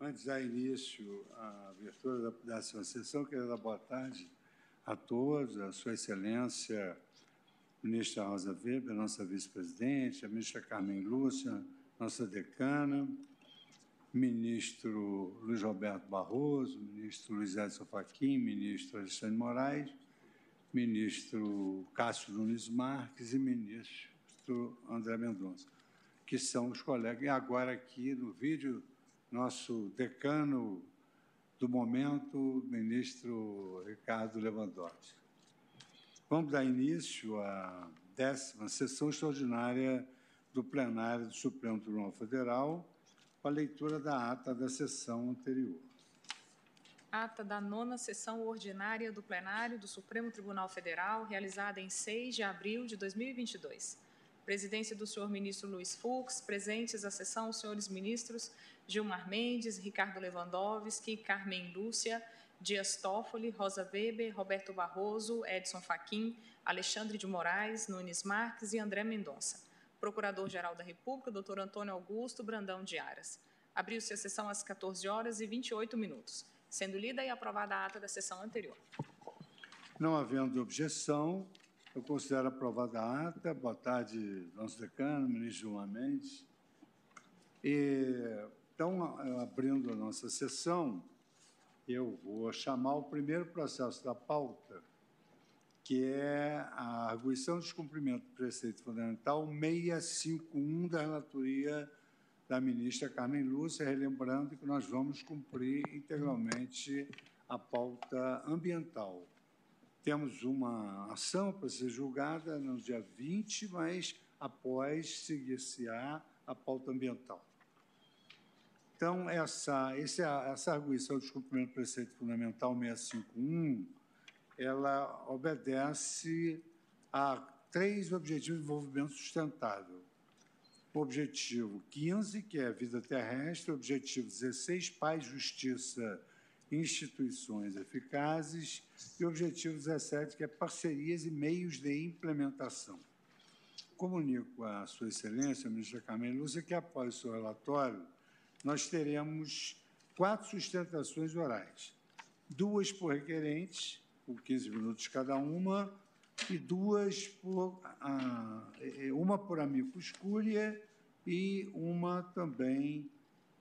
Antes de dar início à abertura da, da sessão, quero dar boa tarde a todos, a Sua Excelência, ministra Rosa Weber, nossa vice-presidente, a ministra Carmen Lúcia, nossa decana, ministro Luiz Roberto Barroso, ministro Luiz Edson Fachin, ministro Alexandre Moraes, ministro Cássio Nunes Marques e ministro André Mendonça, que são os colegas. E agora aqui no vídeo, nosso decano do momento, ministro Ricardo Lewandowski. Vamos dar início à décima sessão extraordinária do plenário do Supremo Tribunal Federal, com a leitura da ata da sessão anterior. Ata da nona sessão ordinária do plenário do Supremo Tribunal Federal, realizada em 6 de abril de 2022. Presidência do senhor ministro Luiz Fux, presentes à sessão senhores ministros Gilmar Mendes, Ricardo Lewandowski, Carmen Lúcia, Dias Toffoli, Rosa Weber, Roberto Barroso, Edson Fachin, Alexandre de Moraes, Nunes Marques e André Mendonça. Procurador-Geral da República, doutor Antônio Augusto Brandão de Aras. Abriu-se a sessão às 14 horas e 28 minutos, sendo lida e aprovada a ata da sessão anterior. Não havendo objeção, eu considero aprovada a ata. Boa tarde, nosso decano, ministro João Mendes. E, então, abrindo a nossa sessão, eu vou chamar o primeiro processo da pauta, que é a arguição de descumprimento do preceito fundamental 651 da relatoria da ministra Carmen Lúcia, relembrando que nós vamos cumprir integralmente a pauta ambiental. Temos uma ação para ser julgada no dia 20, mas após seguir-se-á a pauta ambiental. Então, essa, essa arguição de descumprimento do preceito fundamental 651 ela obedece a três objetivos de desenvolvimento sustentável. O objetivo 15, que é vida terrestre, o objetivo 16, paz, justiça e instituições eficazes, e o objetivo 17, que é parcerias e meios de implementação. Comunico à Sua Excelência, a ministra Carmen Lúcia, que após o seu relatório, nós teremos quatro sustentações orais, duas por requerentes por 15 minutos cada uma, e duas por, ah, uma por amigo escúria e uma também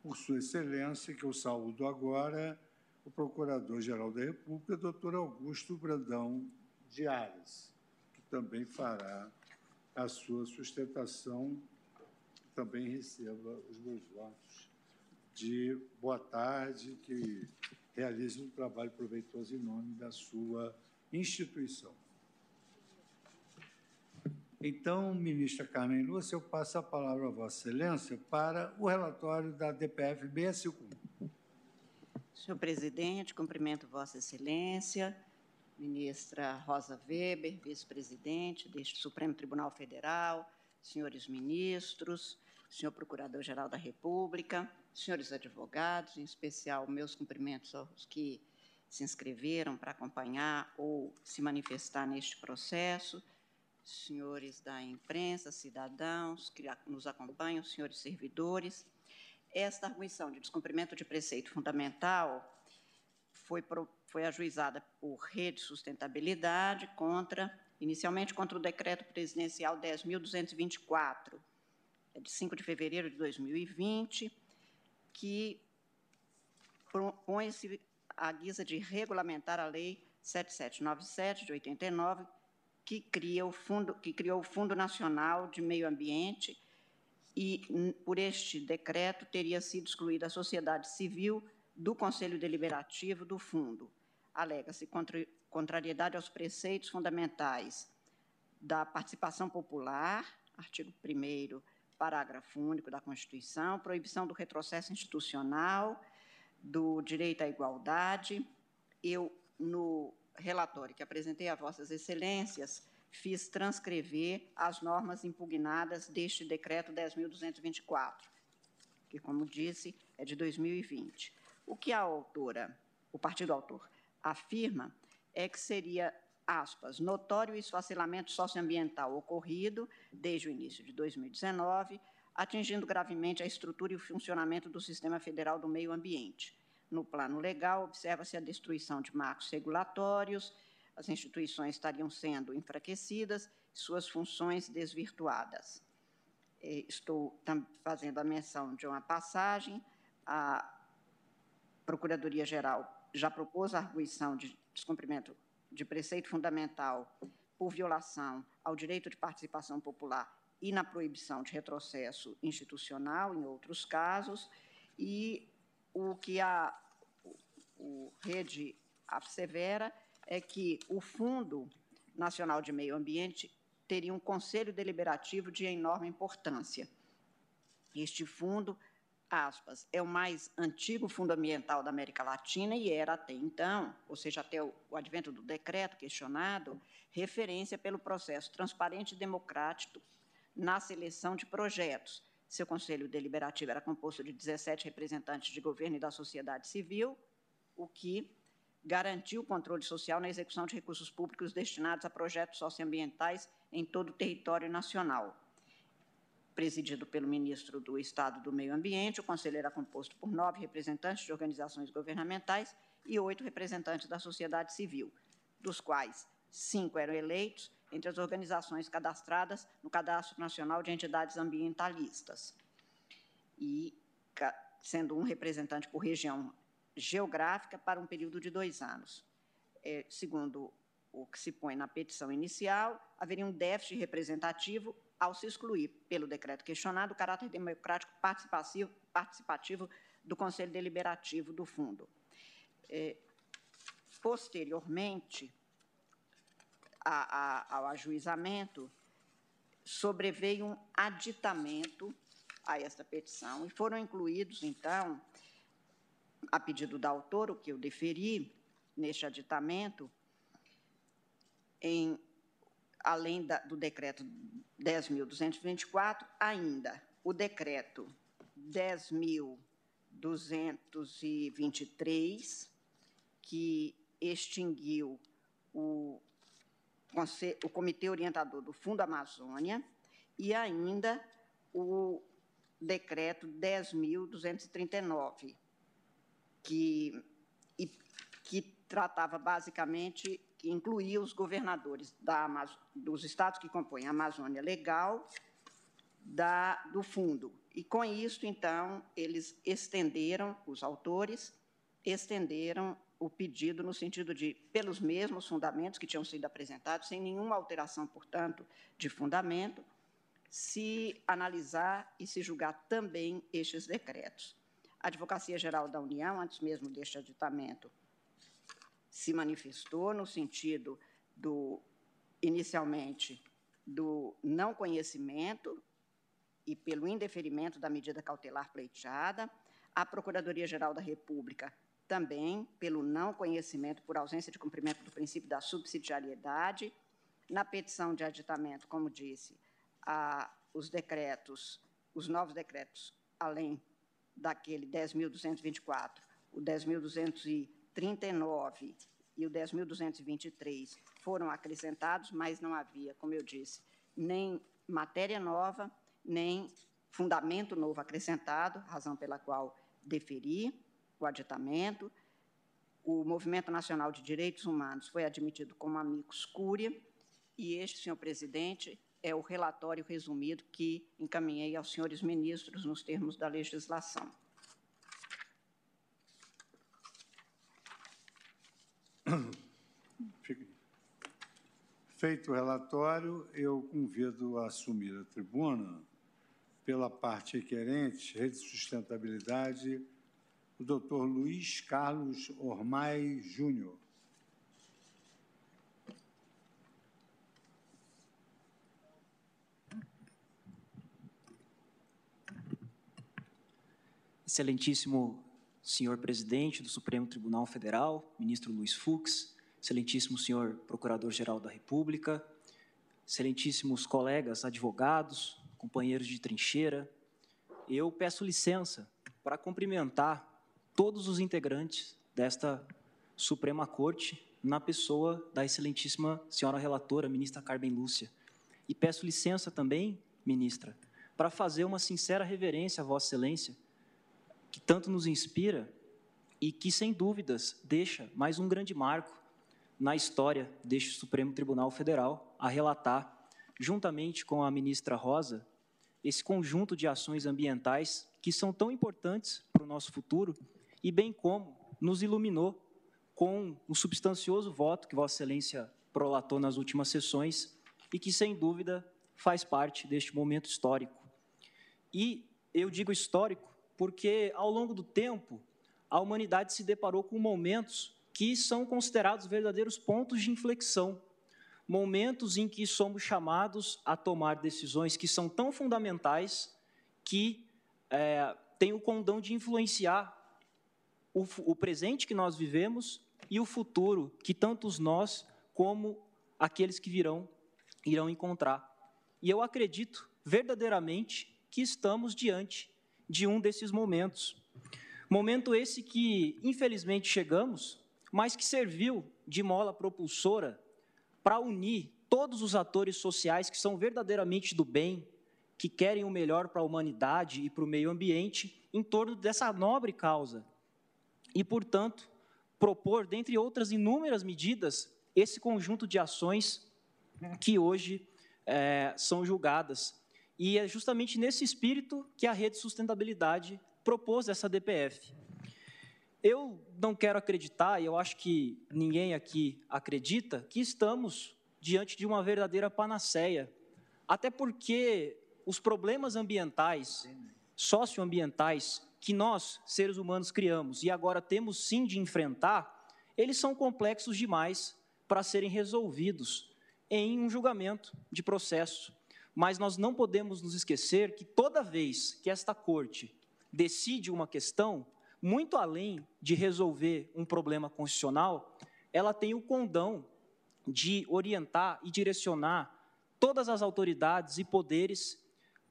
por Sua Excelência, que eu saúdo agora, o Procurador-Geral da República, doutor Augusto Brandão de Ares, que também fará a sua sustentação, também receba os meus votos de boa tarde, que realize um trabalho proveitoso em nome da sua instituição. Então, ministra Carmen Lúcia, eu passo a palavra a Vossa Excelência para o relatório da DPF 651. Senhor presidente, cumprimento Vossa Excelência, ministra Rosa Weber, vice-presidente deste Supremo Tribunal Federal, senhores ministros, senhor Procurador-Geral da República, senhores advogados, em especial meus cumprimentos aos que se inscreveram para acompanhar ou se manifestar neste processo, senhores da imprensa, cidadãos que nos acompanham, senhores servidores. Esta arguição de descumprimento de preceito fundamental foi, foi ajuizada por Rede Sustentabilidade contra, inicialmente contra o decreto presidencial 10.224, é de 5 de fevereiro de 2020, que propõe-se à guisa de regulamentar a Lei 7797 de 89, que, cria o fundo, que criou o Fundo Nacional de Meio Ambiente e, por este decreto, teria sido excluída a sociedade civil do Conselho Deliberativo do Fundo. Alega-se contrariedade aos preceitos fundamentais da participação popular, artigo 1 parágrafo único da Constituição, proibição do retrocesso institucional, do direito à igualdade. Eu, no relatório que apresentei a Vossas Excelências, fiz transcrever as normas impugnadas deste decreto 10.224, que, como disse, é de 2020. O que a autora, o partido autor, afirma é que seria aspas, notório esfacelamento socioambiental ocorrido desde o início de 2019, atingindo gravemente a estrutura e o funcionamento do Sistema Federal do Meio Ambiente. No plano legal, observa-se a destruição de marcos regulatórios, as instituições estariam sendo enfraquecidas, suas funções desvirtuadas. Estou fazendo a menção de uma passagem, a Procuradoria-Geral já propôs a arguição de descumprimento de preceito fundamental por violação ao direito de participação popular e na proibição de retrocesso institucional em outros casos, e o que a o Rede assevera é que o Fundo Nacional de Meio Ambiente teria um conselho deliberativo de enorme importância. Este fundo, aspas, é o mais antigo fundo ambiental da América Latina e era até então, ou seja, até o, advento do decreto questionado, referência pelo processo transparente e democrático na seleção de projetos. Seu conselho deliberativo era composto de 17 representantes de governo e da sociedade civil, o que garantiu o controle social na execução de recursos públicos destinados a projetos socioambientais em todo o território nacional. Presidido pelo ministro do Estado do Meio Ambiente, o conselho era composto por nove representantes de organizações governamentais e oito representantes da sociedade civil, dos quais cinco eram eleitos entre as organizações cadastradas no Cadastro Nacional de Entidades Ambientalistas, e sendo um representante por região geográfica para um período de dois anos. É, segundo o que se põe na petição inicial, haveria um déficit representativo ao se excluir, pelo decreto questionado, o caráter democrático participativo, participativo do Conselho Deliberativo do Fundo. É, posteriormente a, a, ao ajuizamento, sobreveio um aditamento a esta petição e foram incluídos, então, a pedido da autora, o que eu deferi neste aditamento, em, além da, do decreto 10.224, ainda o decreto 10.223, que extinguiu o, o Comitê Orientador do Fundo Amazônia, e ainda o decreto 10.239, que, que tratava basicamente, que incluía os governadores da, dos estados que compõem a Amazônia Legal da, do fundo. E com isso, então, eles estenderam, os autores, estenderam o pedido no sentido de, pelos mesmos fundamentos que tinham sido apresentados, sem nenhuma alteração, portanto, de fundamento, se analisar e se julgar também estes decretos. A Advocacia Geral da União, antes mesmo deste aditamento, se manifestou no sentido do, inicialmente, do não conhecimento e pelo indeferimento da medida cautelar pleiteada. A Procuradoria-Geral da República também pelo não conhecimento por ausência de cumprimento do princípio da subsidiariedade. Na petição de aditamento, como disse, a, os decretos, os novos decretos, além daquele 10.224, o 10.239 e o 10.223 foram acrescentados, mas não havia, como eu disse, nem matéria nova, nem fundamento novo acrescentado, razão pela qual deferi o aditamento. O Movimento Nacional de Direitos Humanos foi admitido como amicus cúria, e este, senhor presidente, é o relatório resumido que encaminhei aos senhores ministros nos termos da legislação. Feito o relatório, eu convido a assumir a tribuna, pela parte requerente, Rede de Sustentabilidade, o doutor Luiz Carlos Ormai Júnior. Excelentíssimo senhor presidente do Supremo Tribunal Federal, ministro Luiz Fux, excelentíssimo senhor procurador-geral da República, excelentíssimos colegas advogados, companheiros de trincheira, eu peço licença para cumprimentar todos os integrantes desta Suprema Corte na pessoa da excelentíssima senhora relatora, ministra Carmen Lúcia. E peço licença também, ministra, para fazer uma sincera reverência a Vossa Excelência, que tanto nos inspira e que, sem dúvidas, deixa mais um grande marco na história deste Supremo Tribunal Federal a relatar, juntamente com a ministra Rosa, esse conjunto de ações ambientais que são tão importantes para o nosso futuro e bem como nos iluminou com o substancioso voto que Vossa Excelência prolatou nas últimas sessões e que, sem dúvida, faz parte deste momento histórico. E eu digo histórico porque, ao longo do tempo, a humanidade se deparou com momentos que são considerados verdadeiros pontos de inflexão, momentos em que somos chamados a tomar decisões que são tão fundamentais que é, têm o condão de influenciar o, o presente que nós vivemos e o futuro que tantos nós como aqueles que virão irão encontrar. E eu acredito verdadeiramente que estamos diante de um desses momentos. Momento esse que, infelizmente, chegamos, mas que serviu de mola propulsora para unir todos os atores sociais que são verdadeiramente do bem, que querem o melhor para a humanidade e para o meio ambiente, em torno dessa nobre causa. E, portanto, propor, dentre outras inúmeras medidas, esse conjunto de ações que hoje é, são julgadas. E é justamente nesse espírito que a Rede Sustentabilidade propôs essa DPF. Eu não quero acreditar, e eu acho que ninguém aqui acredita, que estamos diante de uma verdadeira panaceia. Até porque os problemas ambientais, socioambientais, que nós, seres humanos, criamos e agora temos sim de enfrentar, eles são complexos demais para serem resolvidos em um julgamento de processo. Mas nós não podemos nos esquecer que toda vez que esta corte decide uma questão, muito além de resolver um problema constitucional, ela tem o condão de orientar e direcionar todas as autoridades e poderes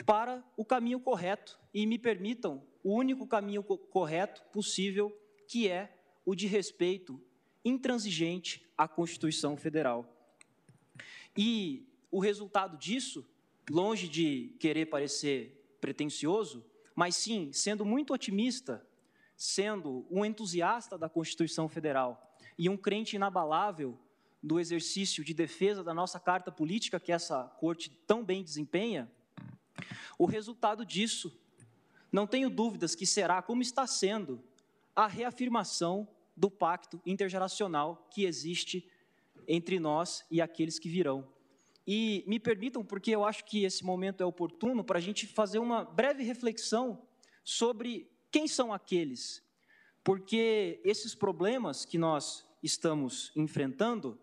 para o caminho correto e me permitam o único caminho correto possível, que é o de respeito intransigente à Constituição Federal. E o resultado disso, longe de querer parecer pretensioso, mas sim sendo muito otimista, sendo um entusiasta da Constituição Federal e um crente inabalável do exercício de defesa da nossa carta política que essa corte tão bem desempenha, o resultado disso, não tenho dúvidas que será, como está sendo, a reafirmação do pacto intergeracional que existe entre nós e aqueles que virão. E me permitam, porque eu acho que esse momento é oportuno para a gente fazer uma breve reflexão sobre quem são aqueles. Porque esses problemas que nós estamos enfrentando,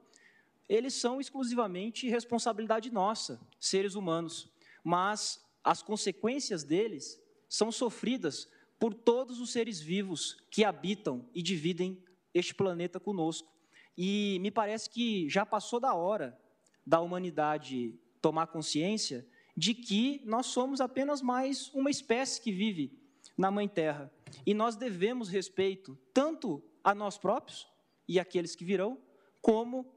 eles são exclusivamente responsabilidade nossa, seres humanos. Mas as consequências deles são sofridas por todos os seres vivos que habitam e dividem este planeta conosco. E me parece que já passou da hora da humanidade tomar consciência de que nós somos apenas mais uma espécie que vive na Mãe Terra. E nós devemos respeito tanto a nós próprios e aqueles que virão, como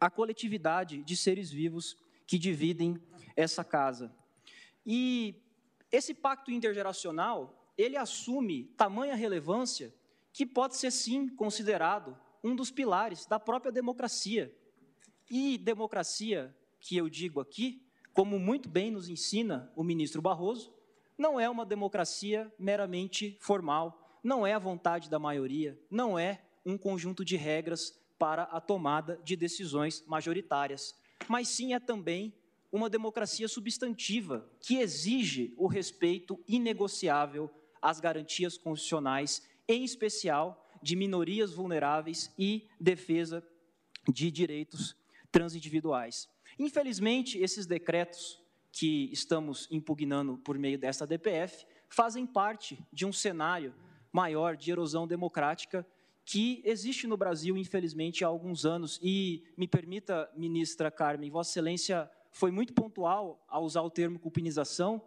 a coletividade de seres vivos que dividem essa casa. E esse pacto intergeracional, ele assume tamanha relevância que pode ser sim considerado um dos pilares da própria democracia. E democracia, que eu digo aqui, como muito bem nos ensina o ministro Barroso, não é uma democracia meramente formal, não é a vontade da maioria, não é um conjunto de regras para a tomada de decisões majoritárias, mas sim é também uma democracia substantiva que exige o respeito inegociável às garantias constitucionais, em especial de minorias vulneráveis e defesa de direitos transindividuais. Infelizmente, esses decretos que estamos impugnando por meio dessa DPF fazem parte de um cenário maior de erosão democrática que existe no Brasil, infelizmente, há alguns anos. E me permita, ministra Carmen, Vossa Excelência foi muito pontual ao usar o termo cupinização,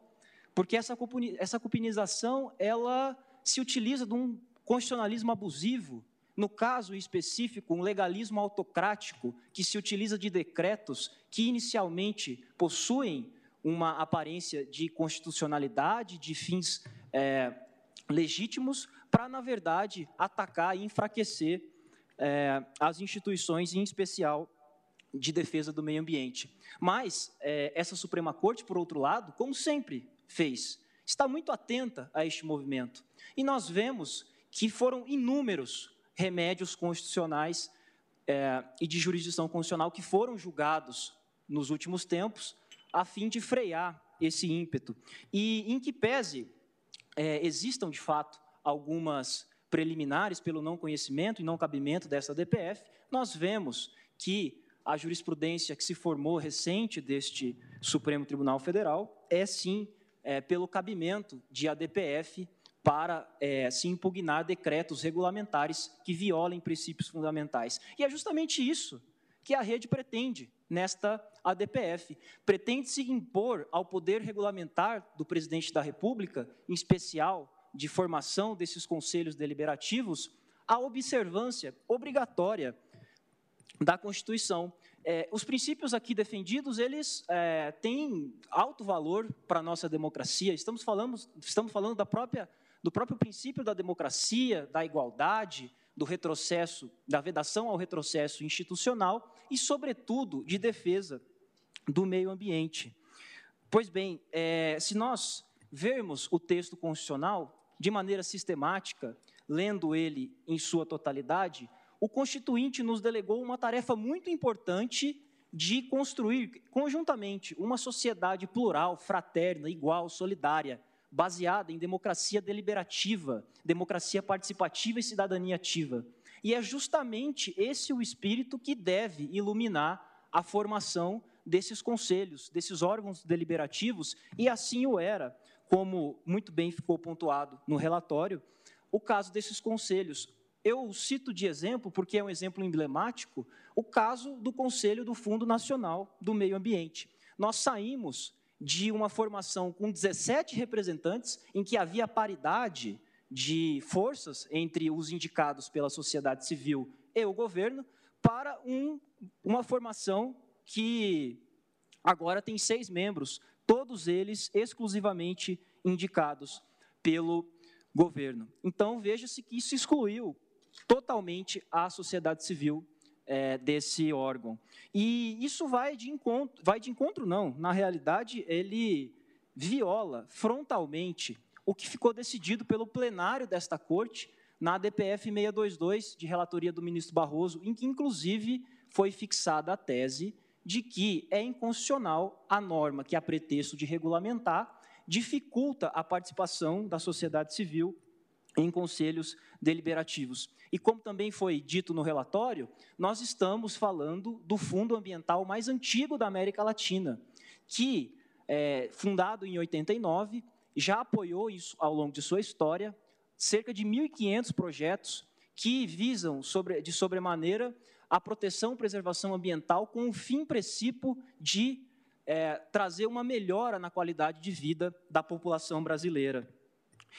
porque essa, essa cupinização ela se utiliza de um constitucionalismo abusivo, no caso específico, um legalismo autocrático que se utiliza de decretos que inicialmente possuem uma aparência de constitucionalidade, de fins é, legítimos, para, na verdade, atacar e enfraquecer é, as instituições, em especial de defesa do meio ambiente. Mas é, essa Suprema Corte, por outro lado, como sempre fez, está muito atenta a este movimento. E nós vemos que foram inúmeros remédios constitucionais é, e de jurisdição constitucional que foram julgados nos últimos tempos, a fim de frear esse ímpeto. E em que pese é, existam, de fato, algumas preliminares pelo não conhecimento e não cabimento dessa DPF, nós vemos que a jurisprudência que se formou recente deste Supremo Tribunal Federal é, sim, é, pelo cabimento de ADPF para é, se impugnar decretos regulamentares que violem princípios fundamentais. E é justamente isso que a rede pretende nesta ADPF. Pretende-se impor ao poder regulamentar do presidente da República, em especial de formação desses conselhos deliberativos, a observância obrigatória da Constituição. É, os princípios aqui defendidos, eles é, têm alto valor para a nossa democracia. Estamos falando, estamos falando da própria, do próprio princípio da democracia, da igualdade, do retrocesso, da vedação ao retrocesso institucional e, sobretudo, de defesa do meio ambiente. Pois bem, é, se nós vermos o texto constitucional de maneira sistemática, lendo ele em sua totalidade, o Constituinte nos delegou uma tarefa muito importante de construir conjuntamente uma sociedade plural, fraterna, igual, solidária, baseada em democracia deliberativa, democracia participativa e cidadania ativa. E é justamente esse o espírito que deve iluminar a formação desses conselhos, desses órgãos deliberativos, e assim o era, como muito bem ficou pontuado no relatório, o caso desses conselhos. Eu cito de exemplo, porque é um exemplo emblemático, o caso do Conselho do Fundo Nacional do Meio Ambiente. Nós saímos de uma formação com 17 representantes, em que havia paridade de forças entre os indicados pela sociedade civil e o governo, para um, uma formação que agora tem seis membros, todos eles exclusivamente indicados pelo governo. Então, veja-se que isso excluiu totalmente a sociedade civil é, desse órgão. E isso vai de encontro, vai de encontro não, na realidade ele viola frontalmente o que ficou decidido pelo plenário desta corte na DPF 622 de relatoria do ministro Barroso, em que inclusive foi fixada a tese de que é inconstitucional a norma que a pretexto de regulamentar dificulta a participação da sociedade civil em conselhos deliberativos. E como também foi dito no relatório, nós estamos falando do fundo ambiental mais antigo da América Latina, que, é, fundado em 89, já apoiou isso ao longo de sua história cerca de 1.500 projetos que visam sobre, de sobremaneira a proteção e preservação ambiental com o fim princípio de é, trazer uma melhora na qualidade de vida da população brasileira.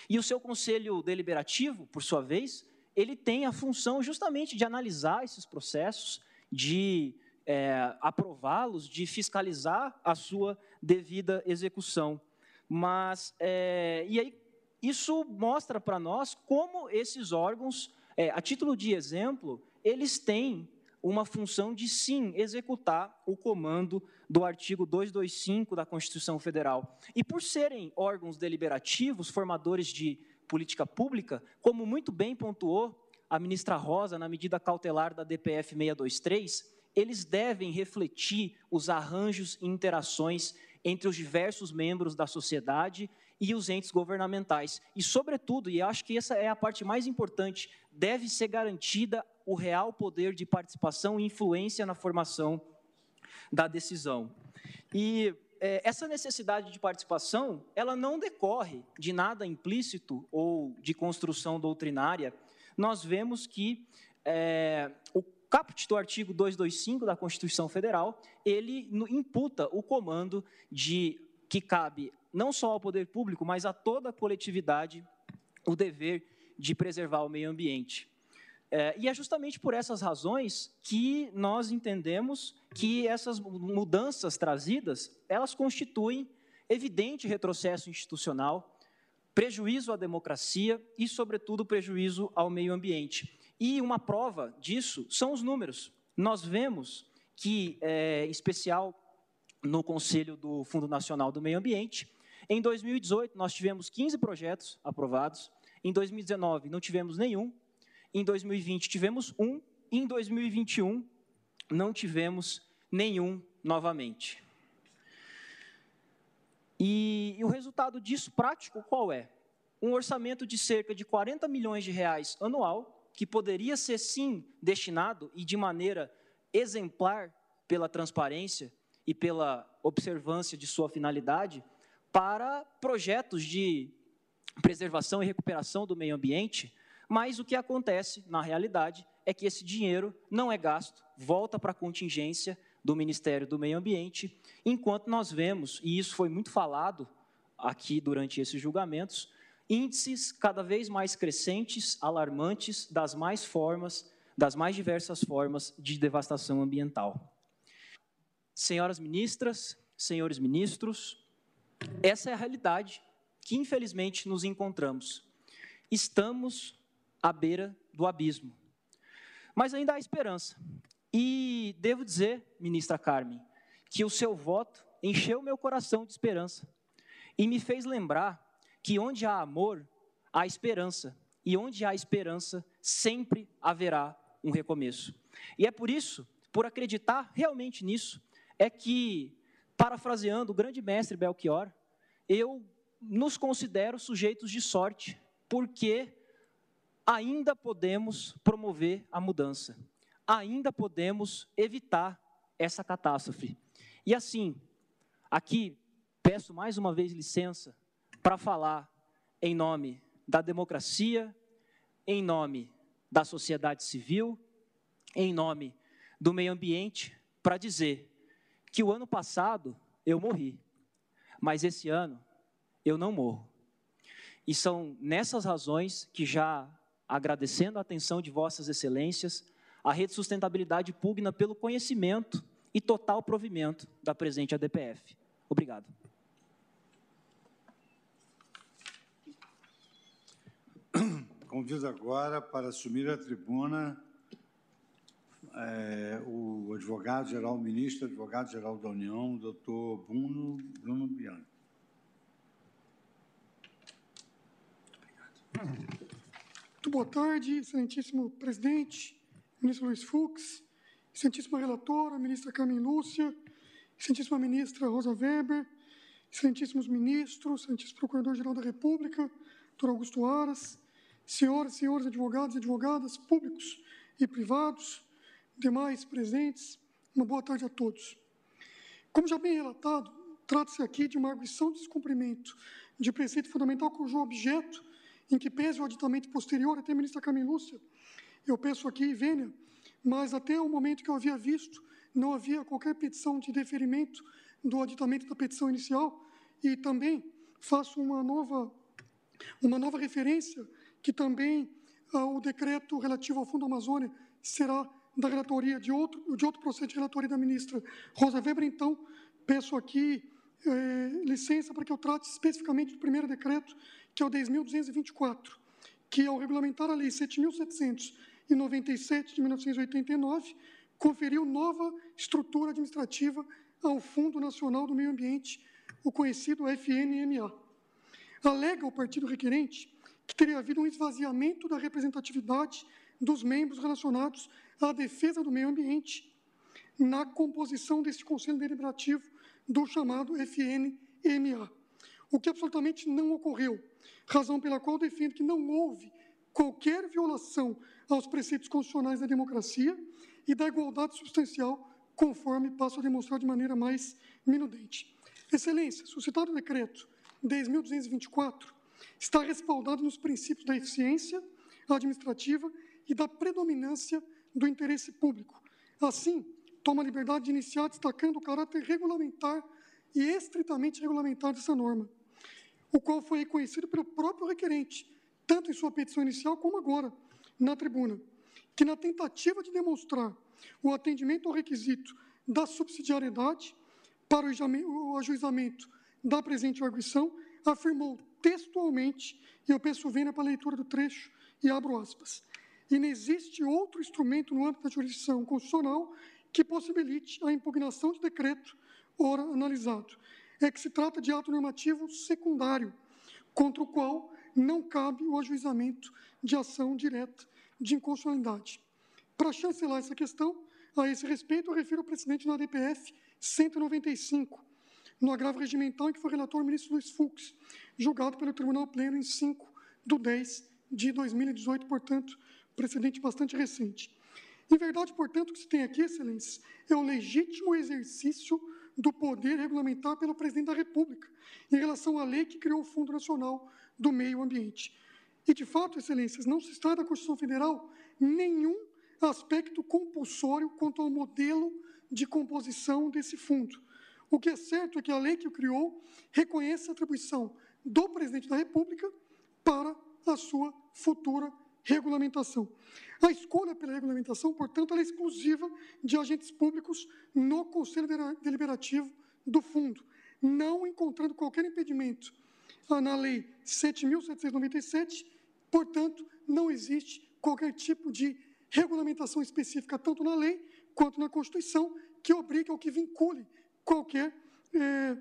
E o seu conselho deliberativo, por sua vez, ele tem a função justamente de analisar esses processos, de é, aprová-los, de fiscalizar a sua devida execução. Mas, é, e aí, isso mostra para nós como esses órgãos, é, a título de exemplo, eles têm uma função de sim executar o comando do artigo 225 da Constituição Federal. E por serem órgãos deliberativos, formadores de política pública, como muito bem pontuou a ministra Rosa na medida cautelar da DPF 623, eles devem refletir os arranjos e interações entre os diversos membros da sociedade e os entes governamentais. E, sobretudo, e acho que essa é a parte mais importante, deve ser garantida o real poder de participação e influência na formação da decisão. E é, essa necessidade de participação, ela não decorre de nada implícito ou de construção doutrinária. Nós vemos que é, o caput do artigo 225 da Constituição Federal, ele imputa o comando de que cabe não só ao poder público, mas a toda a coletividade o dever de preservar o meio ambiente. É, e é justamente por essas razões que nós entendemos que essas mudanças trazidas, elas constituem evidente retrocesso institucional, prejuízo à democracia e, sobretudo, prejuízo ao meio ambiente. E uma prova disso são os números. Nós vemos que, é, em especial no Conselho do Fundo Nacional do Meio Ambiente, em 2018 nós tivemos 15 projetos aprovados, em 2019 não tivemos nenhum, em 2020 tivemos um, e em 2021 não tivemos nenhum novamente. E, e, o resultado disso prático qual é? Um orçamento de cerca de 40 milhões de reais anual, que poderia ser sim destinado e de maneira exemplar pela transparência e pela observância de sua finalidade para projetos de preservação e recuperação do meio ambiente, mas o que acontece na realidade é que esse dinheiro não é gasto, volta para a contingência do Ministério do Meio Ambiente, enquanto nós vemos, e isso foi muito falado aqui durante esses julgamentos, índices cada vez mais crescentes, alarmantes das mais formas, das mais diversas formas de devastação ambiental. Senhoras ministras, senhores ministros, essa é a realidade que infelizmente nos encontramos. Estamos à beira do abismo. Mas ainda há esperança. E devo dizer, ministra Carmen, que o seu voto encheu meu coração de esperança e me fez lembrar que onde há amor, há esperança, e onde há esperança, sempre haverá um recomeço. E é por isso, por acreditar realmente nisso, é que, parafraseando o grande mestre Belchior, eu nos considero sujeitos de sorte, porque ainda podemos promover a mudança ainda podemos evitar essa catástrofe. E assim, aqui peço mais uma vez licença para falar em nome da democracia, em nome da sociedade civil, em nome do meio ambiente, para dizer que o ano passado eu morri, mas esse ano eu não morro. E são nessas razões que já agradecendo a atenção de vossas excelências, a rede sustentabilidade pugna pelo conhecimento e total provimento da presente ADPF. Obrigado. Convido agora para assumir a tribuna é, o advogado-geral, ministro advogado-geral da União, doutor Bruno, Bruno Bianchi. Muito boa tarde, excelentíssimo presidente, ministro Luiz Fux, excelentíssima relatora, ministra Carmen Lúcia, excelentíssima ministra Rosa Weber, excelentíssimos ministros, excelentíssimo procurador-geral da República, doutor Augusto Aras, senhoras e senhores advogados e advogadas públicos e privados, demais presentes, uma boa tarde a todos. Como já bem relatado, trata-se aqui de uma arguição de descumprimento de preceito fundamental cujo objeto, em que pese o aditamento posterior, até a ministra Carmen Lúcia eu peço aqui vênia, mas até o momento que eu havia visto, não havia qualquer petição de deferimento do aditamento da petição inicial e também faço uma nova, uma nova referência que também ah, o decreto relativo ao Fundo Amazônia será da relatoria de outro, de outro processo de relatoria da ministra Rosa Weber. Então, peço aqui eh, licença para que eu trate especificamente do primeiro decreto, que é o 10.224, que ao regulamentar a Lei 7.700 em 97 de 1989, conferiu nova estrutura administrativa ao Fundo Nacional do Meio Ambiente, o conhecido FNMA. Alega o partido requerente que teria havido um esvaziamento da representatividade dos membros relacionados à defesa do meio ambiente na composição deste Conselho Deliberativo do chamado FNMA, o que absolutamente não ocorreu, razão pela qual defendo que não houve qualquer violação aos preceitos constitucionais da democracia e da igualdade substancial, conforme passo a demonstrar de maneira mais minudente. Excelência, o citado decreto 10.224 está respaldado nos princípios da eficiência administrativa e da predominância do interesse público. Assim, toma a liberdade de iniciar destacando o caráter regulamentar e estritamente regulamentar dessa norma, o qual foi reconhecido pelo próprio requerente, tanto em sua petição inicial como agora, na tribuna, que na tentativa de demonstrar o atendimento ao requisito da subsidiariedade para o ajuizamento da presente arguição, afirmou textualmente, e eu peço vênia para a leitura do trecho e abro aspas, e não existe outro instrumento no âmbito da jurisdição constitucional que possibilite a impugnação de decreto ora analisado. É que se trata de ato normativo secundário, contra o qual não cabe o ajuizamento de ação direta de inconstitucionalidade. Para chancelar essa questão, a esse respeito, eu refiro ao precedente na DPF 195, no agravo regimental em que foi relator o ministro Luiz Fux, julgado pelo Tribunal Pleno em 5 de 10 de 2018, portanto, precedente bastante recente. Em verdade, portanto, o que se tem aqui, excelências, é o legítimo exercício do poder regulamentar pelo presidente da República em relação à lei que criou o Fundo Nacional do Meio Ambiente. E, de fato, excelências, não se está da Constituição Federal nenhum aspecto compulsório quanto ao modelo de composição desse fundo. O que é certo é que a lei que o criou reconhece a atribuição do presidente da República para a sua futura regulamentação. A escolha pela regulamentação, portanto, é exclusiva de agentes públicos no Conselho Deliberativo do Fundo, não encontrando qualquer impedimento na Lei 7.797, portanto, não existe qualquer tipo de regulamentação específica, tanto na lei quanto na Constituição, que obrigue ou que vincule qualquer é,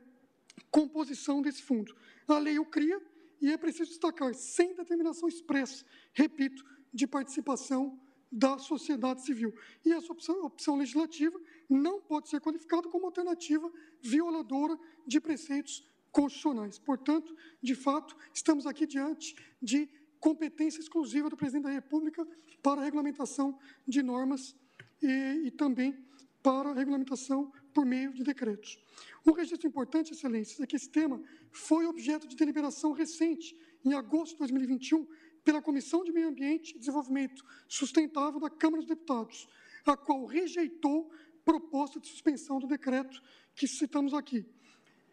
composição desse fundo. A lei o cria e é preciso destacar, sem determinação expressa, repito, de participação da sociedade civil. E essa opção, opção legislativa não pode ser qualificada como alternativa violadora de preceitos constitucionais. Portanto, de fato, estamos aqui diante de competência exclusiva do presidente da República para a regulamentação de normas e, e também para a regulamentação por meio de decretos. Um registro importante, excelências, é que esse tema foi objeto de deliberação recente, em agosto de 2021, pela Comissão de Meio Ambiente e Desenvolvimento Sustentável da Câmara dos Deputados, a qual rejeitou proposta de suspensão do decreto que citamos aqui,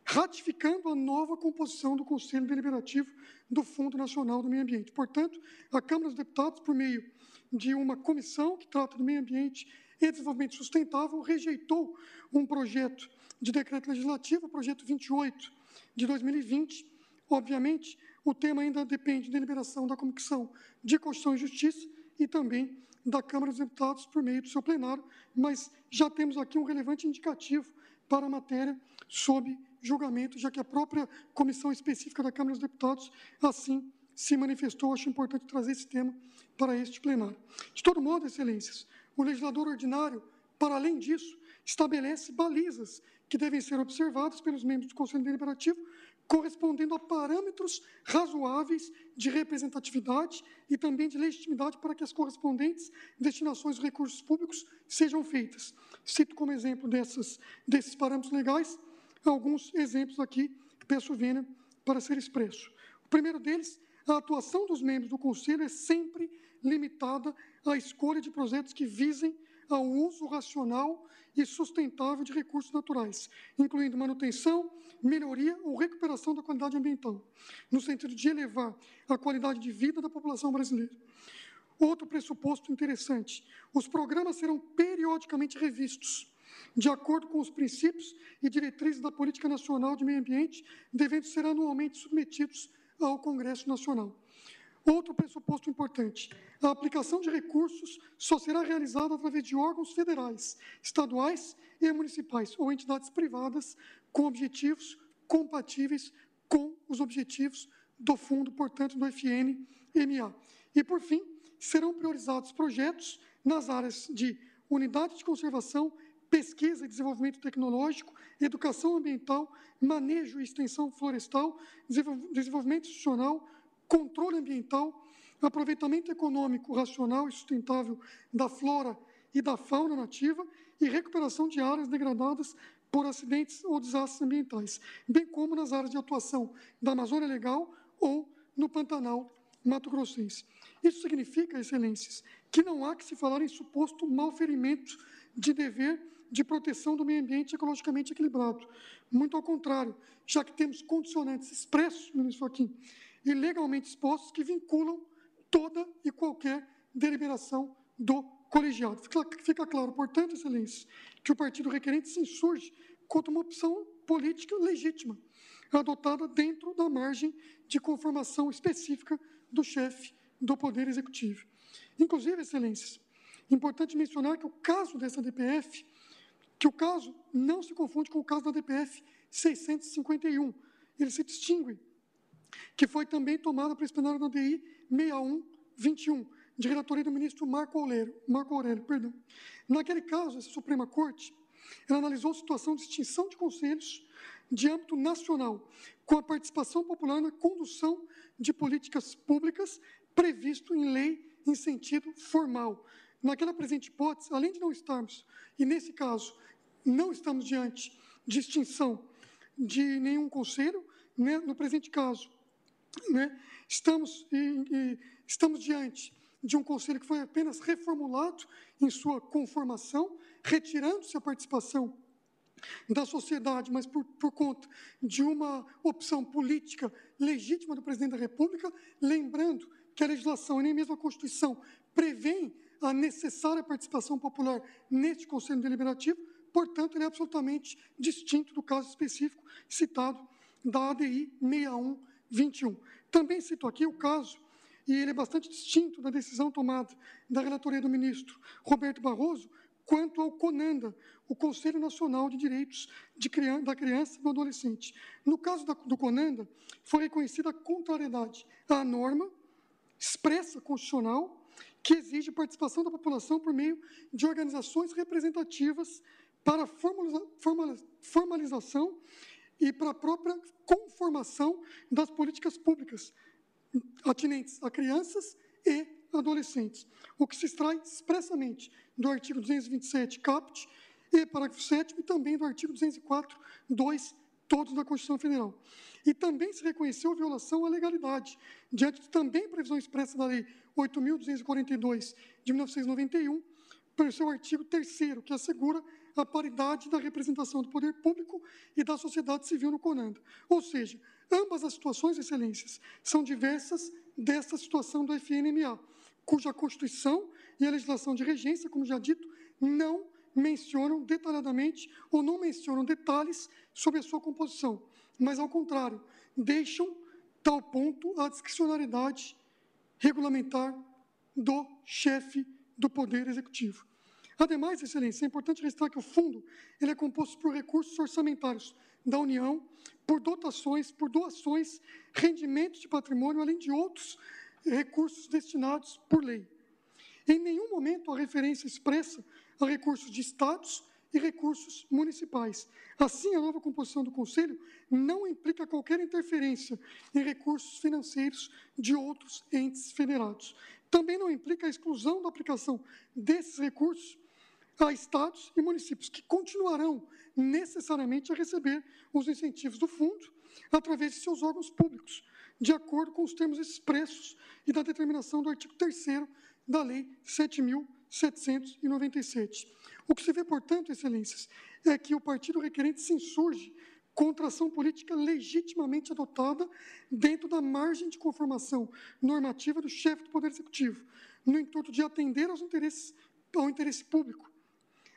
ratificando a nova composição do Conselho Deliberativo do Fundo Nacional do Meio Ambiente. Portanto, a Câmara dos Deputados, por meio de uma comissão que trata do meio ambiente e Desenvolvimento Sustentável rejeitou um projeto de decreto legislativo, projeto 28 de 2020. Obviamente, o tema ainda depende da deliberação da Comissão de Constituição e Justiça e também da Câmara dos Deputados por meio do seu plenário, mas já temos aqui um relevante indicativo para a matéria sob julgamento, já que a própria comissão específica da Câmara dos Deputados assim se manifestou. Acho importante trazer esse tema para este plenário. De todo modo, excelências, o legislador ordinário, para além disso, estabelece balizas que devem ser observadas pelos membros do Conselho Deliberativo, correspondendo a parâmetros razoáveis de representatividade e também de legitimidade para que as correspondentes destinações de recursos públicos sejam feitas. Cito como exemplo dessas, desses parâmetros legais alguns exemplos aqui, peço vênia para ser expresso. O primeiro deles, a atuação dos membros do Conselho é sempre limitada à escolha de projetos que visem ao uso racional e sustentável de recursos naturais, incluindo manutenção, melhoria ou recuperação da qualidade ambiental, no sentido de elevar a qualidade de vida da população brasileira. Outro pressuposto interessante: os programas serão periodicamente revistos, de acordo com os princípios e diretrizes da Política Nacional de Meio Ambiente, devendo ser anualmente submetidos ao Congresso Nacional. Outro pressuposto importante: a aplicação de recursos só será realizada através de órgãos federais, estaduais e municipais ou entidades privadas com objetivos compatíveis com os objetivos do fundo, portanto, do FNMA. E, por fim, serão priorizados projetos nas áreas de unidade de conservação, pesquisa e desenvolvimento tecnológico, educação ambiental, manejo e extensão florestal, desenvolvimento institucional, controle ambiental, aproveitamento econômico racional e sustentável da flora e da fauna nativa e recuperação de áreas degradadas por acidentes ou desastres ambientais, bem como nas áreas de atuação da Amazônia Legal ou no Pantanal Mato Grossense. Isso significa, excelências, que não há que se falar em suposto malferimento de dever de proteção do meio ambiente ecologicamente equilibrado. Muito ao contrário, já que temos condicionantes expressos, ministro Joaquim, e legalmente expostos que vinculam toda e qualquer deliberação do colegiado. Fica, claro, portanto, excelência, que o partido requerente se insurge contra uma opção política legítima, adotada dentro da margem de conformação específica do chefe do Poder Executivo. Inclusive, excelências, importante mencionar que o caso dessa DPF, que o caso não se confunde com o caso da DPF 651, ele se distingue, que foi também tomada para plenário da DI 6121, de relatoria do ministro Marco Aurélio, Marco Aurélio perdão. Naquele caso, essa Suprema Corte, ela analisou a situação de extinção de conselhos de âmbito nacional, com a participação popular na condução de políticas públicas previsto em lei em sentido formal. Naquela presente hipótese, além de não estarmos, e nesse caso, não estamos diante de extinção de nenhum conselho, né, no presente caso, né, estamos, e, e, estamos diante de um conselho que foi apenas reformulado em sua conformação, retirando-se a participação da sociedade, mas por, por, conta de uma opção política legítima do presidente da República, lembrando que a legislação e nem mesmo a Constituição prevêem a necessária participação popular neste Conselho Deliberativo, portanto, ele é absolutamente distinto do caso específico citado da ADI 6121. Também cito aqui o caso, e ele é bastante distinto da decisão tomada da relatoria do ministro Roberto Barroso, quanto ao CONANDA, o Conselho Nacional de Direitos de da Criança e do Adolescente. No caso da, do CONANDA, foi reconhecida a contrariedade à norma expressa constitucional que exige participação da população por meio de organizações representativas para formalização e para a própria conformação das políticas públicas atinentes a crianças e adolescentes, o que se extrai expressamente do artigo 227, caput, e parágrafo 7 e também do artigo 204, 2, todos da Constituição Federal. E também se reconheceu a violação à legalidade, diante de também previsão expressa da Lei 8.242, de 1991, pelo seu artigo 3 que assegura a paridade da representação do poder público e da sociedade civil no CONANDA. Ou seja, ambas as situações, excelências, são diversas desta situação do FNMA, cuja Constituição e a legislação de regência, como já dito, não mencionam detalhadamente ou não mencionam detalhes sobre a sua composição, mas, ao contrário, deixam tal ponto a discricionariedade regulamentar do chefe do Poder Executivo. Ademais, Excelência, é importante ressaltar que o fundo ele é composto por recursos orçamentários da União, por dotações, por doações, rendimentos de patrimônio, além de outros recursos destinados por lei. Em nenhum momento a referência expressa a recursos de estados e recursos municipais. Assim, a nova composição do Conselho não implica qualquer interferência em recursos financeiros de outros entes federados. Também não implica a exclusão da aplicação desses recursos a estados e municípios, que continuarão necessariamente a receber os incentivos do fundo através de seus órgãos públicos, de acordo com os termos expressos e da determinação do artigo 3 da Lei 7.797. O que se vê, portanto, excelências, é que o partido requerente se insurge contra ação política legitimamente adotada dentro da margem de conformação normativa do chefe do Poder Executivo, no intuito de atender aos interesses, ao interesse público.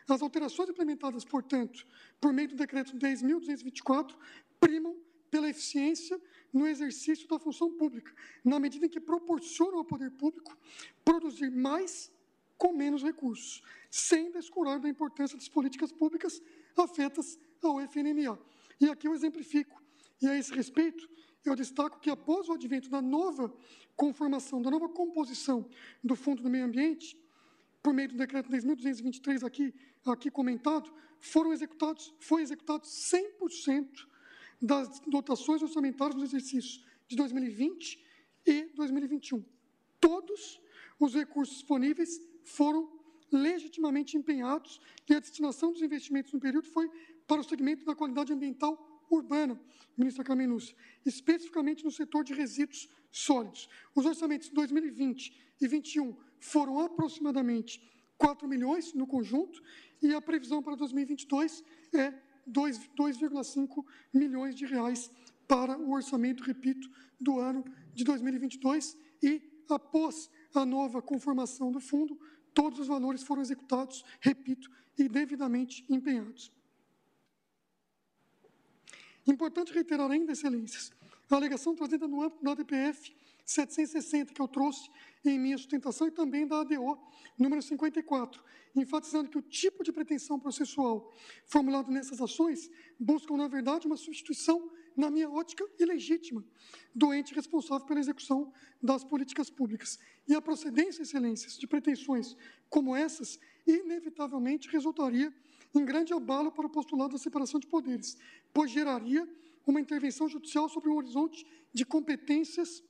As alterações implementadas, portanto, por meio do Decreto 10.224, primam pela eficiência no exercício da função pública, na medida em que proporcionam ao poder público produzir mais com menos recursos, sem descurar da importância das políticas públicas afetas ao FNMA. E aqui eu exemplifico. E a esse respeito, eu destaco que após o advento da nova conformação, da nova composição do Fundo do Meio Ambiente, por meio do decreto 10.223 aqui, aqui comentado, foram executados, foi executado 100% das dotações orçamentárias nos exercícios de 2020 e 2021. Todos os recursos disponíveis foram legitimamente empenhados e a destinação dos investimentos no período foi para o segmento da qualidade ambiental urbana, ministra Carmen Lúcia, especificamente no setor de resíduos sólidos. Os orçamentos de 2020 e 2021 foram aproximadamente 4 milhões no conjunto e a previsão para 2022 é 2,5 milhões de reais para o orçamento, repito, do ano de 2022 e após a nova conformação do fundo, todos os valores foram executados, repito, e devidamente empenhados. Importante reiterar ainda, excelências, a alegação trazida no âmbito da DPF 760, que eu trouxe em minha sustentação, e também da ADO número 54, enfatizando que o tipo de pretensão processual formulado nessas ações buscam, na verdade, uma substituição, na minha ótica, ilegítima, do ente responsável pela execução das políticas públicas. E a procedência, excelências, de pretensões como essas, inevitavelmente resultaria em grande abalo para o postulado da separação de poderes, pois geraria uma intervenção judicial sobre um horizonte de competências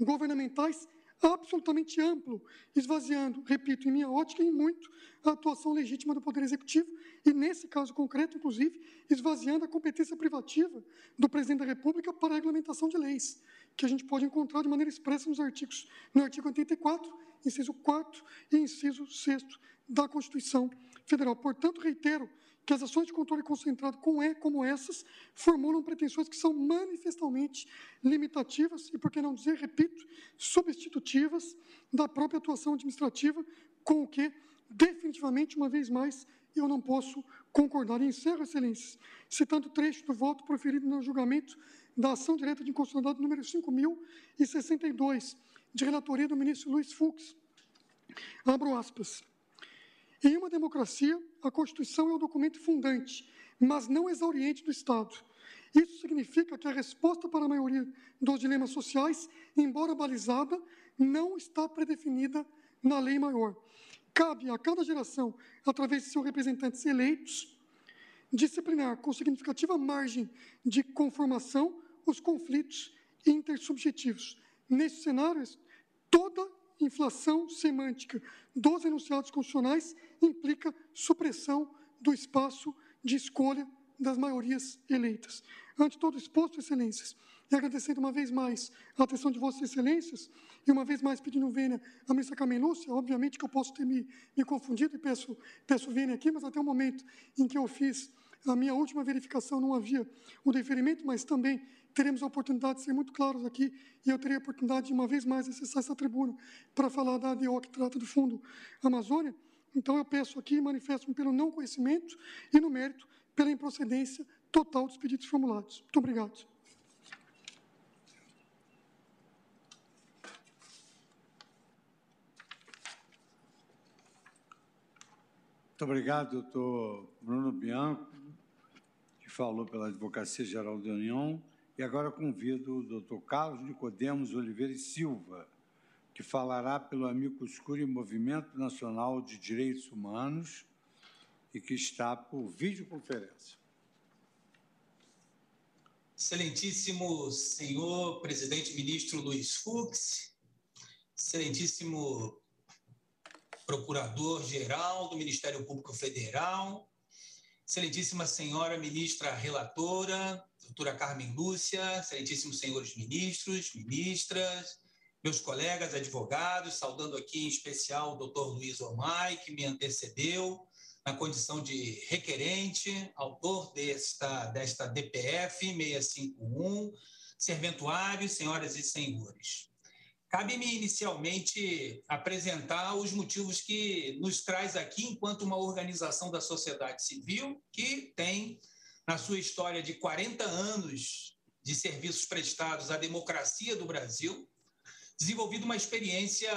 governamentais absolutamente amplo, esvaziando, repito, em minha ótica, em muito, a atuação legítima do Poder Executivo e, nesse caso concreto, inclusive, esvaziando a competência privativa do Presidente da República para a regulamentação de leis, que a gente pode encontrar de maneira expressa nos artigos, no artigo 84, inciso 4 e inciso 6 da Constituição Federal. Portanto, reitero que as ações de controle concentrado com E como essas formulam pretensões que são manifestamente limitativas e, por que não dizer, repito, substitutivas da própria atuação administrativa, com o que, definitivamente, uma vez mais, eu não posso concordar. E encerro, excelências, citando o trecho do voto proferido no julgamento da ação direta de inconstitucionalidade número 5.062, de relatoria do ministro Luiz Fux. Abro aspas. Em uma democracia, a Constituição é o documento fundante, mas não exauriente do Estado. Isso significa que a resposta para a maioria dos dilemas sociais, embora balizada, não está predefinida na lei maior. Cabe a cada geração, através de seus representantes eleitos, disciplinar com significativa margem de conformação os conflitos intersubjetivos. Nesse cenário, toda inflação semântica dos enunciados constitucionais implica supressão do espaço de escolha das maiorias eleitas. Ante todo exposto, excelências, e agradecendo uma vez mais a atenção de vossas excelências, e uma vez mais pedindo vênia à ministra Carmen Lúcia, obviamente que eu posso ter me, me confundido e peço, peço vênia aqui, mas até o momento em que eu fiz a minha última verificação não havia o deferimento, mas também teremos a oportunidade de ser muito claros aqui, e eu terei a oportunidade de, uma vez mais, acessar essa tribuna para falar da ADO que trata do Fundo Amazônia. Então, eu peço aqui, manifesto-me pelo não conhecimento e, no mérito, pela improcedência total dos pedidos formulados. Muito obrigado. Muito obrigado, doutor Bruno Bianco, que falou pela Advocacia Geral da União. E agora convido o doutor Carlos Nicodemos Oliveira e Silva, que falará pelo Amigo Escuro e Movimento Nacional de Direitos Humanos e que está por videoconferência. Excelentíssimo senhor presidente ministro Luiz Fux, excelentíssimo procurador-geral do Ministério Público Federal, excelentíssima senhora ministra relatora, doutora Carmen Lúcia, excelentíssimos senhores ministros, ministras, meus colegas advogados, saudando aqui em especial o doutor Luiz Omai, que me antecedeu na condição de requerente, autor desta, desta DPF 651, serventuários, senhoras e senhores. Cabe-me inicialmente apresentar os motivos que nos traz aqui enquanto uma organização da sociedade civil que tem na sua história de 40 anos de serviços prestados à democracia do Brasil, desenvolvido uma experiência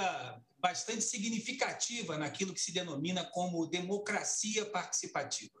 bastante significativa naquilo que se denomina como democracia participativa.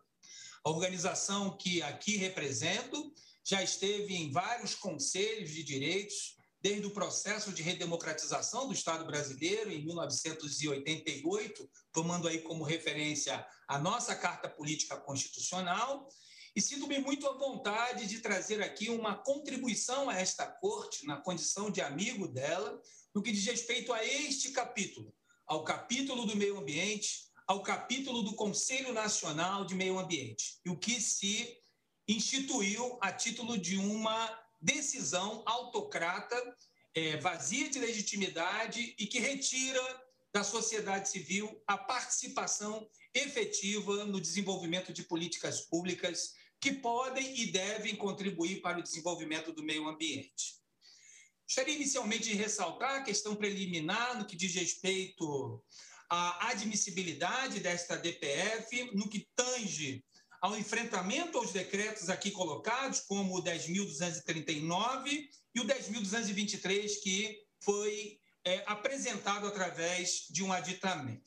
A organização que aqui represento já esteve em vários conselhos de direitos, desde o processo de redemocratização do Estado brasileiro em 1988, tomando aí como referência a nossa Carta Política Constitucional, e sinto-me muito à vontade de trazer aqui uma contribuição a esta corte, na condição de amigo dela, no que diz respeito a este capítulo, ao capítulo do meio ambiente, ao capítulo do Conselho Nacional de Meio Ambiente, e o que se instituiu a título de uma decisão autocrata, é, vazia de legitimidade e que retira da sociedade civil a participação efetiva no desenvolvimento de políticas públicas que podem e devem contribuir para o desenvolvimento do meio ambiente. Gostaria inicialmente de ressaltar a questão preliminar no que diz respeito à admissibilidade desta DPF, no que tange ao enfrentamento aos decretos aqui colocados, como o 10.239 e o 10.223, que foi é, apresentado através de um aditamento.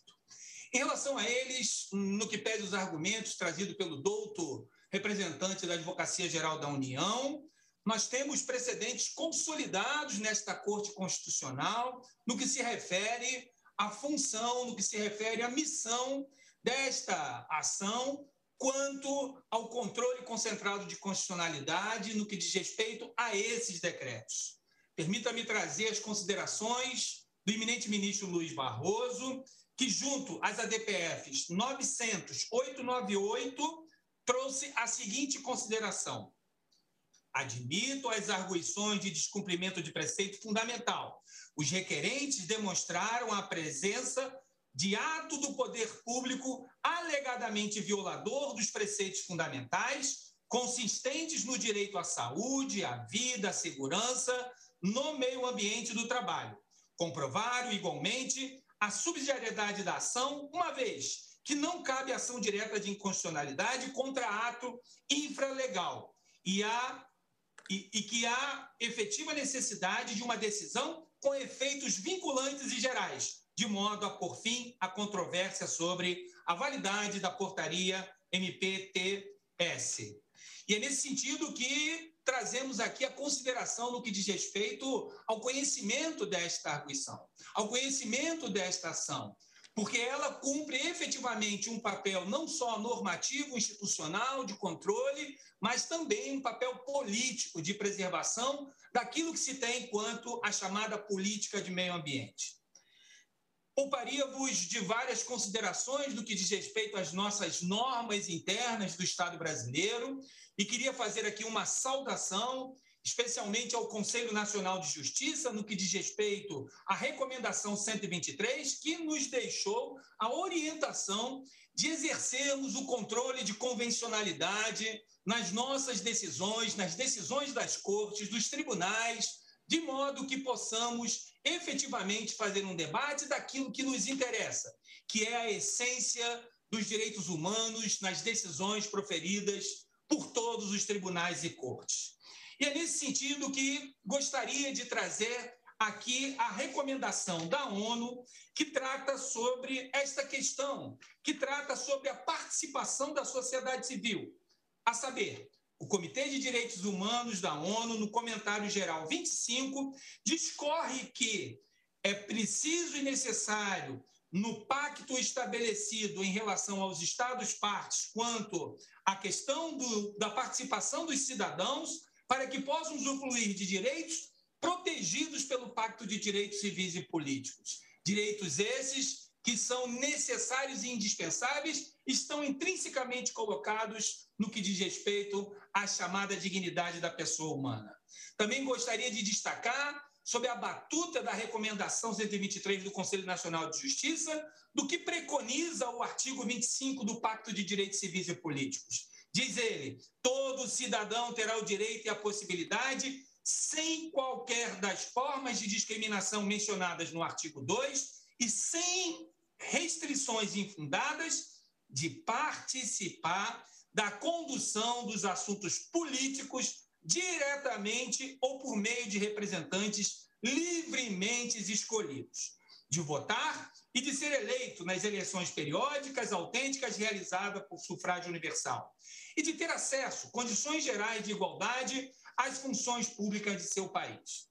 Em relação a eles, no que pede os argumentos trazidos pelo doutor representante da Advocacia Geral da União, nós temos precedentes consolidados nesta Corte Constitucional no que se refere à função, no que se refere à missão desta ação quanto ao controle concentrado de constitucionalidade no que diz respeito a esses decretos. Permita-me trazer as considerações do eminente ministro Luiz Barroso, que, junto às ADPFs 900, 898, trouxe a seguinte consideração. Admito as arguições de descumprimento de preceito fundamental. Os requerentes demonstraram a presença de ato do poder público alegadamente violador dos preceitos fundamentais, consistentes no direito à saúde, à vida, à segurança, no meio ambiente do trabalho. Comprovaram igualmente a subsidiariedade da ação, uma vez que não cabe ação direta de inconstitucionalidade contra ato infralegal e há e, e que há efetiva necessidade de uma decisão com efeitos vinculantes e gerais, de modo a pôr fim à controvérsia sobre a validade da portaria MPTS. E é nesse sentido que trazemos aqui a consideração no que diz respeito ao conhecimento desta arguição, ao conhecimento desta ação, porque ela cumpre efetivamente um papel não só normativo, institucional, de controle, mas também um papel político de preservação daquilo que se tem enquanto a chamada política de meio ambiente. Pouparia-vos de várias considerações do que diz respeito às nossas normas internas do Estado brasileiro e queria fazer aqui uma saudação especialmente ao Conselho Nacional de Justiça, no que diz respeito à recomendação 123, que nos deixou a orientação de exercermos o controle de convencionalidade nas nossas decisões, nas decisões das cortes, dos tribunais, de modo que possamos efetivamente fazer um debate daquilo que nos interessa, que é a essência dos direitos humanos nas decisões proferidas por todos os tribunais e cortes. E é nesse sentido que gostaria de trazer aqui a recomendação da ONU que trata sobre esta questão, que trata sobre a participação da sociedade civil. A saber, o Comitê de Direitos Humanos da ONU, no comentário geral 25, discorre que é preciso e necessário, no pacto estabelecido em relação aos Estados-partes quanto à questão do, da participação dos cidadãos, para que possam usufruir de direitos protegidos pelo Pacto de Direitos Civis e Políticos. Direitos esses que são necessários e indispensáveis, estão intrinsecamente colocados no que diz respeito à chamada dignidade da pessoa humana. Também gostaria de destacar sobre a batuta da recomendação 123 do Conselho Nacional de Justiça, do que preconiza o artigo 25 do Pacto de Direitos Civis e Políticos. Diz ele: todo cidadão terá o direito e a possibilidade, sem qualquer das formas de discriminação mencionadas no artigo 2 e sem restrições infundadas, de participar da condução dos assuntos políticos diretamente ou por meio de representantes livremente escolhidos, de votar e de ser eleito nas eleições periódicas, autênticas, realizadas por sufrágio universal, e de ter acesso, condições gerais de igualdade às funções públicas de seu país.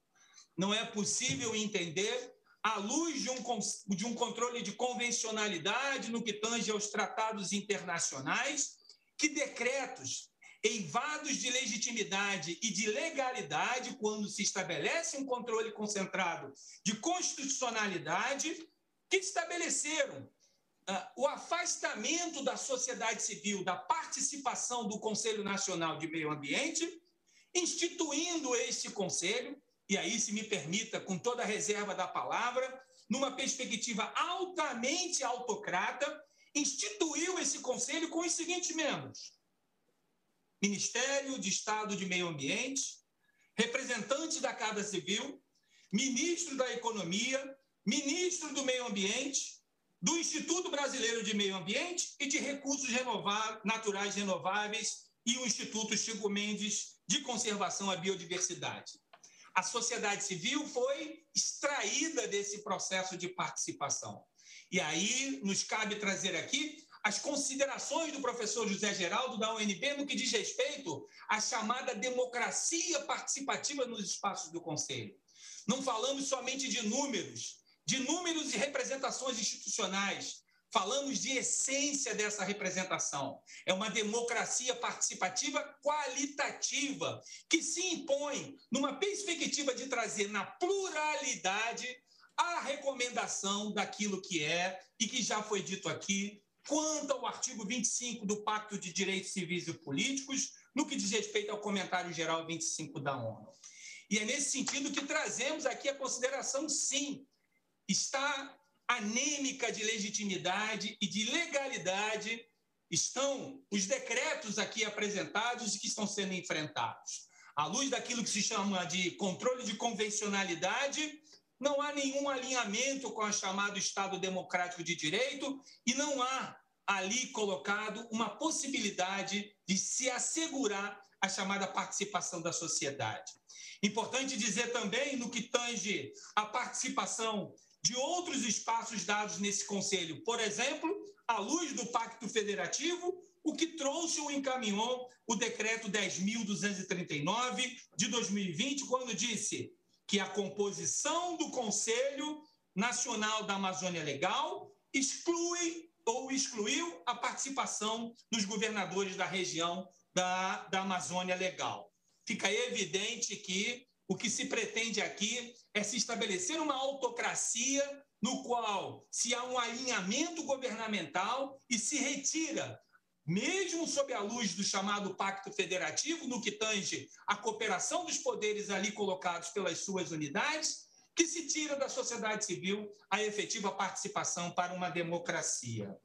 Não é possível entender, à luz de um, de um controle de convencionalidade no que tange aos tratados internacionais, que decretos eivados de legitimidade e de legalidade, quando se estabelece um controle concentrado de constitucionalidade, que estabeleceram uh, o afastamento da sociedade civil da participação do Conselho Nacional de Meio Ambiente, instituindo este conselho, e aí, se me permita, com toda a reserva da palavra, numa perspectiva altamente autocrata, instituiu esse conselho com os seguintes membros: Ministério de Estado de Meio Ambiente, representante da Casa Civil, ministro da Economia, ministro do Meio Ambiente, do Instituto Brasileiro de Meio Ambiente e de Recursos Naturais Renováveis e o Instituto Chico Mendes de Conservação à Biodiversidade. A sociedade civil foi extraída desse processo de participação. E aí nos cabe trazer aqui as considerações do professor José Geraldo da UNB no que diz respeito à chamada democracia participativa nos espaços do Conselho. Não falamos somente de números, de números e representações institucionais, falamos de essência dessa representação. É uma democracia participativa qualitativa, que se impõe numa perspectiva de trazer na pluralidade a recomendação daquilo que é e que já foi dito aqui quanto ao artigo 25 do Pacto de Direitos Civis e Políticos, no que diz respeito ao comentário geral 25 da ONU. E é nesse sentido que trazemos aqui a consideração, sim, está anêmica de legitimidade e de legalidade estão os decretos aqui apresentados e que estão sendo enfrentados. À luz daquilo que se chama de controle de convencionalidade, não há nenhum alinhamento com o chamado Estado Democrático de Direito e não há ali colocado uma possibilidade de se assegurar a chamada participação da sociedade. Importante dizer também, no que tange a participação de outros espaços dados nesse Conselho, por exemplo, à luz do Pacto Federativo, o que trouxe ou encaminhou o Decreto 10.239 de 2020, quando disse que a composição do Conselho Nacional da Amazônia Legal exclui ou excluiu a participação dos governadores da região da, da Amazônia Legal. Fica evidente que o que se pretende aqui é se estabelecer uma autocracia no qual se há um alinhamento governamental e se retira mesmo sob a luz do chamado Pacto Federativo, no que tange a cooperação dos poderes ali colocados pelas suas unidades, que se tira da sociedade civil a efetiva participação para uma democracia.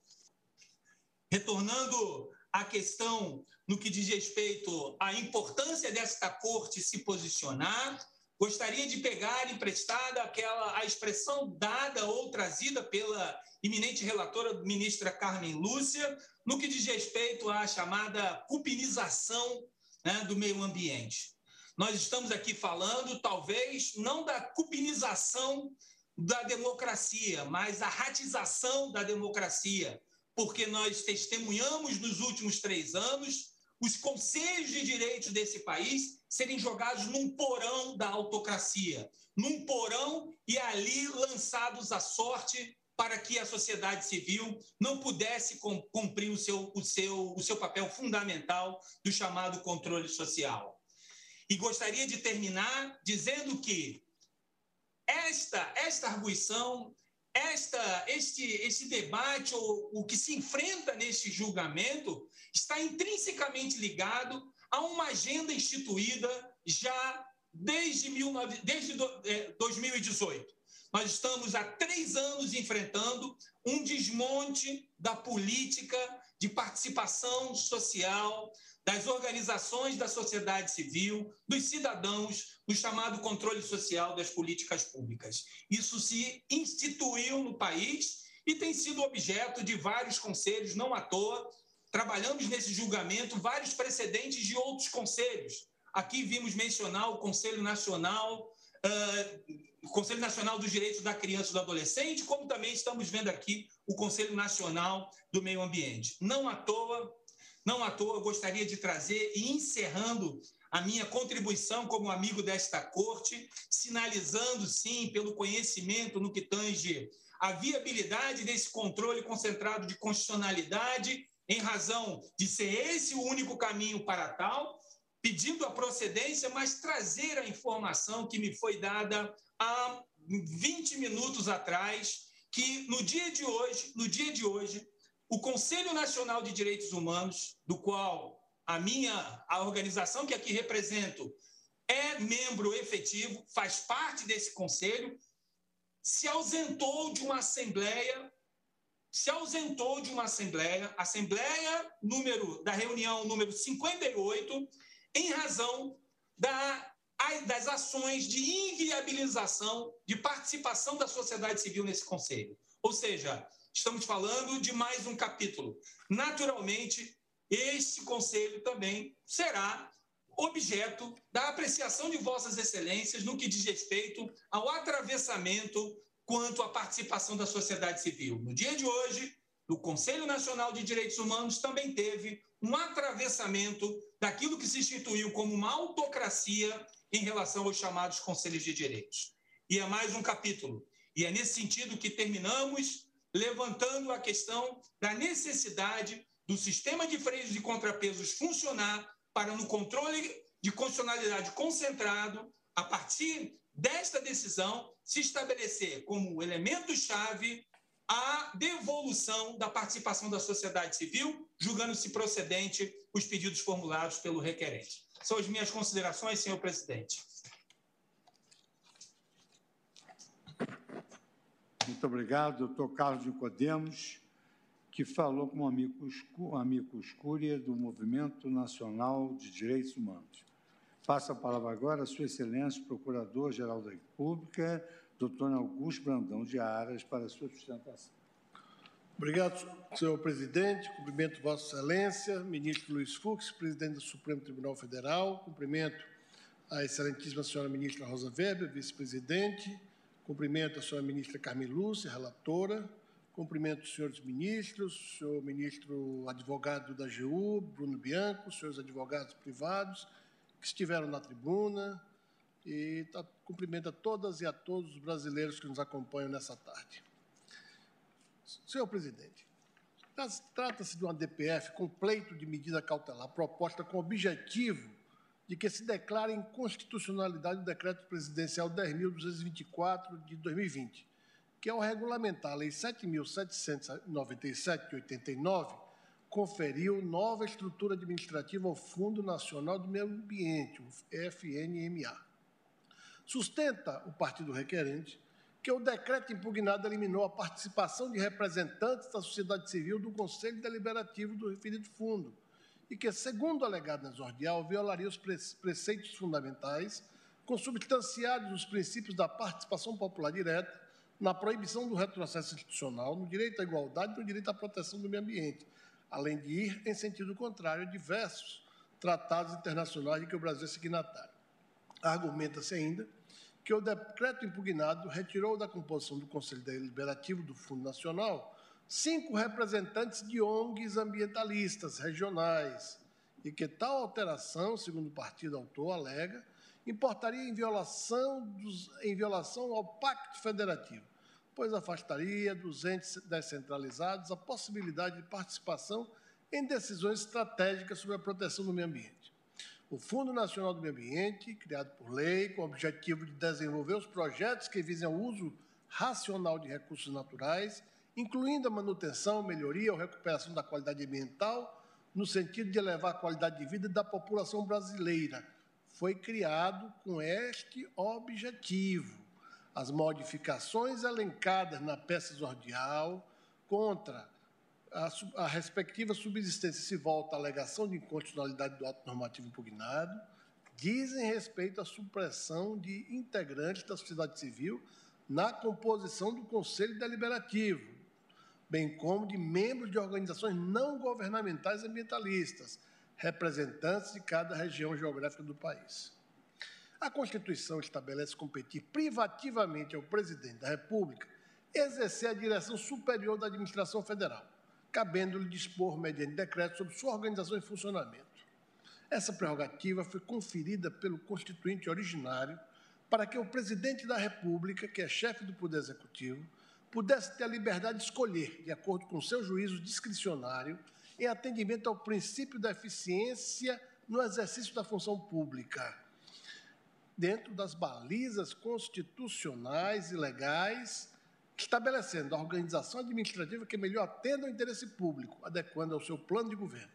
Retornando à questão no que diz respeito à importância desta corte se posicionar, gostaria de pegar emprestada aquela a expressão dada ou trazida pela eminente relatora ministra Carmen Lúcia, no que diz respeito à chamada cupinização né, do meio ambiente. Nós estamos aqui falando, talvez, não da cupinização da democracia, mas a ratização da democracia, porque nós testemunhamos nos últimos três anos os conselhos de direitos desse país serem jogados num porão da autocracia, num porão e ali lançados à sorte para que a sociedade civil não pudesse cumprir o seu, o seu, o seu papel fundamental do chamado controle social. E gostaria de terminar dizendo que esta, esta arguição, esta, este, este debate, ou o que se enfrenta neste julgamento, está intrinsecamente ligado a uma agenda instituída já desde, 19, desde 2018 nós estamos há três anos enfrentando um desmonte da política de participação social, das organizações da sociedade civil, dos cidadãos, no chamado controle social das políticas públicas. Isso se instituiu no país e tem sido objeto de vários conselhos, não à toa. Trabalhamos nesse julgamento vários precedentes de outros conselhos. Aqui vimos mencionar o Conselho Nacional uh, o Conselho Nacional dos Direitos da Criança e do Adolescente, como também estamos vendo aqui o Conselho Nacional do Meio Ambiente. Não à toa, não à toa, gostaria de trazer e encerrando a minha contribuição como amigo desta corte, sinalizando sim pelo conhecimento no que tange a viabilidade desse controle concentrado de constitucionalidade, em razão de ser esse o único caminho para tal, pedindo a procedência, mas trazer a informação que me foi dada há 20 minutos atrás que no dia de hoje, no dia de hoje, o Conselho Nacional de Direitos Humanos, do qual a minha a organização que aqui represento é membro efetivo, faz parte desse conselho, se ausentou de uma assembleia, se ausentou de uma assembleia, assembleia número da reunião número 58, em razão da das ações de inviabilização de participação da sociedade civil nesse conselho. Ou seja, estamos falando de mais um capítulo. Naturalmente, este conselho também será objeto da apreciação de Vossas Excelências no que diz respeito ao atravessamento quanto à participação da sociedade civil. No dia de hoje, o Conselho Nacional de Direitos Humanos também teve um atravessamento daquilo que se instituiu como uma autocracia em relação aos chamados conselhos de direitos. E é mais um capítulo. E é nesse sentido que terminamos levantando a questão da necessidade do sistema de freios e contrapesos funcionar para, no controle de constitucionalidade concentrado, a partir desta decisão, se estabelecer como elemento-chave a devolução da participação da sociedade civil, julgando-se procedente os pedidos formulados pelo requerente. São as minhas considerações, senhor presidente. Muito obrigado, doutor Carlos Nicodemos, que falou como amigo, amigo escúria do Movimento Nacional de Direitos Humanos. Passo a palavra agora a Sua Excelência, Procurador-Geral da República, doutor Augusto Brandão de Aras, para a sua sustentação. Obrigado, senhor presidente. Cumprimento Vossa Excelência, ministro Luiz Fux, presidente do Supremo Tribunal Federal. Cumprimento a excelentíssima senhora ministra Rosa Weber, vice-presidente. Cumprimento a senhora ministra Carmen Lúcia, relatora. Cumprimento os senhores ministros, o senhor ministro advogado da AGU, Bruno Bianco, os senhores advogados privados que estiveram na tribuna, e tá, cumprimento a todas e a todos os brasileiros que nos acompanham nessa tarde. Senhor presidente, trata-se de uma DPF com pleito de medida cautelar proposta com o objetivo de que se declare inconstitucionalidade o decreto presidencial 10.224 de 2020, que ao regulamentar a Lei 7.797 de 89, conferiu nova estrutura administrativa ao Fundo Nacional do Meio Ambiente, o FNMA Sustenta o partido requerente que o decreto impugnado eliminou a participação de representantes da sociedade civil do Conselho Deliberativo do referido fundo e que, segundo alegado na exordial, violaria os preceitos fundamentais consubstanciados nos princípios da participação popular direta, na proibição do retrocesso institucional, no direito à igualdade e no direito à proteção do meio ambiente, além de ir em sentido contrário a diversos tratados internacionais de que o Brasil é signatário. Argumenta-se ainda que o decreto impugnado retirou da composição do Conselho Deliberativo do Fundo Nacional cinco representantes de ONGs ambientalistas regionais e que tal alteração, segundo o partido autor, alega, importaria em violação, dos, em violação ao Pacto Federativo, pois afastaria dos entes descentralizados a possibilidade de participação em decisões estratégicas sobre a proteção do meio ambiente. O Fundo Nacional do Meio Ambiente, criado por lei, com o objetivo de desenvolver os projetos que visem o uso racional de recursos naturais, incluindo a manutenção, melhoria ou recuperação da qualidade ambiental, no sentido de elevar a qualidade de vida da população brasileira. Foi criado com este objetivo. As modificações elencadas na peça exordial contra a, a respectiva subsistência se volta à alegação de inconstitucionalidade do ato normativo impugnado, dizem respeito à supressão de integrantes da sociedade civil na composição do Conselho Deliberativo, bem como de membros de organizações não governamentais ambientalistas, representantes de cada região geográfica do país. A Constituição estabelece competir privativamente ao presidente da República exercer a direção superior da administração federal cabendo-lhe dispor, mediante decreto, sobre sua organização e funcionamento. Essa prerrogativa foi conferida pelo Constituinte originário para que o presidente da República, que é chefe do Poder Executivo, pudesse ter a liberdade de escolher, de acordo com seu juízo discricionário, em atendimento ao princípio da eficiência no exercício da função pública, dentro das balizas constitucionais e legais estabelecendo a organização administrativa que melhor atenda ao interesse público, adequando ao seu plano de governo.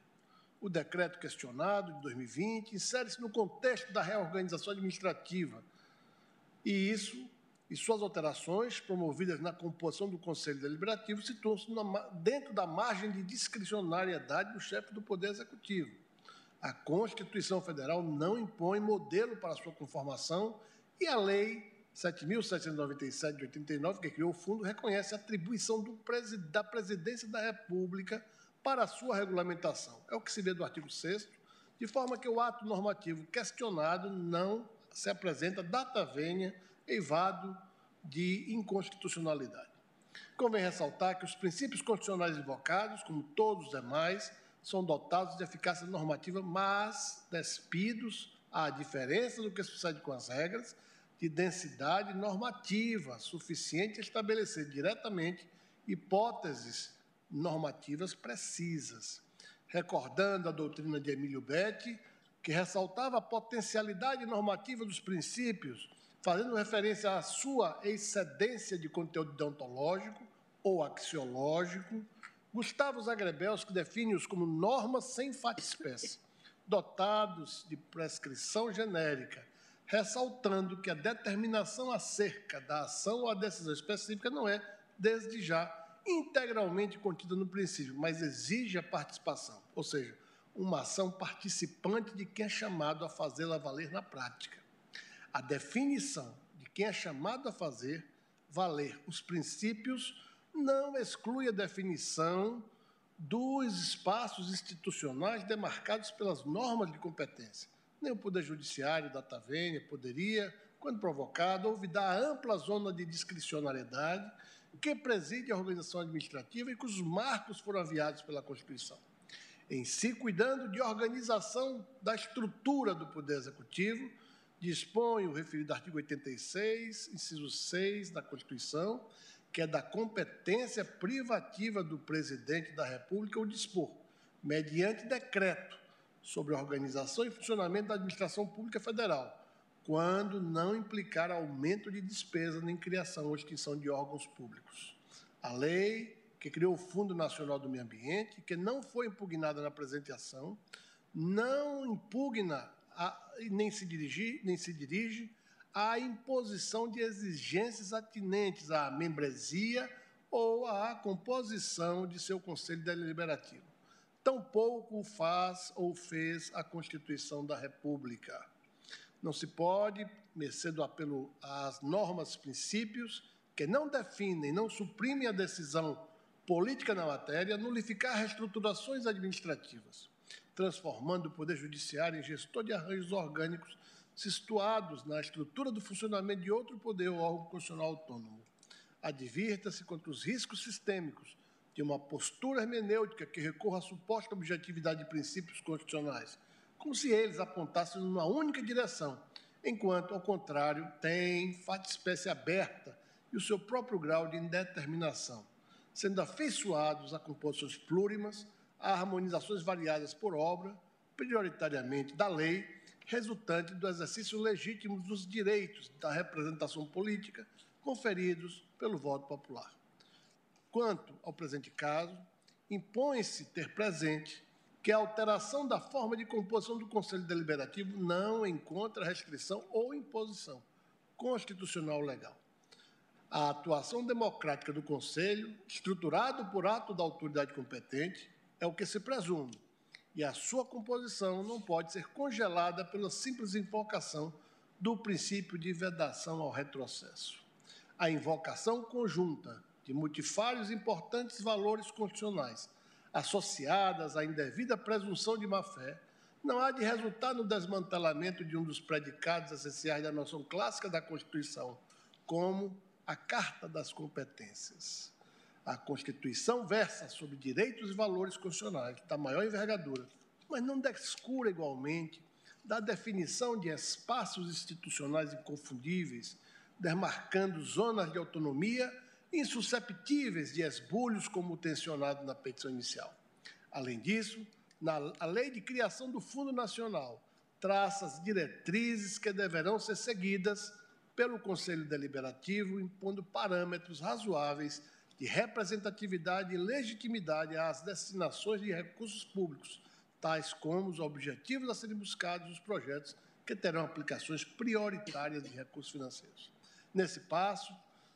O decreto questionado de 2020 insere-se no contexto da reorganização administrativa e isso e suas alterações promovidas na composição do Conselho Deliberativo situam-se dentro da margem de discricionariedade do chefe do Poder Executivo. A Constituição Federal não impõe modelo para sua conformação e a lei 7.797 de 89, que criou o fundo, reconhece a atribuição da Presidência da República para a sua regulamentação. É o que se vê do artigo 6 de forma que o ato normativo questionado não se apresenta data vênia eivado de inconstitucionalidade. Convém ressaltar que os princípios constitucionais invocados, como todos os demais, são dotados de eficácia normativa, mas despidos à diferença do que sucede com as regras de densidade normativa suficiente a estabelecer diretamente hipóteses normativas precisas. Recordando a doutrina de Emílio Betti, que ressaltava a potencialidade normativa dos princípios, fazendo referência à sua excedência de conteúdo deontológico ou axiológico, Gustavo Zagrebels, que define-os como normas sem fatispécie, dotados de prescrição genérica, ressaltando que a determinação acerca da ação ou a decisão específica não é, desde já, integralmente contida no princípio, mas exige a participação, ou seja, uma ação participante de quem é chamado a fazê-la valer na prática. A definição de quem é chamado a fazer valer os princípios não exclui a definição dos espaços institucionais demarcados pelas normas de competência. Nem o Poder Judiciário da Tavênia poderia, quando provocado, olvidar a ampla zona de discricionariedade que preside a organização administrativa e cujos marcos foram aviados pela Constituição em si, cuidando de organização da estrutura do Poder Executivo, dispõe o referido artigo 86, inciso 6 da Constituição, que é da competência privativa do presidente da República o dispor, mediante decreto, sobre a organização e funcionamento da administração pública federal, quando não implicar aumento de despesa nem criação ou extinção de órgãos públicos. A lei que criou o Fundo Nacional do Meio Ambiente, que não foi impugnada na apresentação, não impugna a, nem, se dirigir, nem se dirige à imposição de exigências atinentes à membresia ou à composição de seu Conselho Deliberativo. Tampouco faz ou fez a Constituição da República. Não se pode, mercê do apelo às normas, princípios, que não definem, não suprimem a decisão política na matéria, nulificar reestruturações administrativas, transformando o Poder Judiciário em gestor de arranjos orgânicos situados na estrutura do funcionamento de outro poder ou órgão constitucional autônomo. Advirta-se contra os riscos sistêmicos de uma postura hermenêutica que recorra à suposta objetividade de princípios constitucionais, como se eles apontassem numa única direção, enquanto, ao contrário, têm espécie aberta e o seu próprio grau de indeterminação sendo afeiçoados a composições plurimas, a harmonizações variadas por obra, prioritariamente da lei, resultante do exercício legítimo dos direitos da representação política conferidos pelo voto popular. Quanto ao presente caso, impõe-se ter presente que a alteração da forma de composição do Conselho Deliberativo não encontra restrição ou imposição constitucional legal a atuação democrática do Conselho, estruturado por ato da autoridade competente, é o que se presume, e a sua composição não pode ser congelada pela simples invocação do princípio de vedação ao retrocesso. A invocação conjunta de multifários importantes valores constitucionais, associadas à indevida presunção de má-fé, não há de resultar no desmantelamento de um dos predicados essenciais da noção clássica da Constituição, como a Carta das Competências. A Constituição versa sobre direitos e valores constitucionais da maior envergadura, mas não descura igualmente da definição de espaços institucionais inconfundíveis, demarcando zonas de autonomia insusceptíveis de esbulhos, como tensionado na petição inicial. Além disso, na, a Lei de Criação do Fundo Nacional traça as diretrizes que deverão ser seguidas pelo Conselho Deliberativo, impondo parâmetros razoáveis de representatividade e legitimidade às destinações de recursos públicos, tais como os objetivos a serem buscados os projetos que terão aplicações prioritárias de recursos financeiros. Nesse passo,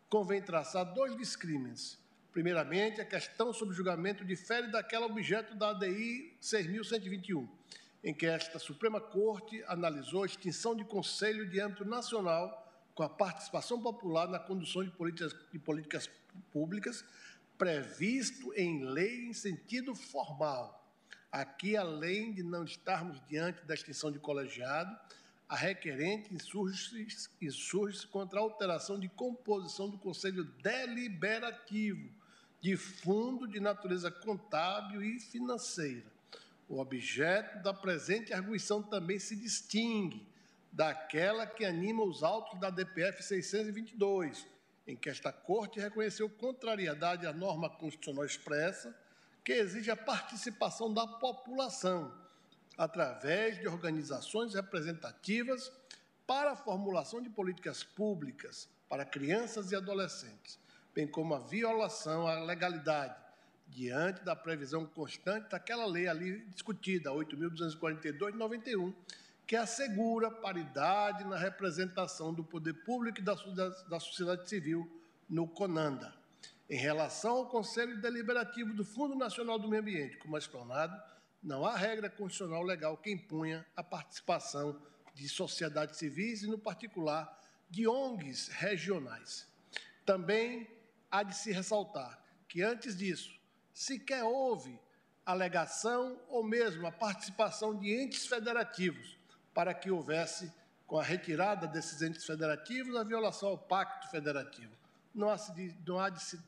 convém traçar dois discrimes. Primeiramente, a questão sobre julgamento difere daquela objeto da ADI 6.121, em que esta Suprema Corte analisou a extinção de conselho de âmbito nacional com a participação popular na condução de políticas, de políticas públicas previsto em lei em sentido formal. Aqui, além de não estarmos diante da extinção de colegiado, a requerente insurge-se insurge contra a alteração de composição do Conselho Deliberativo de fundo de natureza contábil e financeira. O objeto da presente arguição também se distingue daquela que anima os autos da DPF 622, em que esta Corte reconheceu contrariedade à norma constitucional expressa que exige a participação da população, através de organizações representativas para a formulação de políticas públicas para crianças e adolescentes, bem como a violação à legalidade, diante da previsão constante daquela lei ali discutida, 8.242 de 91, que assegura paridade na representação do poder público e da, da sociedade civil no CONANDA. Em relação ao Conselho Deliberativo do Fundo Nacional do Meio Ambiente, como explanado, não há regra constitucional legal que impunha a participação de sociedades civis e, no particular, de ONGs regionais. Também há de se ressaltar que, antes disso, sequer houve alegação ou mesmo a participação de entes federativos para que houvesse, com a retirada desses entes federativos, a violação ao pacto federativo. Não há, de, não há de se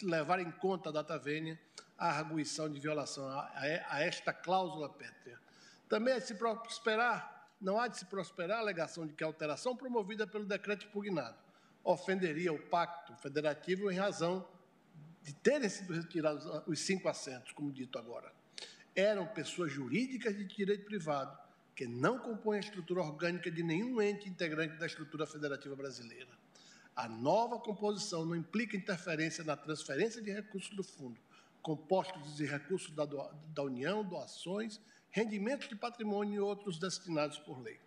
levar em conta a data vênia a arguição de violação a, a, a esta cláusula pétrea. Também é de se prosperar, não há de se prosperar a alegação de que a alteração promovida pelo decreto impugnado ofenderia o pacto federativo em razão de terem sido retirados os cinco assentos, como dito agora. Eram pessoas jurídicas de direito privado que não compõem a estrutura orgânica de nenhum ente integrante da estrutura federativa brasileira. A nova composição não implica interferência na transferência de recursos do fundo, compostos de recursos da, da União, doações, rendimentos de patrimônio e outros destinados por lei.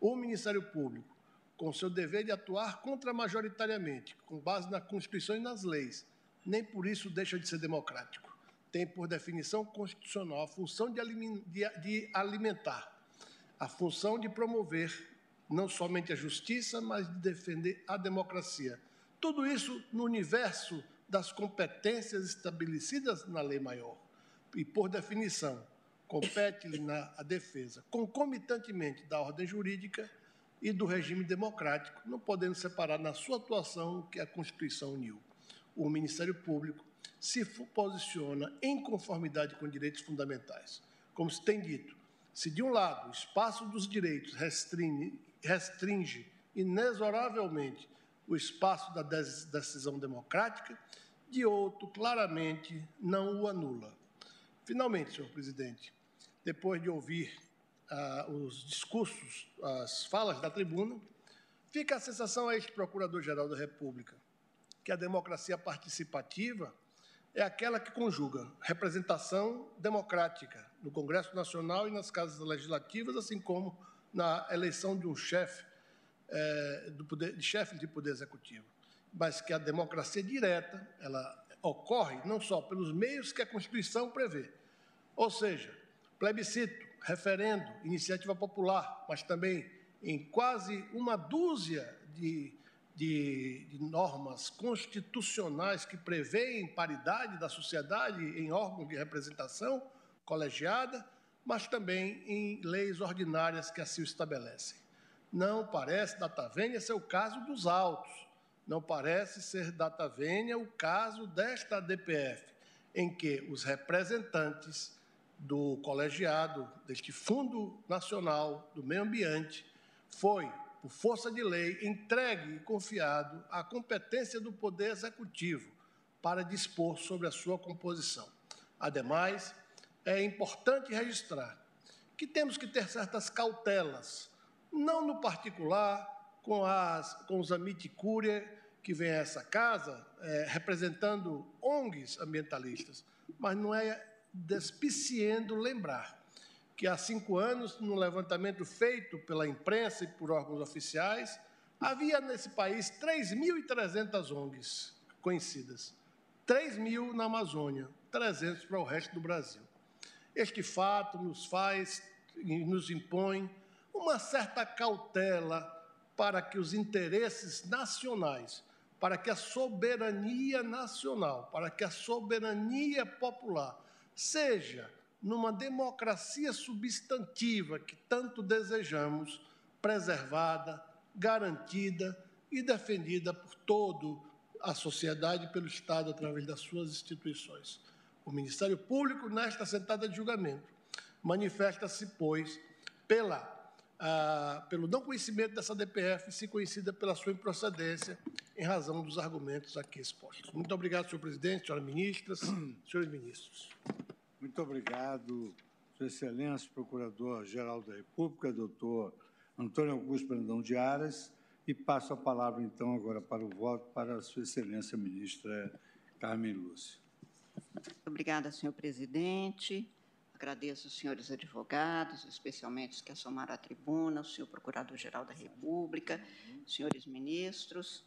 O Ministério Público, com seu dever de atuar contramajoritariamente, com base na Constituição e nas leis, nem por isso deixa de ser democrático. Tem, por definição constitucional, a função de alimentar a função de promover não somente a justiça, mas de defender a democracia. Tudo isso no universo das competências estabelecidas na lei maior. E, por definição, compete-lhe na defesa, concomitantemente da ordem jurídica e do regime democrático, não podendo separar na sua atuação o que a Constituição uniu. O Ministério Público se posiciona em conformidade com direitos fundamentais. Como se tem dito, se, de um lado, o espaço dos direitos restringe, restringe inexoravelmente o espaço da decisão democrática, de outro, claramente, não o anula. Finalmente, senhor presidente, depois de ouvir ah, os discursos, as falas da tribuna, fica a sensação a este Procurador-Geral da República que a democracia participativa é aquela que conjuga representação democrática no Congresso Nacional e nas casas legislativas, assim como na eleição de um chefe é, do poder, de chefe de poder executivo, mas que a democracia direta ela ocorre não só pelos meios que a Constituição prevê, ou seja, plebiscito, referendo, iniciativa popular, mas também em quase uma dúzia de de, de, normas constitucionais que prevêem paridade da sociedade em órgãos de representação colegiada, mas também em leis ordinárias que assim o estabelecem. Não parece data vênia ser o caso dos autos, não parece ser data vênia o caso desta DPF, em que os representantes do colegiado, deste Fundo Nacional do Meio Ambiente, foi por força de lei, entregue e confiado à competência do Poder Executivo para dispor sobre a sua composição. Ademais, é importante registrar que temos que ter certas cautelas, não no particular com, as, com os amiticúria que vêm a essa casa é, representando ONGs ambientalistas, mas não é despiciendo lembrar que há cinco anos, no levantamento feito pela imprensa e por órgãos oficiais, havia nesse país 3.300 ONGs conhecidas. 3 mil na Amazônia, 300 para o resto do Brasil. Este fato nos faz, nos impõe uma certa cautela para que os interesses nacionais, para que a soberania nacional, para que a soberania popular seja, numa democracia substantiva que tanto desejamos, preservada, garantida e defendida por toda a sociedade e pelo Estado através das suas instituições. O Ministério Público, nesta sentada de julgamento, manifesta-se, pois, pela ah, pelo não conhecimento dessa DPF, se conhecida pela sua improcedência, em razão dos argumentos aqui expostos. Muito obrigado, senhor presidente, senhoras ministras, senhores ministros. Muito obrigado, Sua Excelência, Procurador-Geral da República, doutor Antônio Augusto Brandão de Aras, e passo a palavra, então, agora para o voto para a Sua Excelência, ministra Carmen Lúcia. Obrigada, senhor presidente. Agradeço os senhores advogados, especialmente os que assomaram à tribuna, o senhor Procurador-Geral da República, senhores ministros.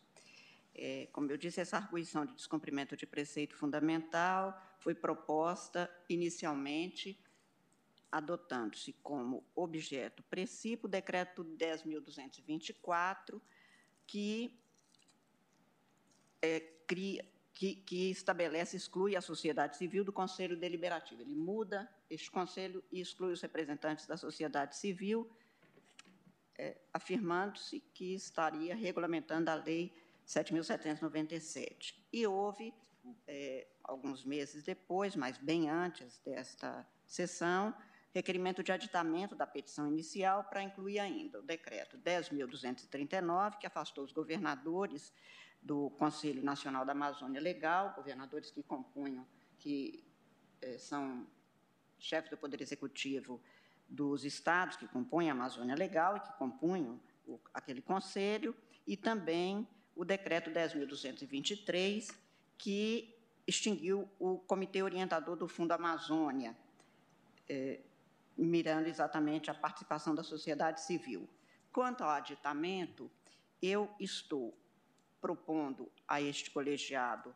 É, como eu disse, essa arguição de descumprimento de preceito fundamental foi proposta inicialmente adotando-se como objeto princípio o decreto 10.224, que é, cria, que, que estabelece, exclui a sociedade civil do Conselho Deliberativo. Ele muda este Conselho e exclui os representantes da sociedade civil, é, afirmando-se que estaria regulamentando a Lei 7.797. E houve, é, alguns meses depois, mas bem antes desta sessão, requerimento de aditamento da petição inicial para incluir ainda o decreto 10.239, que afastou os governadores do Conselho Nacional da Amazônia Legal, governadores que compunham, que eh, são chefes do Poder Executivo dos estados que compõem a Amazônia Legal e que compunham o, aquele conselho, e também o decreto 10.223, que extinguiu o Comitê Orientador do Fundo Amazônia, eh, mirando exatamente a participação da sociedade civil. Quanto ao aditamento, eu estou propondo a este colegiado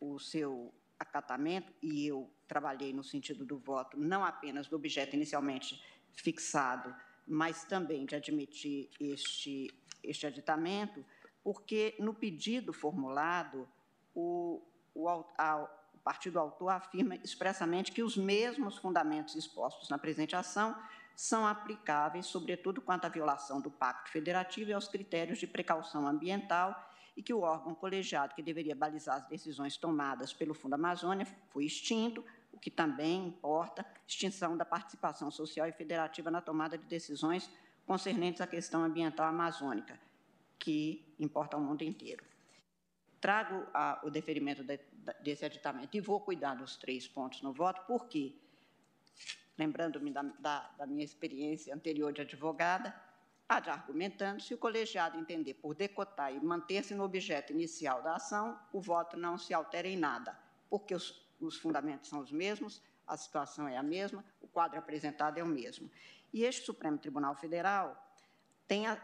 o seu acatamento, e eu trabalhei no sentido do voto, não apenas do objeto inicialmente fixado, mas também de admitir este, este aditamento, porque no pedido formulado, o, o, a, o partido autor afirma expressamente que os mesmos fundamentos expostos na presente ação são aplicáveis, sobretudo quanto à violação do Pacto Federativo e aos critérios de precaução ambiental e que o órgão colegiado que deveria balizar as decisões tomadas pelo Fundo Amazônia foi extinto, o que também importa extinção da participação social e federativa na tomada de decisões concernentes à questão ambiental amazônica, que importa ao mundo inteiro. Trago a, o deferimento de, desse aditamento e vou cuidar dos três pontos no voto, porque, lembrando-me da, da, da minha experiência anterior de advogada, argumentando, se o colegiado entender por decotar e manter-se no objeto inicial da ação, o voto não se altera em nada, porque os, os fundamentos são os mesmos, a situação é a mesma, o quadro apresentado é o mesmo. E este Supremo Tribunal Federal tem a,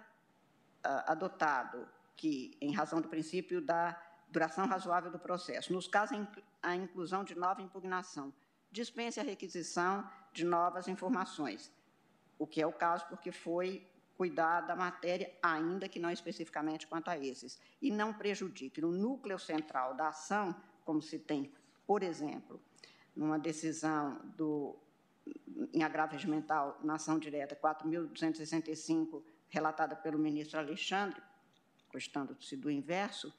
a, adotado que, em razão do princípio da duração razoável do processo, nos casos a inclusão de nova impugnação, dispense a requisição de novas informações, o que é o caso porque foi cuidar da matéria, ainda que não especificamente quanto a esses, e não prejudique. No núcleo central da ação, como se tem, por exemplo, numa decisão do, em agravo regimental na ação direta 4.265, relatada pelo ministro Alexandre, cogitando-se do inverso,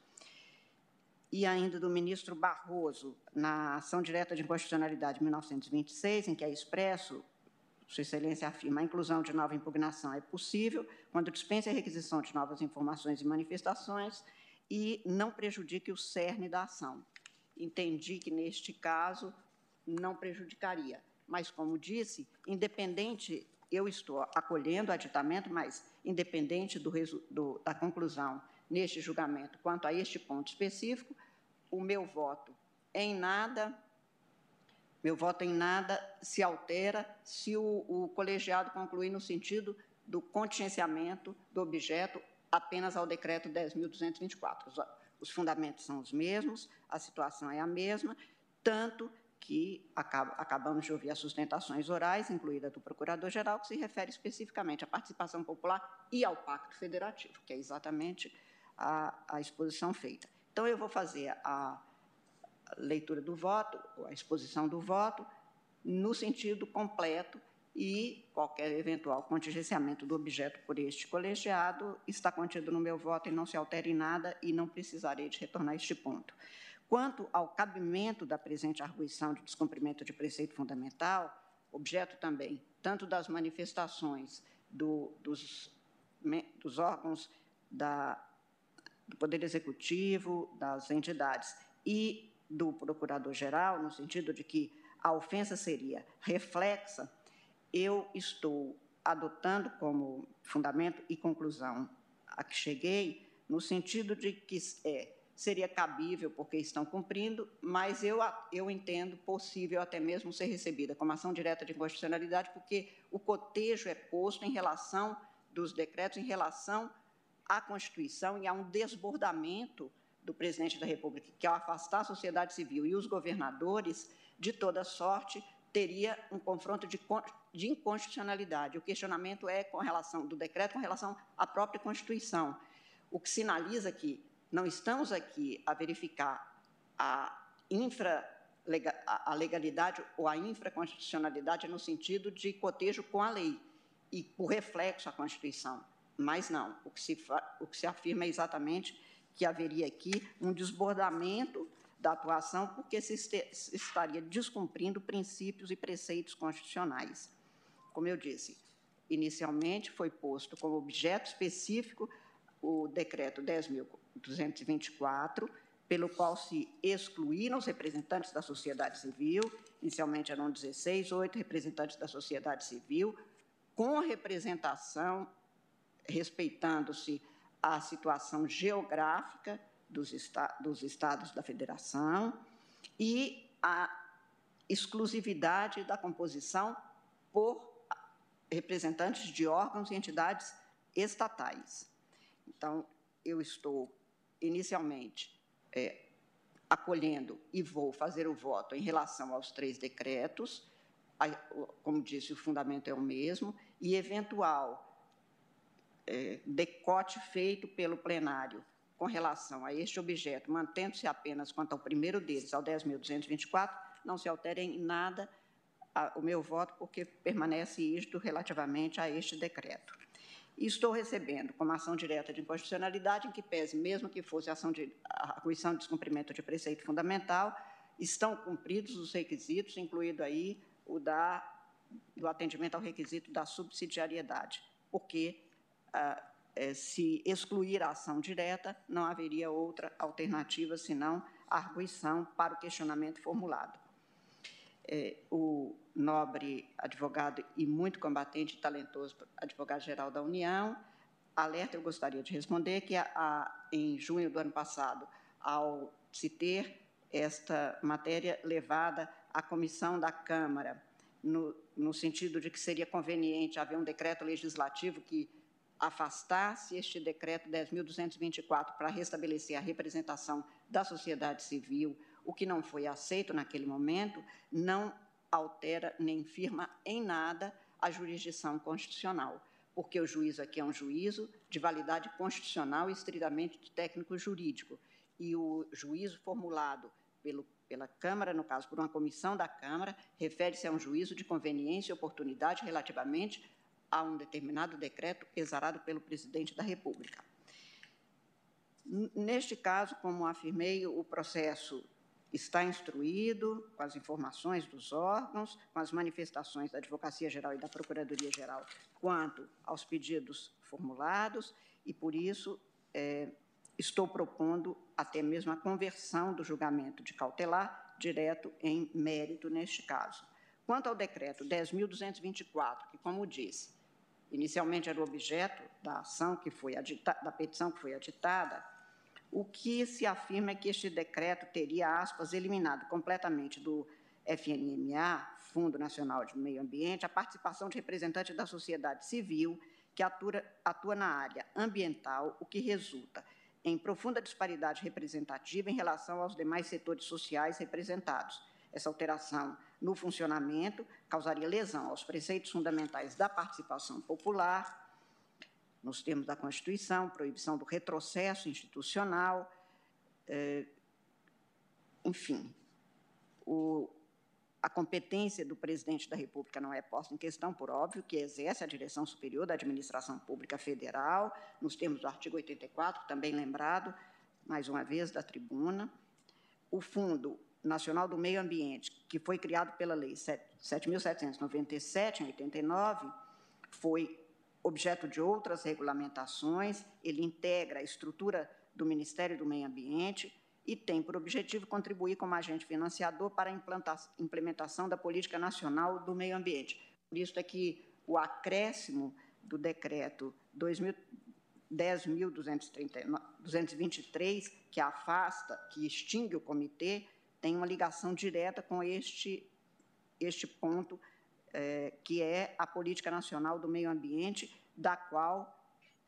e ainda do ministro Barroso, na ação direta de inconstitucionalidade 1926, em que é expresso sua Excelência afirma a inclusão de nova impugnação é possível quando dispensa a requisição de novas informações e manifestações e não prejudique o cerne da ação. Entendi que, neste caso, não prejudicaria. Mas, como disse, independente, eu estou acolhendo o aditamento, mas independente do, do, da conclusão neste julgamento quanto a este ponto específico, o meu voto em nada meu voto em nada se altera se o, o colegiado concluir no sentido do contingenciamento do objeto apenas ao decreto 10.224. Os, os fundamentos são os mesmos, a situação é a mesma, tanto que acaba, acabamos de ouvir as sustentações orais, incluída do Procurador-Geral, que se refere especificamente à participação popular e ao Pacto Federativo, que é exatamente a, a exposição feita. Então, eu vou fazer a leitura do voto, a exposição do voto, no sentido completo e qualquer eventual contingenciamento do objeto por este colegiado está contido no meu voto e não se altera em nada e não precisarei de retornar a este ponto. Quanto ao cabimento da presente arguição de descumprimento de preceito fundamental, objeto também tanto das manifestações do, dos, dos, órgãos da, do Poder Executivo, das entidades e do Procurador-Geral, no sentido de que a ofensa seria reflexa, eu estou adotando como fundamento e conclusão a que cheguei, no sentido de que é seria cabível porque estão cumprindo, mas eu, eu entendo possível até mesmo ser recebida como ação direta de inconstitucionalidade, porque o cotejo é posto em relação dos decretos, em relação à Constituição e a um desbordamento do presidente da República, que ao afastar a sociedade civil e os governadores, de toda sorte, teria um confronto de, de inconstitucionalidade. O questionamento é com relação do decreto com relação à própria Constituição, o que sinaliza que não estamos aqui a verificar a, infra, a legalidade ou a infraconstitucionalidade no sentido de cotejo com a lei e por reflexo à Constituição. Mas não, o que se, o que se afirma é exatamente que haveria aqui um desbordamento da atuação porque se, estaria descumprindo princípios e preceitos constitucionais. Como eu disse, inicialmente foi posto como objeto específico o decreto 10.224, pelo qual se excluíram os representantes da sociedade civil, inicialmente eram 16, oito representantes da sociedade civil, com representação, respeitando-se a situação geográfica dos, esta dos estados da federação e a exclusividade da composição por representantes de órgãos e entidades estatais. Então, eu estou, inicialmente, é, acolhendo e vou fazer o voto em relação aos três decretos, como disse, o fundamento é o mesmo, e eventual é, decote feito pelo plenário com relação a este objeto, mantendo-se apenas quanto ao primeiro deles, ao 10.224, não se altere em nada o meu voto, porque permanece isto relativamente a este decreto. Estou recebendo como ação direta de inconstitucionalidade, em que pese, mesmo que fosse ação de arguição de descumprimento de preceito fundamental, estão cumpridos os requisitos, incluído aí o da, do atendimento ao requisito da subsidiariedade, porque é, se excluir a ação direta, não haveria outra alternativa senão a arguição para o questionamento formulado. É, o nobre advogado e muito combatente e talentoso advogado-geral da União. Alerta, eu gostaria de responder que, a, a, em junho do ano passado, ao se ter esta matéria levada à comissão da Câmara, no, no sentido de que seria conveniente haver um decreto legislativo que afastasse este decreto 10.224 para restabelecer a representação da sociedade civil, o que não foi aceito naquele momento, não altera nem firma em nada a jurisdição constitucional, porque o juízo aqui é um juízo de validade constitucional e estritamente técnico-jurídico, e o juízo formulado pelo, pela Câmara, no caso por uma comissão da Câmara, refere-se a um juízo de conveniência e oportunidade relativamente a um determinado decreto exarado pelo presidente da República. Neste caso, como afirmei, o processo está instruído com as informações dos órgãos, com as manifestações da Advocacia Geral e da Procuradoria Geral quanto aos pedidos formulados, e por isso é, estou propondo até mesmo a conversão do julgamento de cautelar direto em mérito neste caso. Quanto ao decreto 10.224, que, como disse, inicialmente era o objeto da ação que foi adita, da petição que foi aditada, o que se afirma é que este decreto teria, aspas, eliminado completamente do FNMA, Fundo Nacional de Meio Ambiente, a participação de representantes da sociedade civil que atua, atua na área ambiental, o que resulta em profunda disparidade representativa em relação aos demais setores sociais representados. essa alteração no funcionamento causaria lesão aos preceitos fundamentais da participação popular, nos termos da Constituição, proibição do retrocesso institucional, eh, enfim, o, a competência do presidente da República não é posta em questão, por óbvio, que exerce a direção superior da administração pública federal, nos termos do artigo 84, também lembrado, mais uma vez, da tribuna. O Fundo Nacional do Meio Ambiente, que foi criado pela Lei 7.797, em 89, foi objeto de outras regulamentações, ele integra a estrutura do Ministério do Meio Ambiente e tem por objetivo contribuir como agente financiador para a implementação da Política Nacional do Meio Ambiente. Por isso é que o acréscimo do decreto 10.223, que afasta, que extingue o comitê, tem uma ligação direta com este, este ponto é, que é a Política Nacional do Meio Ambiente, da qual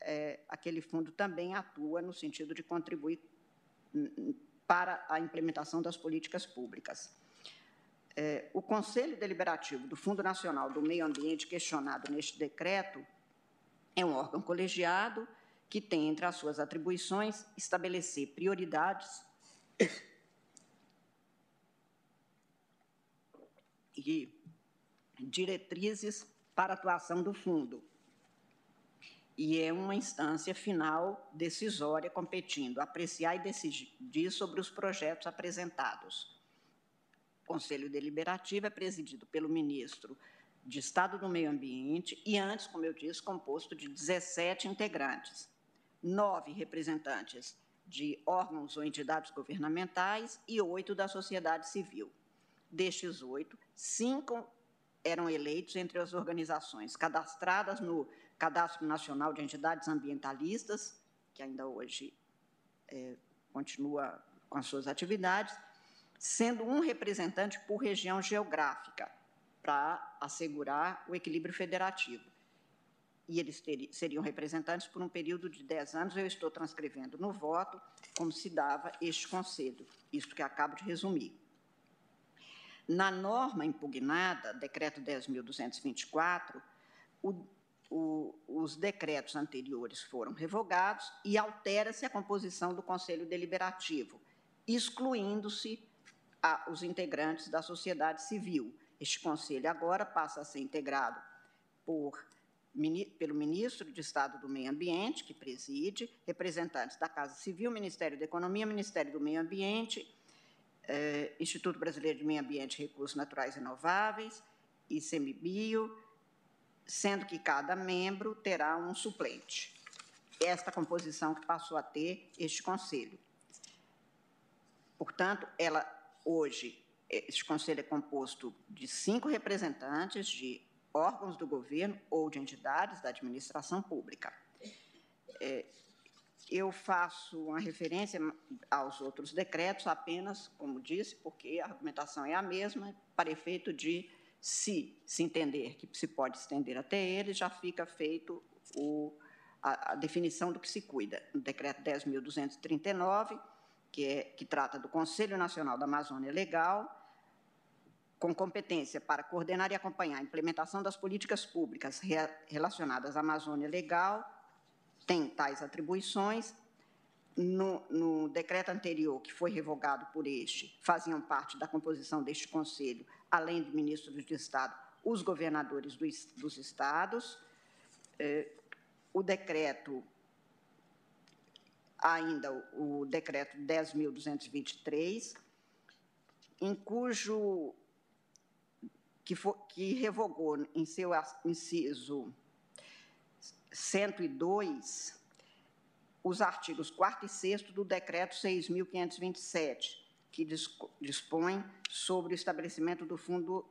é, aquele fundo também atua no sentido de contribuir para a implementação das políticas públicas. É, o Conselho Deliberativo do Fundo Nacional do Meio Ambiente, questionado neste decreto, é um órgão colegiado que tem entre as suas atribuições estabelecer prioridades e diretrizes para a atuação do fundo. E é uma instância final decisória competindo, apreciar e decidir sobre os projetos apresentados. O Conselho Deliberativo é presidido pelo ministro de Estado do Meio Ambiente e, antes, como eu disse, composto de 17 integrantes, nove representantes de órgãos ou entidades governamentais e oito da sociedade civil. Destes oito, cinco eram eleitos entre as organizações cadastradas no Cadastro Nacional de Entidades Ambientalistas, que ainda hoje é, continua com as suas atividades, sendo um representante por região geográfica, para assegurar o equilíbrio federativo. E eles teriam, seriam representantes por um período de 10 anos. Eu estou transcrevendo no voto como se dava este conselho, isto que acabo de resumir. Na norma impugnada, decreto 10.224, o, o, os decretos anteriores foram revogados e altera-se a composição do Conselho Deliberativo, excluindo-se os integrantes da sociedade civil. Este conselho agora passa a ser integrado por, pelo ministro de Estado do Meio Ambiente, que preside, representantes da Casa Civil, Ministério da Economia, Ministério do Meio Ambiente, eh, Instituto Brasileiro de Meio Ambiente e Recursos Naturais Renováveis, ICMBio, sendo que cada membro terá um suplente. Esta composição que passou a ter este conselho. Portanto, ela hoje, este conselho é composto de cinco representantes de órgãos do governo ou de entidades da administração pública. É, eu faço uma referência aos outros decretos apenas, como disse, porque a argumentação é a mesma, para efeito de, se se entender que se pode estender até ele, já fica feito o, a, a, definição do que se cuida. No decreto 10.239, que, é, que trata do Conselho Nacional da Amazônia Legal, com competência para coordenar e acompanhar a implementação das políticas públicas relacionadas à Amazônia Legal, tem tais atribuições. No, no, decreto anterior, que foi revogado por este, faziam parte da composição deste Conselho, além de ministros de Estado, os governadores do, dos estados. Eh, o decreto, ainda o, o decreto 10.223, em cujo. Que, for, que revogou em seu inciso 102 os artigos 4 e 6 do Decreto 6.527, que dispõe sobre o estabelecimento do Fundo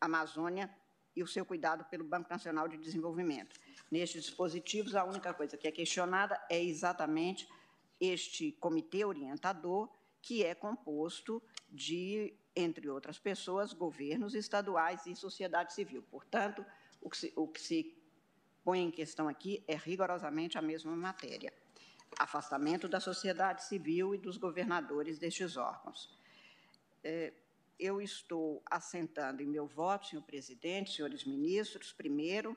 Amazônia e o seu cuidado pelo Banco Nacional de Desenvolvimento. Nestes dispositivos, a única coisa que é questionada é exatamente este comitê orientador, que é composto de, entre outras pessoas, governos estaduais e sociedade civil. Portanto, o que se, o que se põe em questão aqui é rigorosamente a mesma matéria: afastamento da sociedade civil e dos governadores destes órgãos. É, eu estou assentando em meu voto, senhor presidente, senhores ministros, primeiro,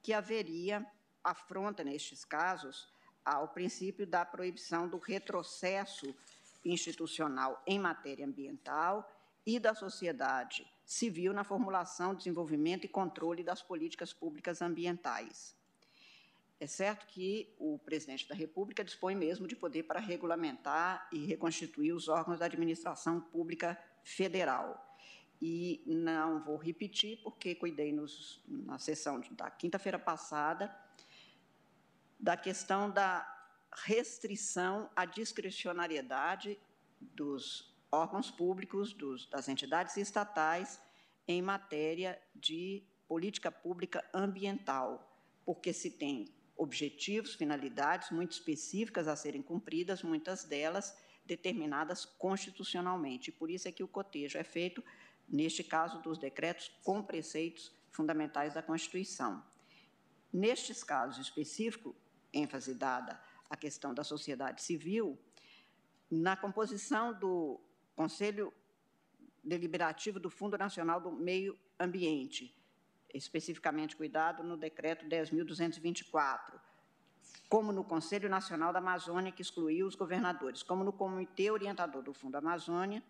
que haveria afronta nestes casos ao princípio da proibição do retrocesso institucional em matéria ambiental e da sociedade civil na formulação, desenvolvimento e controle das políticas públicas ambientais. É certo que o presidente da República dispõe mesmo de poder para regulamentar e reconstituir os órgãos da administração pública federal. E não vou repetir, porque cuidei nos, na sessão da quinta-feira passada da questão da restrição à discricionariedade dos órgãos públicos, dos, das entidades estatais, em matéria de política pública ambiental, porque se tem objetivos, finalidades muito específicas a serem cumpridas, muitas delas determinadas constitucionalmente. Por isso é que o cotejo é feito, neste caso, dos decretos com preceitos fundamentais da Constituição. Nestes casos específicos, ênfase dada à questão da sociedade civil, na composição do Conselho Deliberativo do Fundo Nacional do Meio Ambiente, especificamente cuidado no decreto 10.224, como no Conselho Nacional da Amazônia, que excluiu os governadores, como no Comitê Orientador do Fundo Amazônia,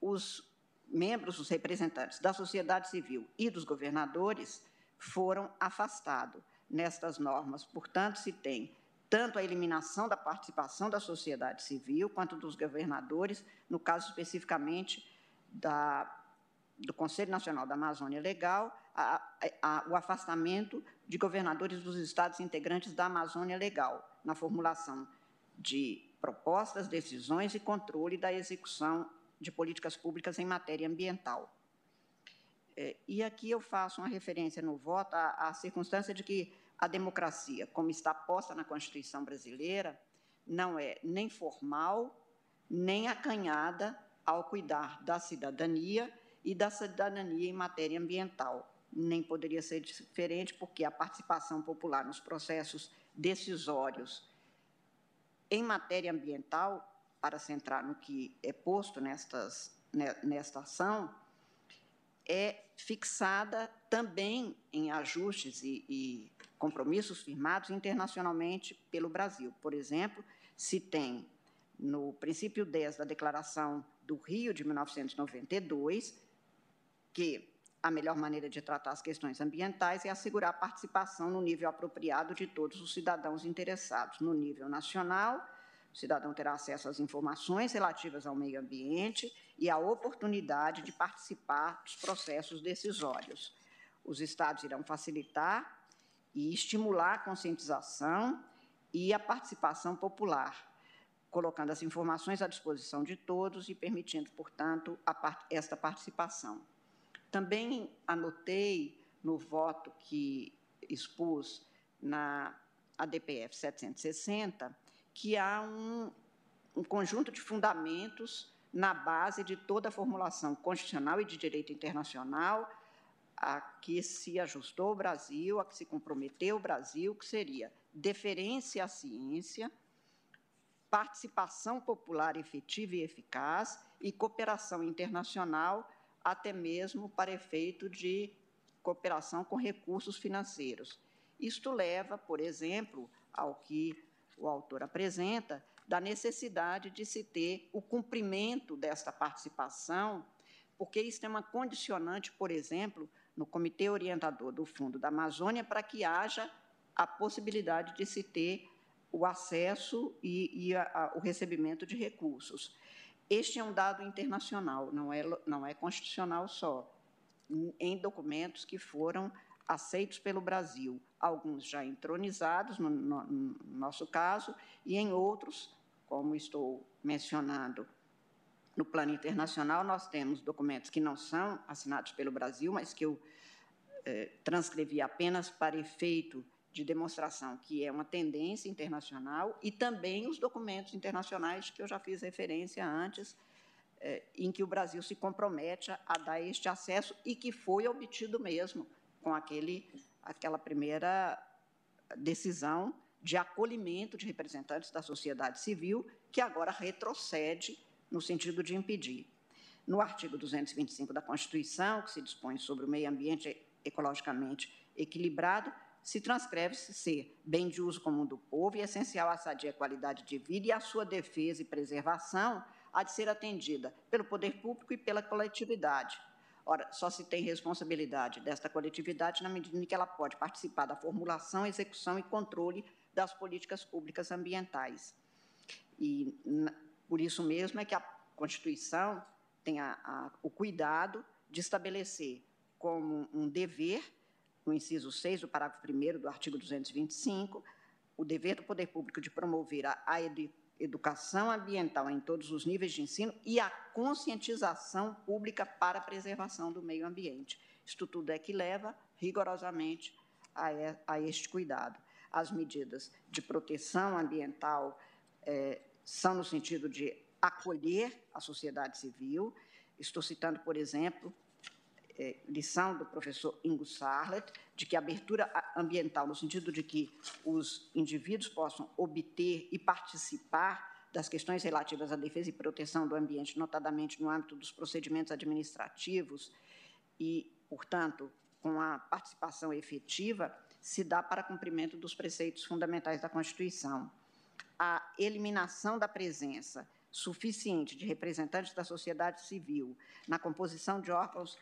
os membros, os representantes da sociedade civil e dos governadores foram afastados nestas normas. Portanto, se tem tanto a eliminação da participação da sociedade civil quanto dos governadores, no caso especificamente da, do Conselho Nacional da Amazônia Legal, a, a, o afastamento de governadores dos estados integrantes da Amazônia Legal, na formulação de propostas, decisões e controle da execução de políticas públicas em matéria ambiental. É, e aqui eu faço uma referência no voto à, à circunstância de que a democracia, como está posta na Constituição brasileira, não é nem formal, nem acanhada ao cuidar da cidadania e da cidadania em matéria ambiental. Nem poderia ser diferente, porque a participação popular nos processos decisórios em matéria ambiental, para centrar no que é posto nestas, nesta ação, é fixada também em ajustes e, e compromissos firmados internacionalmente pelo Brasil. Por exemplo, se tem no princípio 10 da Declaração do Rio de 1992 que a melhor maneira de tratar as questões ambientais é assegurar a participação no nível apropriado de todos os cidadãos interessados. No nível nacional, o cidadão terá acesso às informações relativas ao meio ambiente e a oportunidade de participar dos processos decisórios. Os estados irão facilitar e estimular a conscientização e a participação popular, colocando as informações à disposição de todos e permitindo, portanto, part esta participação. Também anotei no voto que expus na ADPF 760 que há um, um conjunto de fundamentos na base de toda a formulação constitucional e de direito internacional a que se ajustou o Brasil, a que se comprometeu o Brasil, que seria deferência à ciência, participação popular efetiva e eficaz e cooperação internacional, até mesmo para efeito de cooperação com recursos financeiros. Isto leva, por exemplo, ao que o autor apresenta, da necessidade de se ter o cumprimento desta participação, porque isso é uma condicionante, por exemplo, no Comitê Orientador do Fundo da Amazônia para que haja a possibilidade de se ter o acesso e, e a, a, o recebimento de recursos. Este é um dado internacional, não é, não é constitucional só, em documentos que foram aceitos pelo Brasil, alguns já entronizados, no, no, no nosso caso, e em outros, como estou mencionando no plano internacional, nós temos documentos que não são assinados pelo Brasil, mas que eu eh, transcrevi apenas para efeito de demonstração que é uma tendência internacional, e também os documentos internacionais que eu já fiz referência antes, eh, em que o Brasil se compromete a dar este acesso e que foi obtido mesmo com aquele, aquela primeira decisão de acolhimento de representantes da sociedade civil, que agora retrocede no sentido de impedir. No artigo 225 da Constituição, que se dispõe sobre o meio ambiente ecologicamente equilibrado, se transcreve-se ser bem de uso comum do povo e essencial à sadia qualidade de vida e à sua defesa e preservação há de ser atendida pelo poder público e pela coletividade. Ora, só se tem responsabilidade desta coletividade na medida em que ela pode participar da formulação, execução e controle das políticas públicas ambientais. E por isso mesmo é que a Constituição tem a, a, o cuidado de estabelecer como um dever no inciso 6 do parágrafo 1 do artigo 225, o dever do poder público de promover a, a educação ambiental em todos os níveis de ensino e a conscientização pública para a preservação do meio ambiente. Isto tudo é que leva rigorosamente a, a este cuidado. As medidas de proteção ambiental é, são no sentido de acolher a sociedade civil. Estou citando, por exemplo, é, lição do professor Ingo Sarlet, de que a abertura ambiental, no sentido de que os indivíduos possam obter e participar das questões relativas à defesa e proteção do ambiente, notadamente no âmbito dos procedimentos administrativos e, portanto, com a participação efetiva, se dá para cumprimento dos preceitos fundamentais da Constituição. A eliminação da presença suficiente de representantes da sociedade civil na composição de órgãos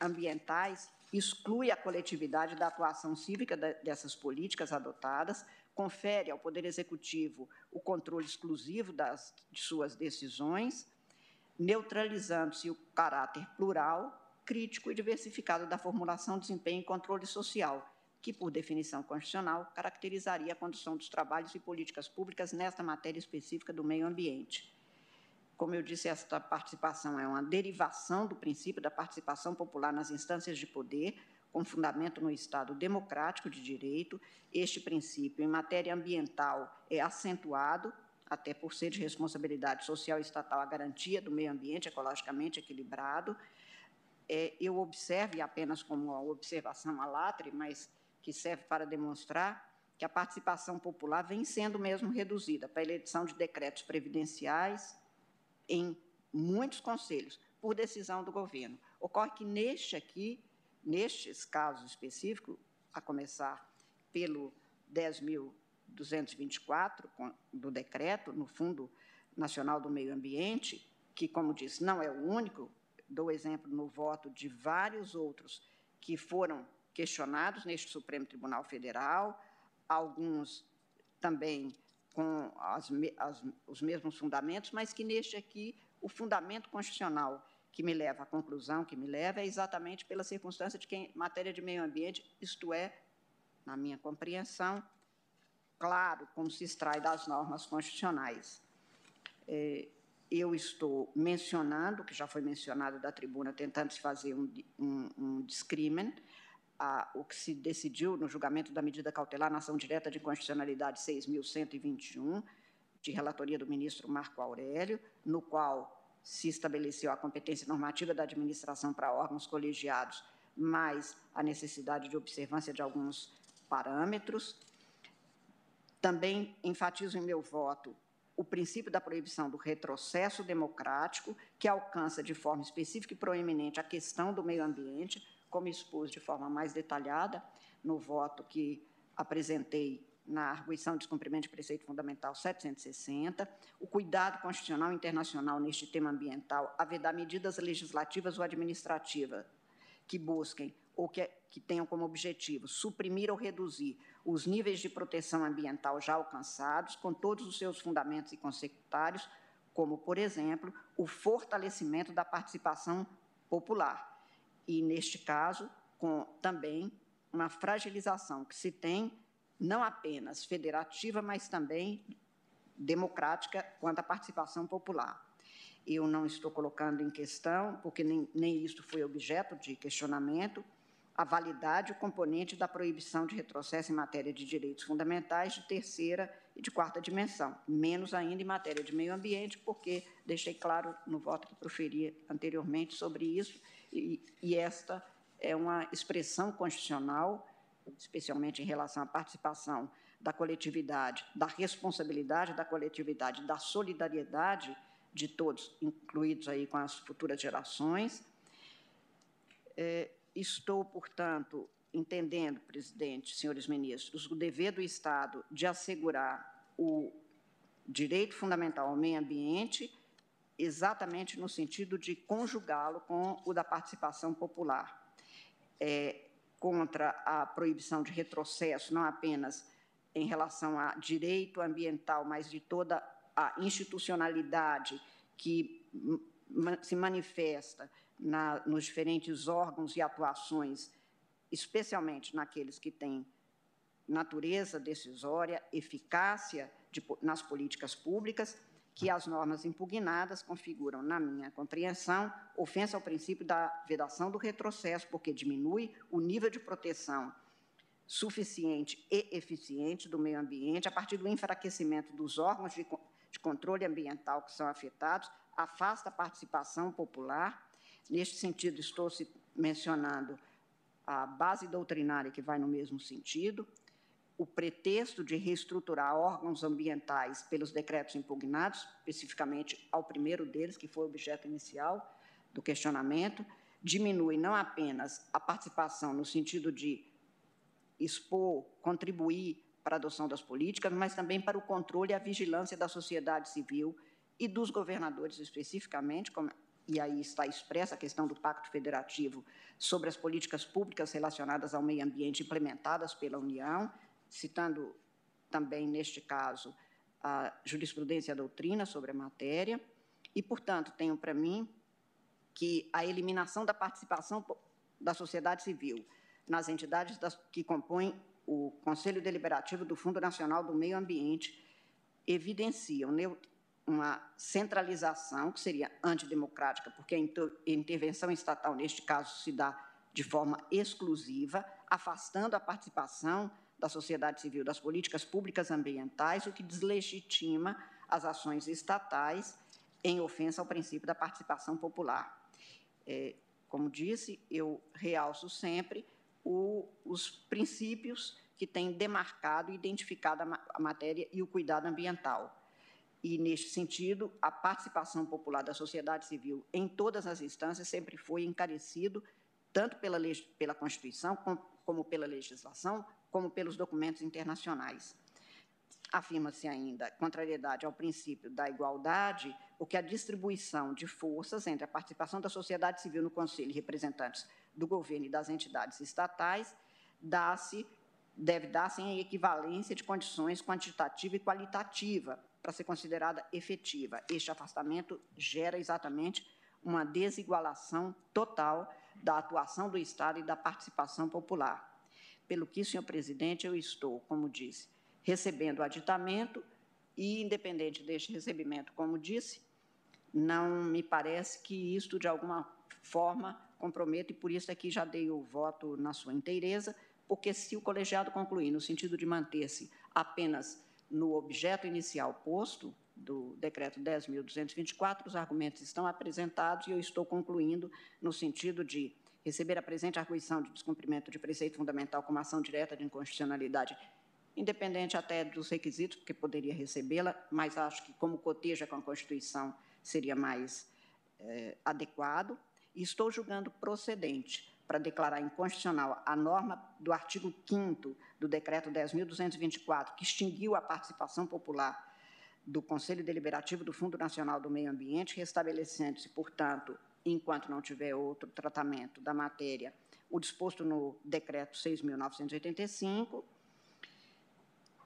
ambientais exclui a coletividade da atuação cívica dessas políticas adotadas, confere ao Poder Executivo o controle exclusivo das, de suas decisões, neutralizando-se o caráter plural, crítico e diversificado da formulação, desempenho e controle social, que, por definição constitucional, caracterizaria a condução dos trabalhos e políticas públicas nesta matéria específica do meio ambiente. Como eu disse, esta participação é uma derivação do princípio da participação popular nas instâncias de poder, com fundamento no Estado democrático de direito. Este princípio, em matéria ambiental, é acentuado, até por ser de responsabilidade social e estatal, a garantia do meio ambiente ecologicamente equilibrado. É, eu observo, e apenas como uma observação alatre, mas que serve para demonstrar que a participação popular vem sendo mesmo reduzida para a eleição de decretos previdenciais, em muitos conselhos, por decisão do governo. Ocorre que neste aqui, nestes casos específicos, a começar pelo 10.224 do decreto, no Fundo Nacional do Meio Ambiente, que, como disse, não é o único, dou exemplo no voto de vários outros que foram questionados neste Supremo Tribunal Federal, alguns também com as, as, os mesmos fundamentos, mas que neste aqui o fundamento constitucional que me leva à conclusão, que me leva, é exatamente pela circunstância de que, em matéria de meio ambiente, isto é, na minha compreensão, claro como se extrai das normas constitucionais. É, eu estou mencionando, que já foi mencionado da tribuna, tentando se fazer um, um, um discrimen, a, o que se decidiu no julgamento da medida cautelar na ação direta de constitucionalidade 6.121, de relatoria do ministro Marco Aurélio, no qual se estabeleceu a competência normativa da administração para órgãos colegiados, mais a necessidade de observância de alguns parâmetros. Também enfatizo em meu voto o princípio da proibição do retrocesso democrático, que alcança de forma específica e proeminente a questão do meio ambiente, como expus de forma mais detalhada no voto que apresentei na arguição de descumprimento de preceito fundamental 760, o cuidado constitucional internacional neste tema ambiental, vedar medidas legislativas ou administrativas que busquem ou que, que tenham como objetivo suprimir ou reduzir os níveis de proteção ambiental já alcançados, com todos os seus fundamentos e consecutários, como, por exemplo, o fortalecimento da participação popular, e, neste caso, com também uma fragilização que se tem não apenas federativa, mas também democrática quanto à participação popular. Eu não estou colocando em questão, porque nem, nem isto foi objeto de questionamento, a validade o componente da proibição de retrocesso em matéria de direitos fundamentais de terceira e de quarta dimensão, menos ainda em matéria de meio ambiente, porque deixei claro no voto que proferi anteriormente sobre isso, e, esta é uma expressão constitucional, especialmente em relação à participação da coletividade, da responsabilidade da coletividade, da solidariedade de todos, incluídos aí com as futuras gerações. É, estou, portanto, entendendo, presidente, senhores ministros, o dever do Estado de assegurar o direito fundamental ao meio ambiente, exatamente no sentido de conjugá-lo com o da participação popular. É, contra a proibição de retrocesso, não apenas em relação a direito ambiental, mas de toda a institucionalidade que se manifesta na, nos diferentes órgãos e atuações, especialmente naqueles que têm natureza decisória, eficácia de, nas políticas públicas, que as normas impugnadas configuram, na minha compreensão, ofensa ao princípio da vedação do retrocesso, porque diminui o nível de proteção suficiente e eficiente do meio ambiente a partir do enfraquecimento dos órgãos de, de controle ambiental que são afetados, afasta a participação popular. Neste sentido, estou mencionando a base doutrinária que vai no mesmo sentido, o pretexto de reestruturar órgãos ambientais pelos decretos impugnados, especificamente ao primeiro deles, que foi objeto inicial do questionamento, diminui não apenas a participação no sentido de expor, contribuir para a adoção das políticas, mas também para o controle e a vigilância da sociedade civil e dos governadores especificamente, como, e aí está expressa a questão do Pacto Federativo sobre as políticas públicas relacionadas ao meio ambiente implementadas pela União, citando também, neste caso, a jurisprudência e a doutrina sobre a matéria, e, portanto, tenho para mim que a eliminação da participação da sociedade civil nas entidades das, que compõem o Conselho Deliberativo do Fundo Nacional do Meio Ambiente evidenciam uma centralização que seria antidemocrática, porque a intervenção estatal, neste caso, se dá de forma exclusiva, afastando a participação da sociedade civil das políticas públicas ambientais, o que deslegitima as ações estatais em ofensa ao princípio da participação popular. É, como disse, eu realço sempre o, os princípios que têm demarcado e identificado a, a matéria e o cuidado ambiental. E, neste sentido, a participação popular da sociedade civil em todas as instâncias sempre foi encarecido, tanto pela, pela Constituição como, como pela legislação, como pelos documentos internacionais. Afirma-se ainda contrariedade ao princípio da igualdade, porque a distribuição de forças entre a participação da sociedade civil no Conselho e representantes do governo e das entidades estatais dá-se deve dar-se em equivalência de condições quantitativa e qualitativa para ser considerada efetiva. Este afastamento gera exatamente uma desigualação total da atuação do Estado e da participação popular. Pelo que, senhor presidente, eu estou, como disse, recebendo o aditamento e, independente deste recebimento, como disse, não me parece que isto, de alguma forma, comprometa, e por isso aqui já dei o voto na sua inteireza, porque se o colegiado concluir no sentido de manter-se apenas no objeto inicial posto do decreto 10.224, os argumentos estão apresentados e eu estou concluindo no sentido de receber a presente arguição de descumprimento de preceito fundamental como ação direta de inconstitucionalidade, independente até dos requisitos, porque poderia recebê-la, mas acho que, como coteja com a Constituição, seria mais é, adequado. E estou julgando procedente para declarar inconstitucional a norma do artigo 5 do Decreto 10.224, que extinguiu a participação popular do Conselho Deliberativo do Fundo Nacional do Meio Ambiente, restabelecendo-se, portanto, enquanto não tiver outro tratamento da matéria, o disposto no Decreto 6.985,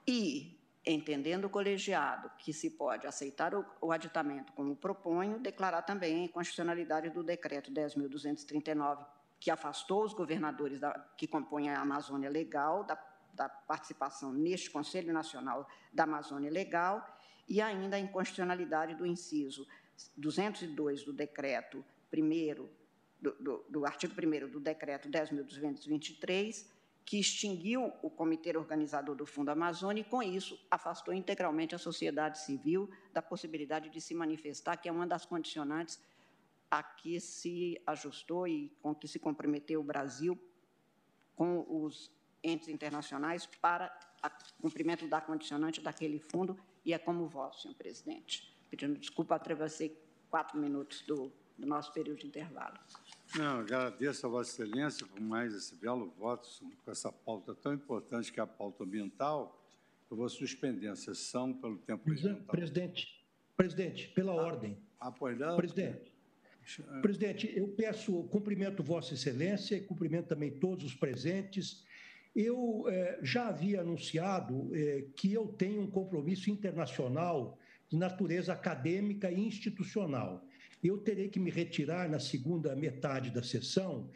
e, entendendo o colegiado que se pode aceitar o, o aditamento como proponho, declarar também a inconstitucionalidade do Decreto 10.239, que afastou os governadores da, que compõem a Amazônia Legal da, da participação neste Conselho Nacional da Amazônia Legal, e ainda a inconstitucionalidade do inciso 202 do Decreto primeiro, do, do, do artigo 1 do decreto 10.223, que extinguiu o comitê organizador do Fundo Amazônia e, com isso, afastou integralmente a sociedade civil da possibilidade de se manifestar, que é uma das condicionantes a que se ajustou e com que se comprometeu o Brasil com os entes internacionais para o cumprimento da condicionante daquele fundo, e é como voto, senhor presidente. Pedindo desculpa, atravessei quatro minutos do, do nosso período de intervalo. Não, agradeço a Vossa Excelência por mais esse belo voto com essa pauta tão importante que é a pauta ambiental. Eu vou suspender a sessão pelo tempo regimental. Presidente, presidente, pela ah, ordem. Pois não? Presidente, presidente, eu peço, cumprimento Vossa Excelência e cumprimento também todos os presentes. Eu eh, já havia anunciado eh, que eu tenho um compromisso internacional de natureza acadêmica e institucional. Eu terei que me retirar na segunda metade da sessão.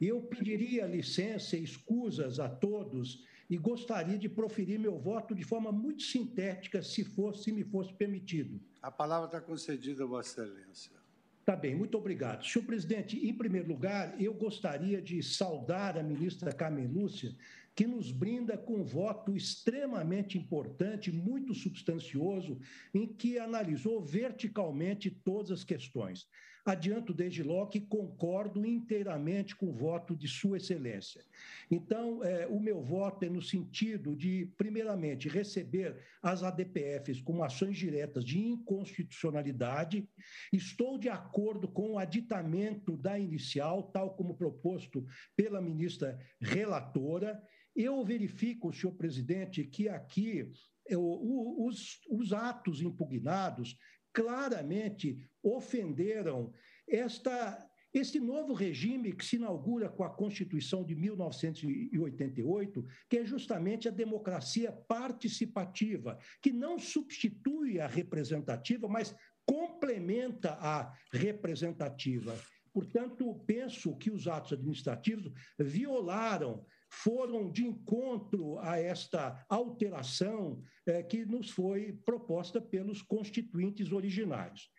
Eu pediria licença e escusas a todos e gostaria de proferir meu voto de forma muito sintética, se fosse, se me fosse permitido. A palavra está concedida Vossa Excelência. Tá bem, muito obrigado. Senhor presidente, em primeiro lugar, eu gostaria de saudar a ministra Carmen Lúcia que nos brinda com um voto extremamente importante, muito substancioso, em que analisou verticalmente todas as questões. Adianto desde logo que concordo inteiramente com o voto de Sua Excelência. Então, é, o meu voto é no sentido de, primeiramente, receber as ADPFs como ações diretas de inconstitucionalidade. Estou de acordo com o aditamento da inicial, tal como proposto pela ministra relatora eu verifico, senhor presidente, que aqui os, os atos impugnados claramente ofenderam esta esse novo regime que se inaugura com a Constituição de 1988, que é justamente a democracia participativa, que não substitui a representativa, mas complementa a representativa. Portanto, penso que os atos administrativos violaram foram de encontro a esta alteração é, que nos foi proposta pelos constituintes originários.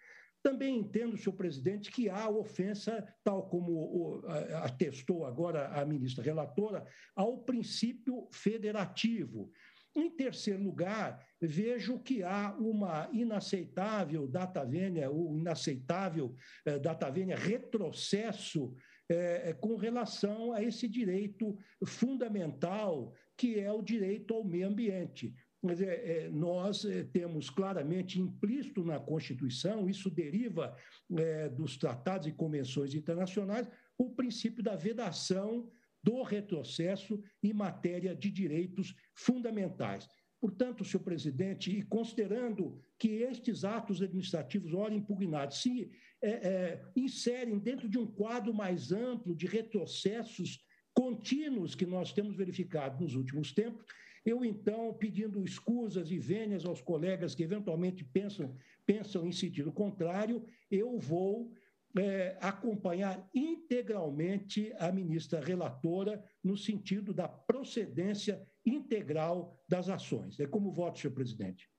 Também entendo, senhor presidente, que há ofensa, tal como atestou agora a ministra relatora, ao princípio federativo. Em terceiro lugar, vejo que há uma inaceitável data vênia, um inaceitável eh, data vênia retrocesso é, é, com relação a esse direito fundamental que é o direito ao meio ambiente. Mas é, é, nós é, temos claramente implícito na Constituição, isso deriva é, dos tratados e convenções internacionais, o princípio da vedação do retrocesso em matéria de direitos fundamentais. Portanto, senhor presidente, e considerando que estes atos administrativos, ora impugnados, se é, é, inserem dentro de um quadro mais amplo de retrocessos contínuos que nós temos verificado nos últimos tempos, eu então, pedindo escusas e vênias aos colegas que eventualmente pensam, pensam em sentido contrário, eu vou é, acompanhar integralmente a ministra relatora no sentido da procedência integral das ações. É como voto, senhor presidente.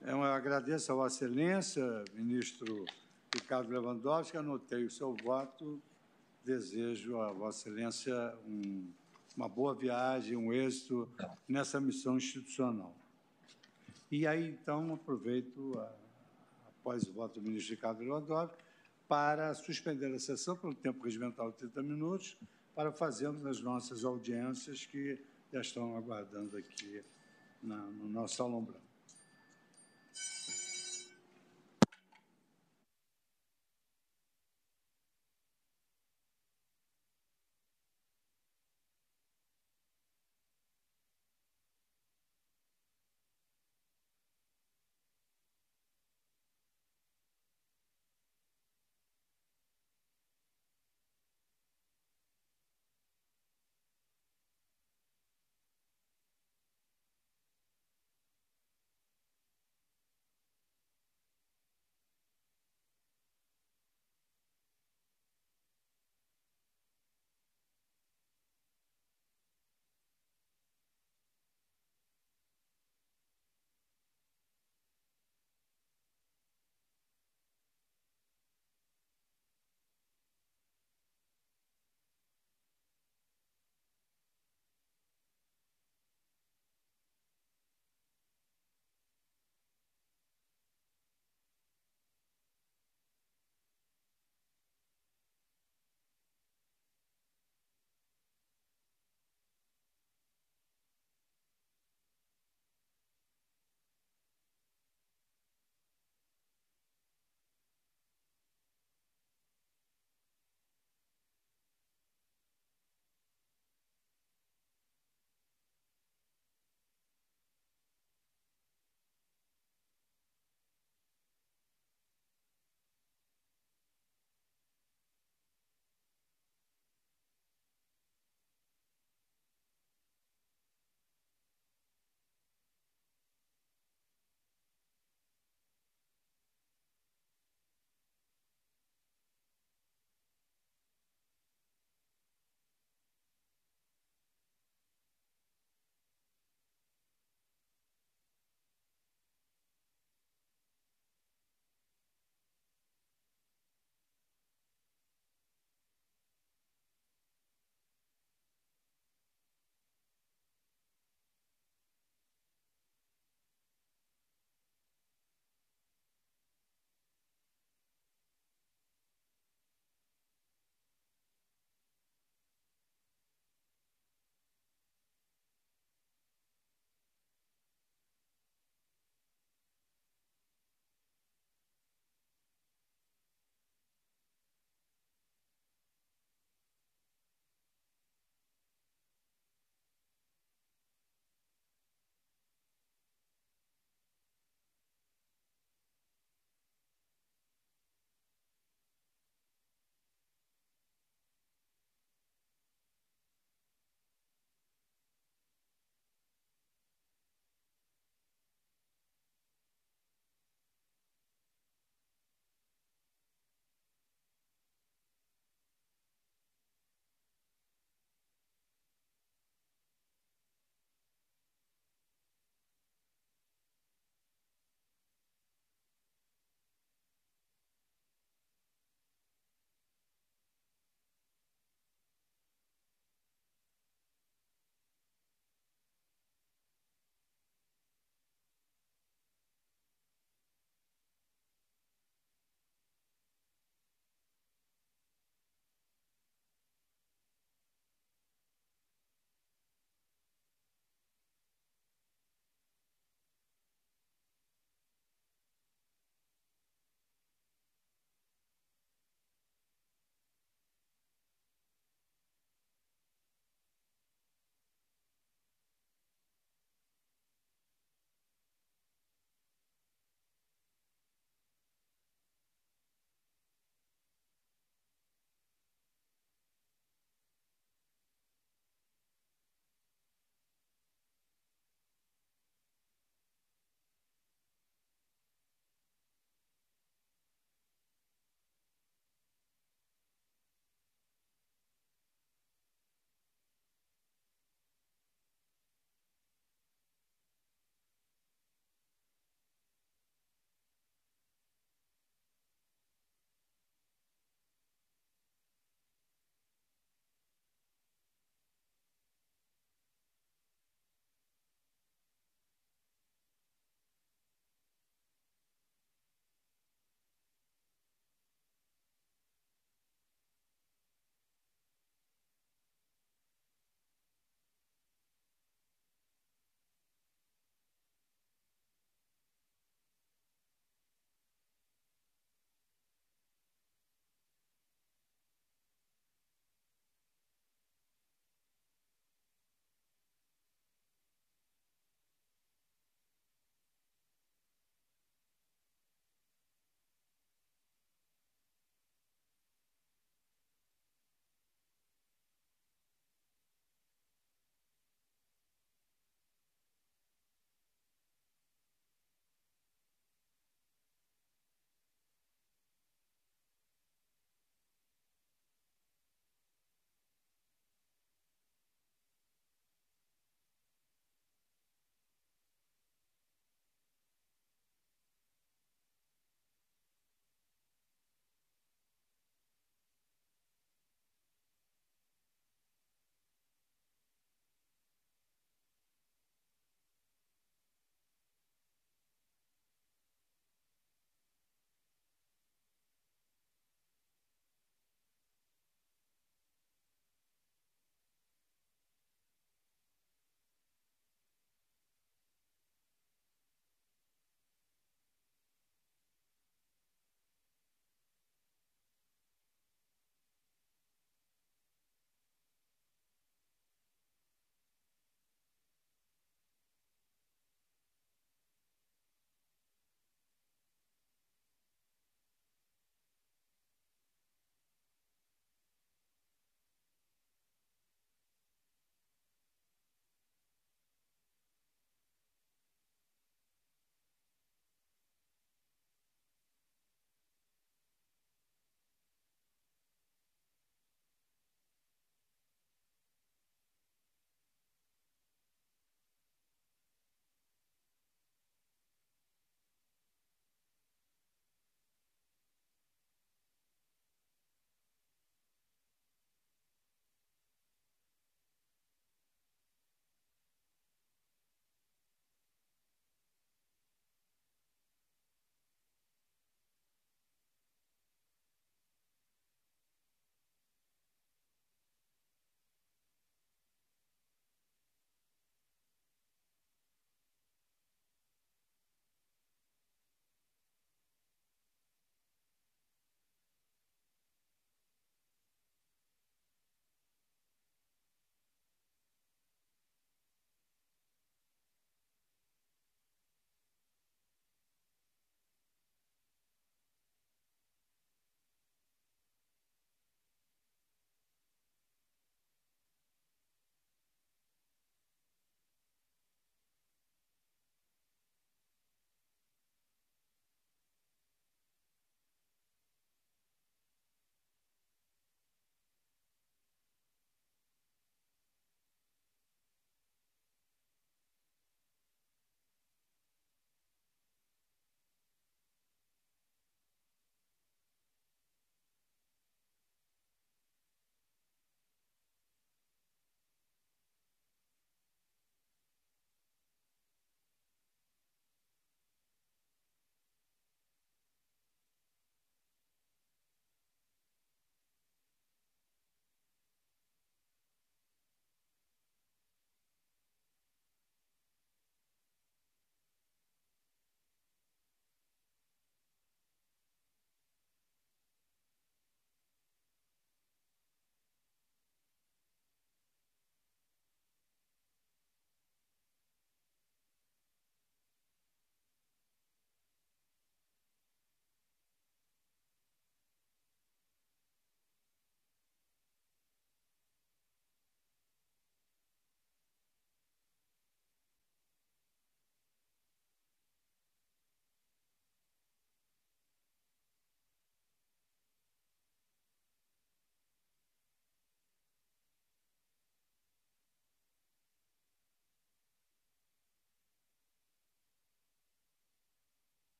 Eu agradeço a Vossa Excelência, ministro Ricardo Lewandowski, anotei o seu voto. Desejo a Vossa Excelência um, uma boa viagem, um êxito nessa missão institucional. E aí, então, aproveito, a, após o voto do ministro Ricardo Lewandowski, para suspender a sessão pelo tempo regimental de 30 minutos, para fazermos as nossas audiências que já estão aguardando aqui na, no nosso salão branco.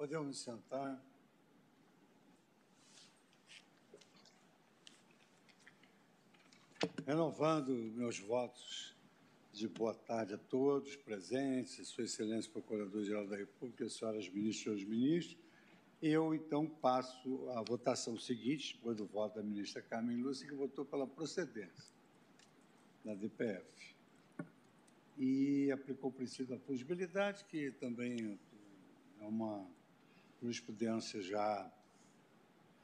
Podemos sentar. Renovando meus votos de boa tarde a todos presentes, Sua Excelência Procurador-Geral da República, senhoras ministras e ministros, eu, então, passo à votação seguinte, depois do voto da ministra Carmen Lúcia, que votou pela procedência da DPF. E aplicou o princípio da fungibilidade, que também é uma jurisprudência já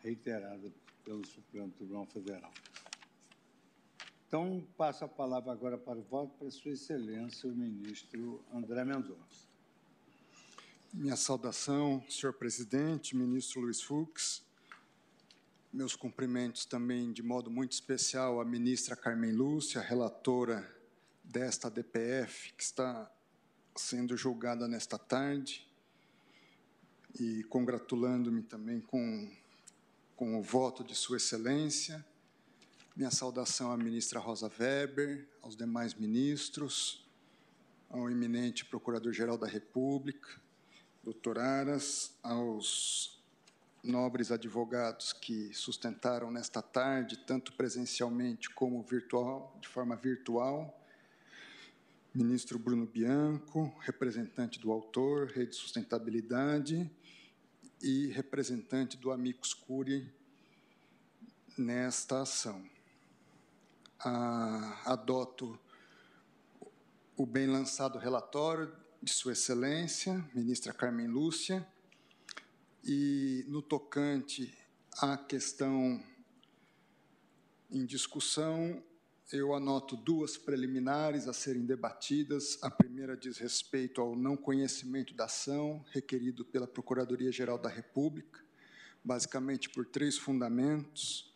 reiterada pelo Supremo Tribunal Federal. Então, passo a palavra agora para o voto para Sua Excelência, o ministro André Mendonça. Minha saudação, senhor presidente, ministro Luiz Fux. Meus cumprimentos também, de modo muito especial, à ministra Carmen Lúcia, relatora desta DPF, que está sendo julgada nesta tarde, e congratulando-me também com, com o voto de Sua Excelência. Minha saudação à ministra Rosa Weber, aos demais ministros, ao eminente Procurador-Geral da República, doutor Aras, aos nobres advogados que sustentaram nesta tarde, tanto presencialmente como virtual, de forma virtual, ministro Bruno Bianco, representante do autor, Rede Sustentabilidade, e representante do Amicus Curiae nesta ação. Ah, adoto o bem lançado relatório de Sua Excelência, ministra Carmen Lúcia, e no tocante à questão em discussão, eu anoto duas preliminares a serem debatidas. A primeira diz respeito ao não conhecimento da ação requerido pela Procuradoria-Geral da República, basicamente por três fundamentos.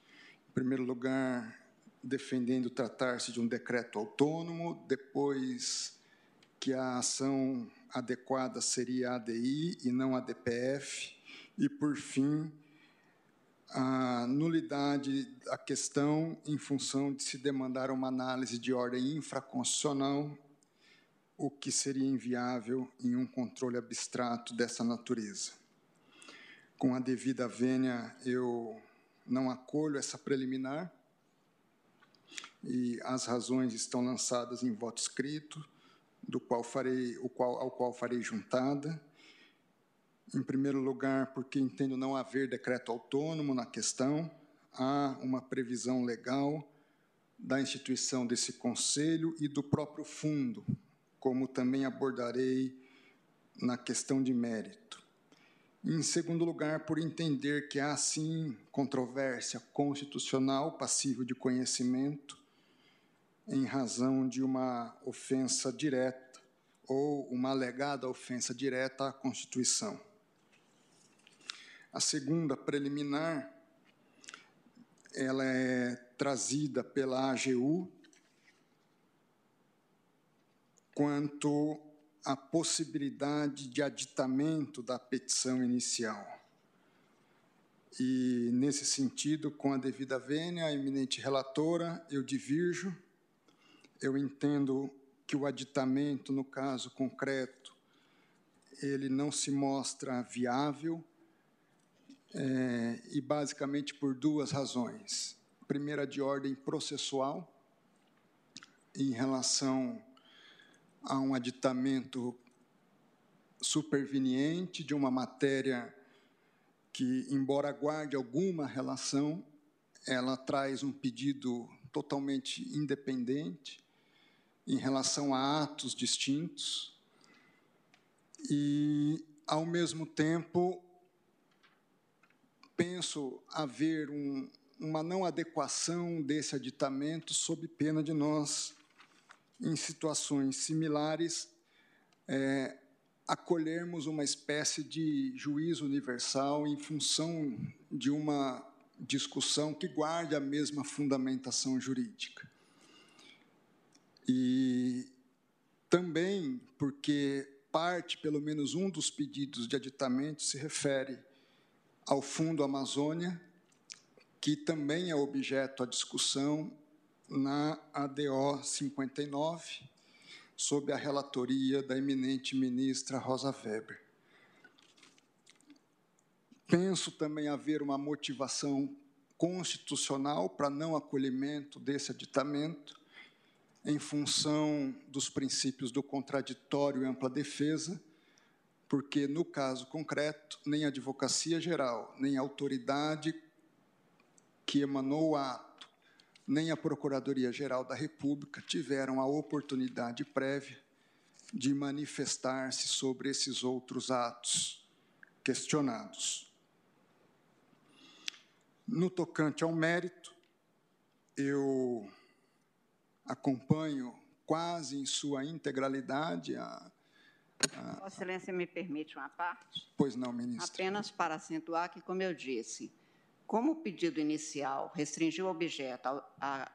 Em primeiro lugar, defendendo tratar-se de um decreto autônomo, depois que a ação adequada seria a ADI e não a DPF, e, por fim, a nulidade da questão em função de se demandar uma análise de ordem infraconstitucional, o que seria inviável em um controle abstrato dessa natureza. Com a devida vênia, eu não acolho essa preliminar, e as razões estão lançadas em voto escrito, do qual farei, o qual, ao qual farei juntada. Em primeiro lugar, porque entendo não haver decreto autônomo na questão, há uma previsão legal da instituição desse conselho e do próprio fundo, como também abordarei na questão de mérito. Em segundo lugar, por entender que há, sim, controvérsia constitucional passível de conhecimento em razão de uma ofensa direta ou uma alegada ofensa direta à Constituição. A segunda preliminar, ela é trazida pela AGU quanto à possibilidade de aditamento da petição inicial. E, nesse sentido, com a devida vênia, a eminente relatora, eu divirjo eu entendo que o aditamento, no caso concreto, ele não se mostra viável, é, e basicamente por duas razões. Primeira, de ordem processual, em relação a um aditamento superveniente de uma matéria que, embora guarde alguma relação, ela traz um pedido totalmente independente, em relação a atos distintos e, ao mesmo tempo, penso haver um, uma não adequação desse aditamento sob pena de nós, em situações similares, é, acolhermos uma espécie de juízo universal em função de uma discussão que guarde a mesma fundamentação jurídica. E também porque parte, pelo menos um dos pedidos de aditamento se refere ao Fundo Amazônia, que também é objeto à discussão na ADO 59, sob a relatoria da eminente ministra Rosa Weber. penso também haver uma motivação constitucional para não acolhimento desse aditamento, em função dos princípios do contraditório e ampla defesa, porque, no caso concreto, nem a Advocacia Geral, nem a autoridade que emanou o ato, nem a Procuradoria-Geral da República tiveram a oportunidade prévia de manifestar-se sobre esses outros atos questionados. No tocante ao mérito, eu acompanho quase em sua integralidade a... Vossa Excelência me permite uma parte? Pois não, ministro. Apenas para acentuar que, como eu disse, como o pedido inicial restringiu o objeto ao,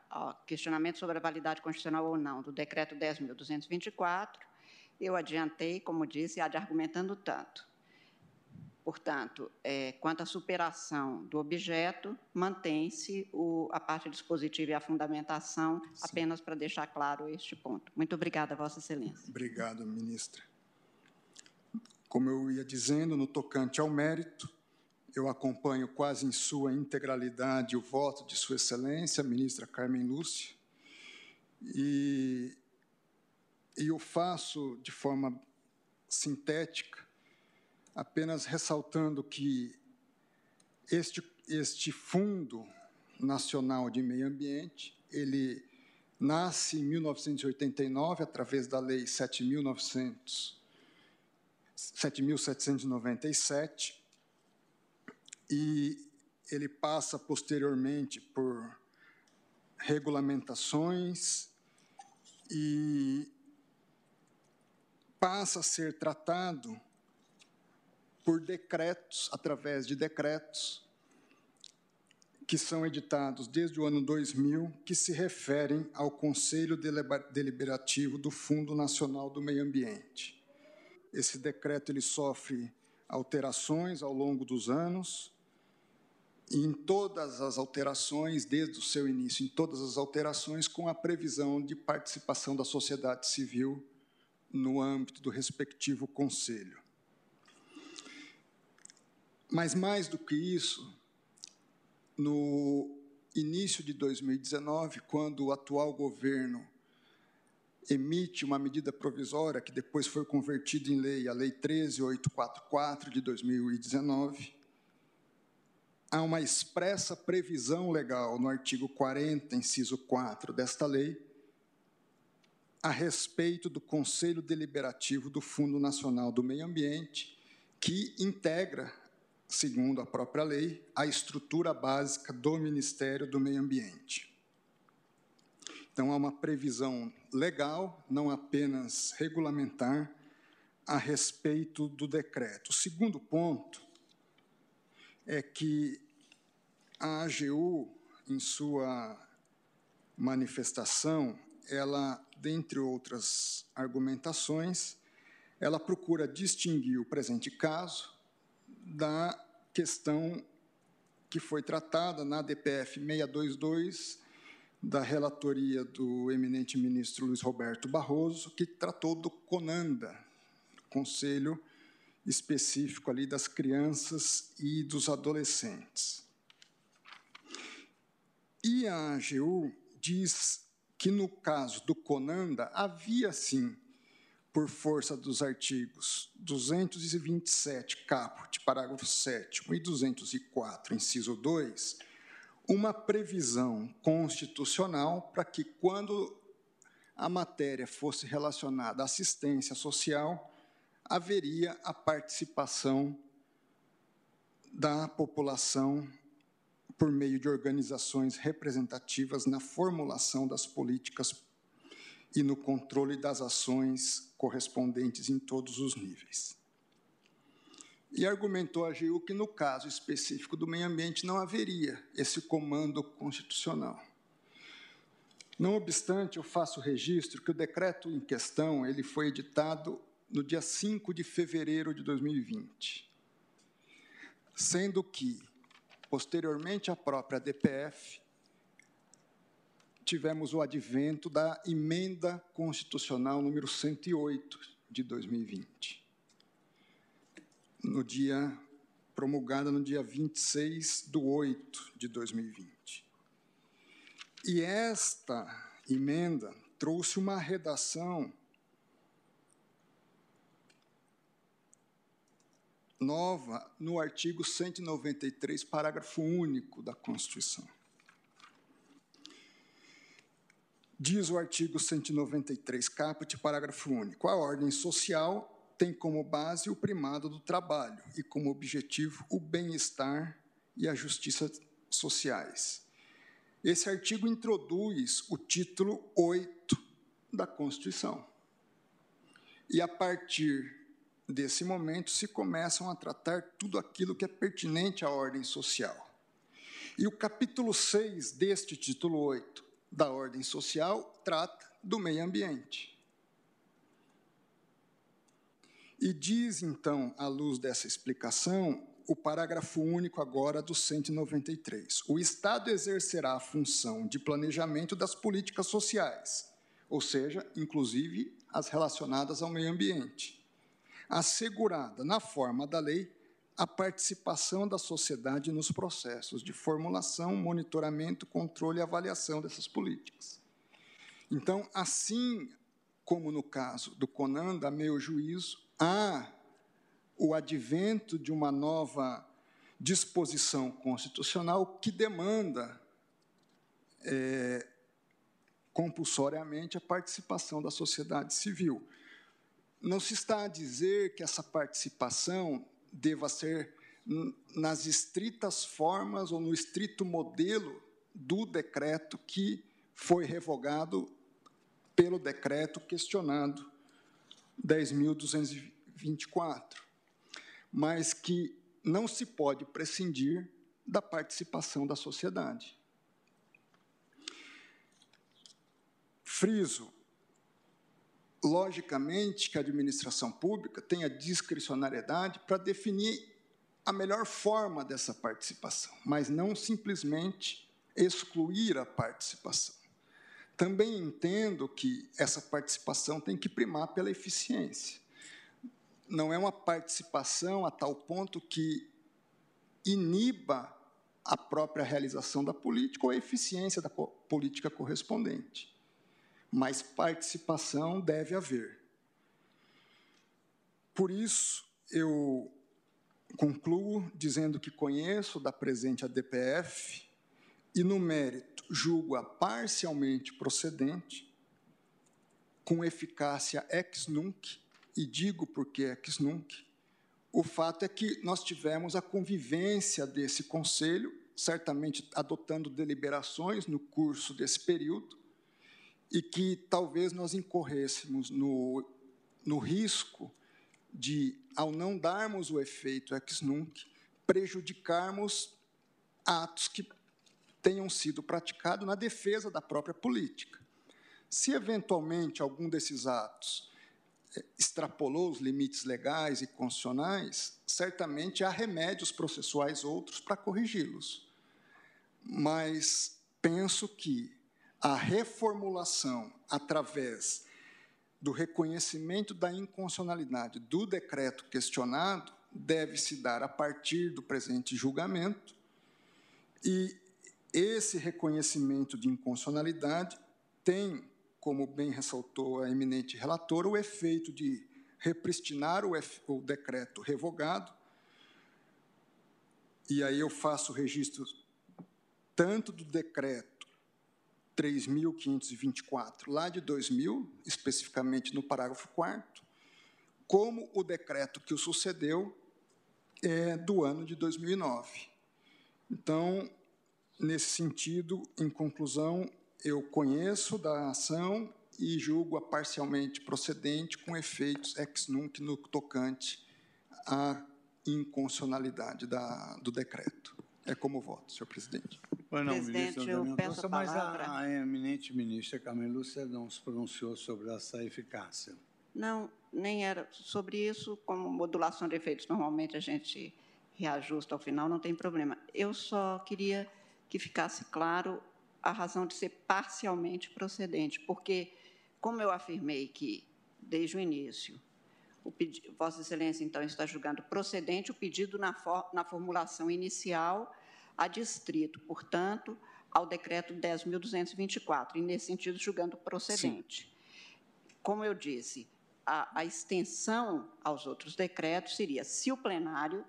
ao questionamento sobre a validade constitucional ou não do decreto 10.224, eu adiantei, como disse, ad argumentando tanto. Portanto, é, quanto à superação do objeto, mantém-se a parte dispositiva e a fundamentação, Sim. apenas para deixar claro este ponto. Muito obrigada, Vossa Excelência. Obrigado, ministra. Como eu ia dizendo, no tocante ao mérito, eu acompanho quase em sua integralidade o voto de Sua Excelência, ministra Carmen Lúcia, e, e o faço de forma sintética, apenas ressaltando que este, este Fundo Nacional de Meio Ambiente, ele nasce em 1989 através da Lei 7.797 e ele passa posteriormente por regulamentações e passa a ser tratado por decretos, através de decretos, que são editados desde o ano 2000, que se referem ao Conselho Deliberativo do Fundo Nacional do Meio Ambiente. Esse decreto ele sofre alterações ao longo dos anos, e em todas as alterações, desde o seu início, em todas as alterações, com a previsão de participação da sociedade civil no âmbito do respectivo conselho. Mas mais do que isso, no início de 2019, quando o atual governo emite uma medida provisória que depois foi convertida em lei, a Lei 13844 de 2019, há uma expressa previsão legal no artigo 40, inciso 4 desta lei, a respeito do Conselho Deliberativo do Fundo Nacional do Meio Ambiente, que integra segundo a própria lei, a estrutura básica do Ministério do Meio Ambiente. Então, há uma previsão legal, não apenas regulamentar, a respeito do decreto. O segundo ponto é que a AGU, em sua manifestação, ela, dentre outras argumentações, ela procura distinguir o presente caso da questão que foi tratada na DPF 622 da relatoria do eminente ministro Luiz Roberto Barroso, que tratou do CONANDA, Conselho Específico ali das Crianças e dos Adolescentes. E a AGU diz que, no caso do CONANDA, havia sim por força dos artigos 227, caput, parágrafo 7 e 204, inciso 2, uma previsão constitucional para que, quando a matéria fosse relacionada à assistência social, haveria a participação da população por meio de organizações representativas na formulação das políticas e no controle das ações correspondentes em todos os níveis. E argumentou a AGU que, no caso específico do meio ambiente, não haveria esse comando constitucional. Não obstante, eu faço registro que o decreto em questão ele foi editado no dia 5 de fevereiro de 2020, sendo que, posteriormente à própria DPF, tivemos o advento da emenda constitucional número 108 de 2020. No dia promulgada no dia 26 de 8 de 2020. E esta emenda trouxe uma redação nova no artigo 193, parágrafo único da Constituição. Diz o artigo 193, caput, parágrafo único: a ordem social tem como base o primado do trabalho e como objetivo o bem-estar e a justiça sociais. Esse artigo introduz o título 8 da Constituição. E a partir desse momento se começam a tratar tudo aquilo que é pertinente à ordem social. E o capítulo 6 deste título 8 da ordem social trata do meio ambiente. E diz, então, à luz dessa explicação, o parágrafo único agora do 193. O Estado exercerá a função de planejamento das políticas sociais, ou seja, inclusive as relacionadas ao meio ambiente, assegurada na forma da lei a participação da sociedade nos processos de formulação, monitoramento, controle e avaliação dessas políticas. Então, assim como no caso do CONANDA, a meu juízo, há o advento de uma nova disposição constitucional que demanda é, compulsoriamente a participação da sociedade civil. Não se está a dizer que essa participação deva ser nas estritas formas ou no estrito modelo do decreto que foi revogado pelo decreto questionado 10.224 mas que não se pode prescindir da participação da sociedade. Friso, logicamente que a administração pública tem a discricionariedade para definir a melhor forma dessa participação, mas não simplesmente excluir a participação. Também entendo que essa participação tem que primar pela eficiência não é uma participação a tal ponto que iniba a própria realização da política ou a eficiência da política correspondente. Mas participação deve haver. Por isso, eu concluo dizendo que conheço da presente ADPF e, no mérito, julgo-a parcialmente procedente, com eficácia ex nunc e digo porque que nunca, o fato é que nós tivemos a convivência desse conselho, certamente adotando deliberações no curso desse período, e que talvez nós incorrêssemos no, no risco de, ao não darmos o efeito ex nunc, prejudicarmos atos que tenham sido praticados na defesa da própria política. Se eventualmente algum desses atos extrapolou os limites legais e constitucionais, certamente há remédios processuais outros para corrigi-los. Mas penso que a reformulação através do reconhecimento da inconstitucionalidade do decreto questionado deve se dar a partir do presente julgamento e esse reconhecimento de inconstitucionalidade tem como bem ressaltou a eminente relatora, o efeito de repristinar o, o decreto revogado, e aí eu faço o registro tanto do decreto 3.524, lá de 2000, especificamente no parágrafo 4 como o decreto que o sucedeu é do ano de 2009. Então, nesse sentido, em conclusão, eu conheço da ação e julgo-a parcialmente procedente com efeitos ex nunc no tocante à inconstitucionalidade da, do decreto. É como voto, senhor presidente. Bueno, presidente, ministro eu peço a mas palavra. a, a eminente ministra Carmen Lúcia não se pronunciou sobre essa eficácia. Não, nem era sobre isso, como modulação de efeitos, normalmente a gente reajusta ao final, não tem problema. Eu só queria que ficasse claro a razão de ser parcialmente procedente, porque, como eu afirmei que, desde o início, Pedi, Vossa Excelência, então, está julgando procedente o pedido na, for, na formulação inicial a distrito, portanto, ao decreto 10.224, e, nesse sentido, julgando procedente. Sim. Como eu disse, a, a, extensão aos outros decretos seria se o plenário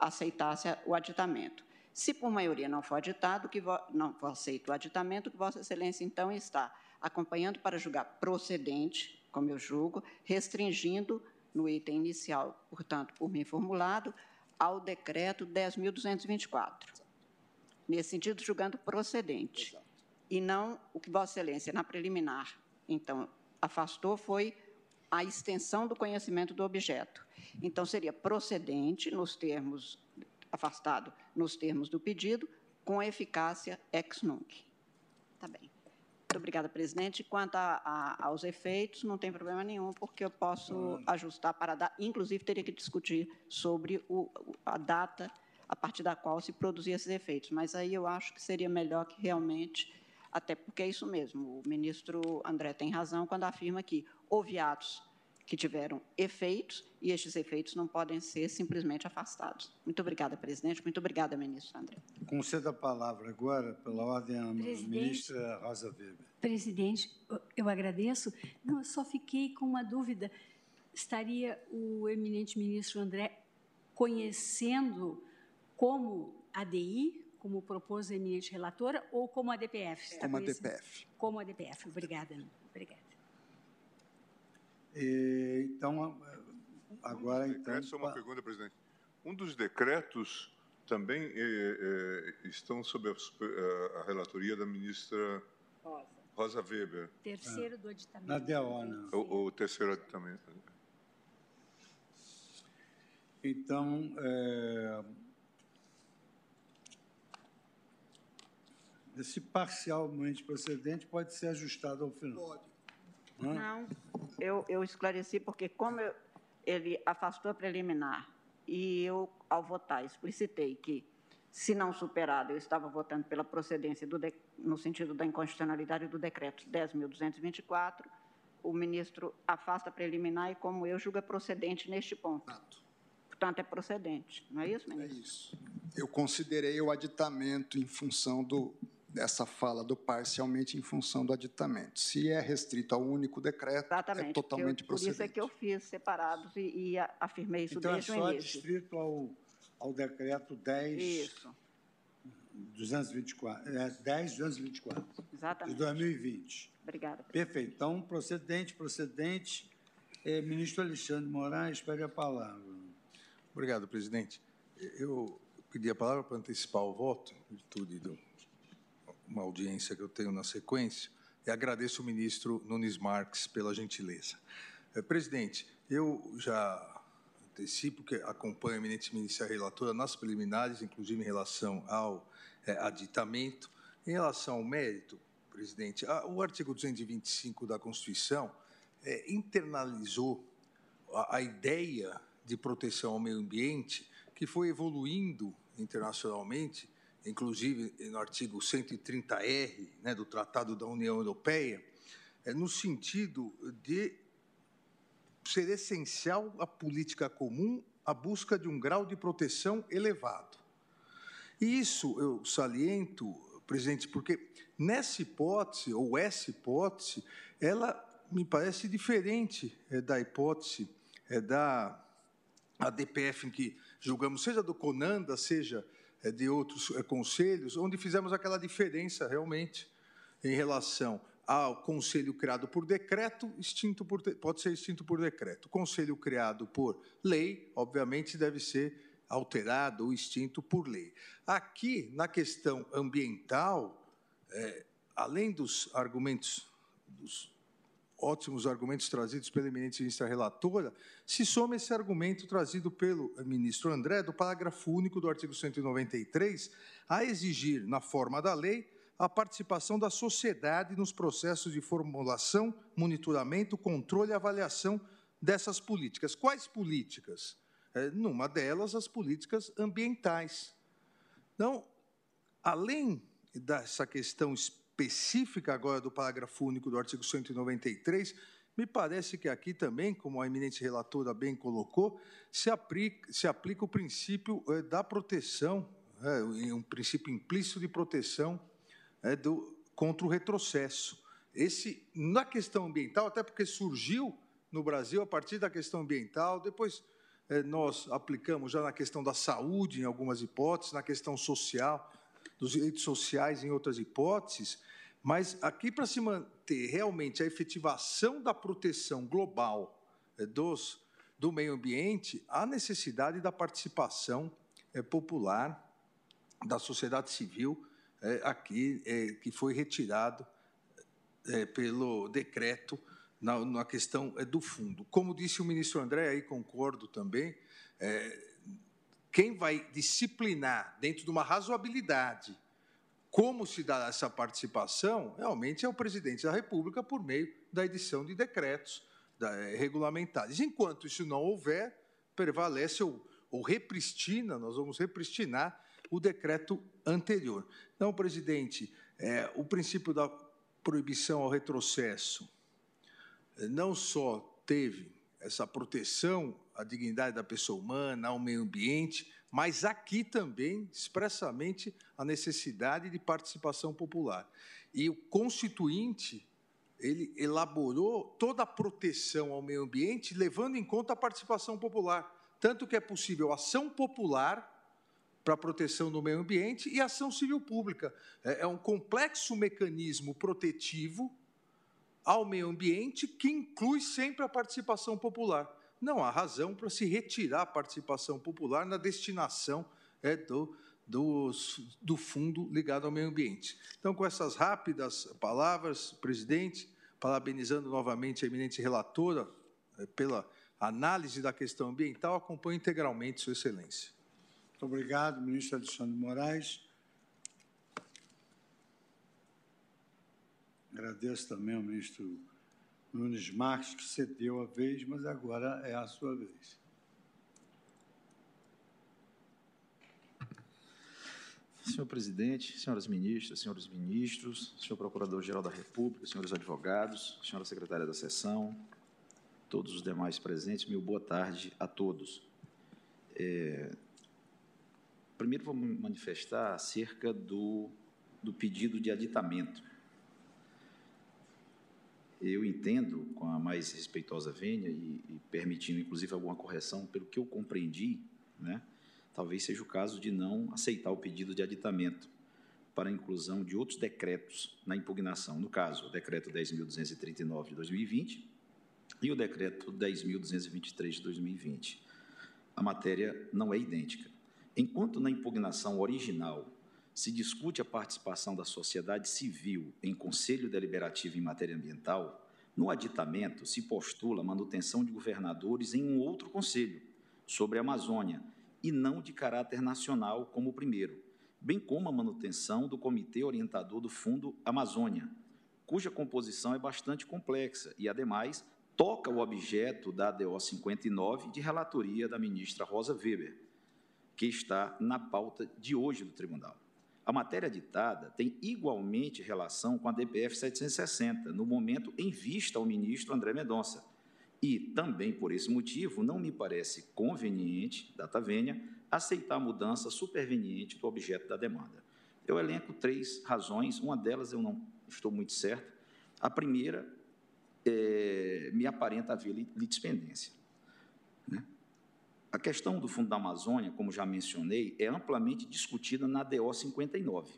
aceitasse o aditamento. Se por maioria não for aditado, que não for aceito o aditamento, que Vossa Excelência, então, está acompanhando para julgar procedente, como eu julgo, restringindo no item inicial, portanto, por mim formulado, ao decreto 10.224. Nesse sentido, julgando procedente. Exato. E não o que Vossa Excelência, na preliminar, então, afastou foi a extensão do conhecimento do objeto. Então, seria procedente, nos termos, afastado nos termos do pedido, com eficácia ex nunc. Tá bem. Muito obrigada, presidente. Quanto a, a, aos efeitos, não tem problema nenhum, porque eu posso ajustar para dar. Inclusive, teria que discutir sobre o, a data a partir da qual se produzir esses efeitos. Mas aí eu acho que seria melhor que realmente, até porque é isso mesmo, o ministro André tem razão quando afirma que houve atos que tiveram efeitos e estes efeitos não podem ser simplesmente afastados. Muito obrigada, presidente. Muito obrigada, ministro André. Concedo a palavra agora, pela ordem, à ministra Rosa Weber. Presidente, eu agradeço. Não, eu só fiquei com uma dúvida. Estaria o eminente ministro André conhecendo como ADI, como propôs a eminente relatora, ou como a DPF? Como a DPF. Como a DPF. Obrigada. Obrigada. E, então, agora... Um então, essa é uma pergunta, presidente. Um dos decretos também é, é, estão sob a, a, relatoria da ministra Rosa, Rosa Weber. Terceiro do aditamento. Na DEONA. O, o terceiro aditamento. Então, é, esse parcialmente procedente pode ser ajustado ao final. Pode. Não, eu, eu esclareci porque como eu, ele afastou a preliminar e eu, ao votar, explicitei que, se não superado, eu estava votando pela procedência do de, no sentido da inconstitucionalidade do decreto 10.224, o ministro afasta a preliminar e, como eu, julga procedente neste ponto. Portanto, é procedente, não é isso, ministro? É isso. Eu considerei o aditamento em função do, dessa fala do parcialmente em função do aditamento. Se é restrito ao único decreto, é Exatamente, é totalmente eu, procedente. Por isso é que eu fiz separados e, e afirmei isso então, desde é o início. Então, é só distrito ao, ao decreto 10... Isso. 224, é, 10, 224. Exatamente. De 2020. Obrigada. Presidente. Perfeito. Então, procedente, procedente. É, ministro Alexandre Moraes, pede a palavra. Obrigado, presidente. Eu pedi a palavra para antecipar o voto, em virtude do uma audiência que eu tenho na sequência, e agradeço o ministro Nunes Marques pela gentileza. É, presidente, eu já antecipo que acompanho a eminente ministra relatora nas preliminares, inclusive em relação ao é, aditamento. Em relação ao mérito, presidente, a, o artigo 225 da Constituição é, internalizou a, a ideia de proteção ao meio ambiente que foi evoluindo internacionalmente inclusive no artigo 130R né, do Tratado da União Europeia, é no sentido de ser essencial à política comum a busca de um grau de proteção elevado. E isso eu saliento, presidente, porque nessa hipótese, ou essa hipótese, ela me parece diferente é, da hipótese é, da ADPF em que julgamos, seja do CONANDA, seja de outros é, conselhos, onde fizemos aquela diferença realmente em relação ao conselho criado por decreto, extinto por, pode ser extinto por decreto. O conselho criado por lei, obviamente, deve ser alterado ou extinto por lei. Aqui, na questão ambiental, é, além dos argumentos dos ótimos argumentos trazidos pela eminente ministra relatora, se soma esse argumento trazido pelo ministro André, do parágrafo único do artigo 193, a exigir, na forma da lei, a participação da sociedade nos processos de formulação, monitoramento, controle e avaliação dessas políticas. Quais políticas? É, numa delas, as políticas ambientais. Então, além dessa questão específica específica agora do parágrafo único do artigo 193, Me parece que aqui também, como a eminente relatora bem colocou, se aplica, se aplica o princípio eh, da proteção, é, um princípio implícito de proteção é, do, contra o retrocesso. Esse, na questão ambiental, até porque surgiu no Brasil a partir da questão ambiental, depois é, nós aplicamos já na questão da saúde, em algumas hipóteses, na questão social, dos direitos sociais, em outras hipóteses, mas aqui, para se manter realmente a efetivação da proteção global é, dos, do meio ambiente, há necessidade da participação é, popular da sociedade civil é, aqui, que foi retirado pelo decreto na, questão do fundo. Como disse o ministro André, aí concordo também, quem vai disciplinar dentro de uma razoabilidade como se dá essa participação, realmente é o presidente da República por meio da edição de decretos eh, regulamentares. Enquanto isso não houver, prevalece ou, ou repristina, nós vamos repristinar o decreto anterior. Então, presidente, é, o princípio da proibição ao retrocesso eh, não só teve essa proteção à dignidade da pessoa humana, ao meio ambiente, mas aqui também, expressamente, a necessidade de participação popular. E o Constituinte, ele elaborou toda a proteção ao meio ambiente, levando em conta a participação popular. Tanto que é possível ação popular para a proteção do meio ambiente e ação civil pública. É, é um complexo mecanismo protetivo ao meio ambiente que inclui sempre a participação popular não há razão para se retirar a participação popular na destinação é, do, do, do fundo ligado ao meio ambiente. Então, com essas rápidas palavras, presidente, parabenizando novamente a eminente relatora é, pela análise da questão ambiental, acompanho integralmente Sua Excelência. Muito obrigado, ministro Alexandre Moraes. Agradeço também ao ministro Nunes Marques, que cedeu a vez, mas agora é a sua vez. Senhor presidente, senhoras ministras, senhores ministros, senhor procurador-geral da República, senhores advogados, senhora secretária da sessão, todos os demais presentes, meu boa tarde a todos. É, primeiro, vou manifestar acerca do, do pedido de aditamento eu entendo, com a mais respeitosa vênia e, e, permitindo, inclusive, alguma correção, pelo que eu compreendi, né, talvez seja o caso de não aceitar o pedido de aditamento para a inclusão de outros decretos na impugnação. No caso, o decreto 10.239 de 2020 e o decreto 10.223 de 2020. A matéria não é idêntica. Enquanto na impugnação original se discute a participação da sociedade civil em conselho deliberativo em matéria ambiental, no aditamento se postula a manutenção de governadores em um outro conselho, sobre a Amazônia, e não de caráter nacional como o primeiro, bem como a manutenção do Comitê Orientador do Fundo Amazônia, cuja composição é bastante complexa e, ademais, toca o objeto da ADO 59 de relatoria da ministra Rosa Weber, que está na pauta de hoje do tribunal. A matéria ditada tem igualmente relação com a DPF 760, no momento em vista ao ministro André Mendonça. E, também por esse motivo, não me parece conveniente, data vênia, aceitar a mudança superveniente do objeto da demanda. Eu elenco três razões, uma delas eu não estou muito certo. A primeira é, me aparenta haver litispendência. Né? A questão do Fundo da Amazônia, como já mencionei, é amplamente discutida na DO 59.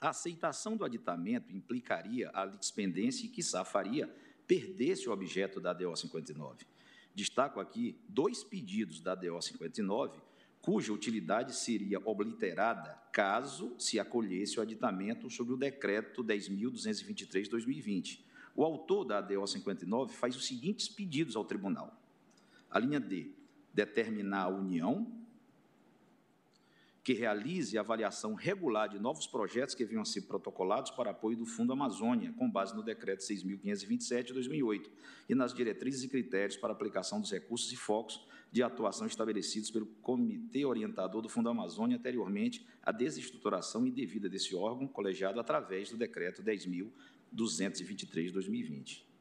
A aceitação do aditamento implicaria a litispendência e, quiçá, faria perder-se o objeto da DO 59. Destaco aqui dois pedidos da DO 59, cuja utilidade seria obliterada caso se acolhesse o aditamento sobre o Decreto 10.223-2020. O autor da ADO 59 faz os seguintes pedidos ao tribunal. A linha D determinar a União que realize a avaliação regular de novos projetos que venham a ser protocolados para apoio do Fundo Amazônia, com base no Decreto 6.527 de 2008 e nas diretrizes e critérios para aplicação dos recursos e focos de atuação estabelecidos pelo Comitê Orientador do Fundo Amazônia anteriormente à desestruturação indevida desse órgão colegiado através do Decreto 10.223 de 2020.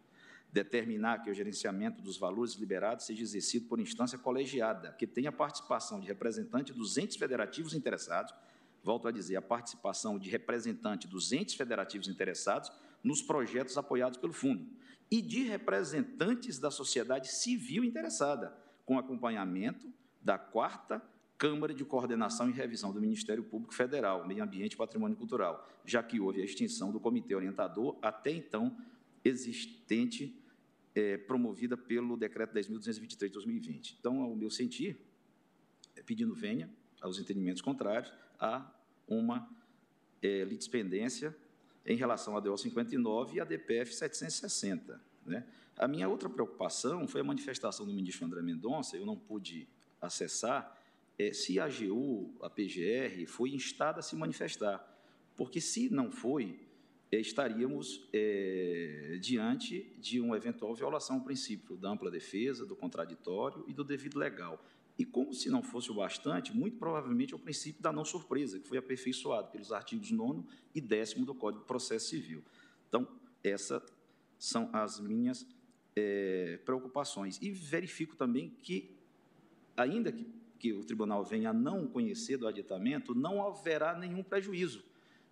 Determinar que o gerenciamento dos valores liberados seja exercido por instância colegiada, que tenha participação de representante dos entes federativos interessados, volto a dizer, a participação de representante dos entes federativos interessados nos projetos apoiados pelo fundo e de representantes da sociedade civil interessada, com acompanhamento da quarta Câmara de Coordenação e Revisão do Ministério Público Federal, Meio Ambiente e Patrimônio Cultural, já que houve a extinção do Comitê Orientador, até então existente, é, promovida pelo Decreto 10.223 de 2020. Então, ao meu sentir, é, pedindo venha aos entendimentos contrários a uma é, litispendência em relação à DO 59 e à DPF 760. Né? A minha outra preocupação foi a manifestação do ministro André Mendonça, eu não pude acessar, é, se a AGU, a PGR, foi instada a se manifestar. Porque, se não foi, estaríamos é, diante de uma eventual violação ao princípio da ampla defesa, do contraditório e do devido legal. E como se não fosse o bastante, muito provavelmente é o princípio da não surpresa, que foi aperfeiçoado pelos artigos 9 e 10 do Código de Processo Civil. Então, essas são as minhas é, preocupações. E verifico também que, ainda que que o tribunal venha a não conhecer do aditamento, não haverá nenhum prejuízo,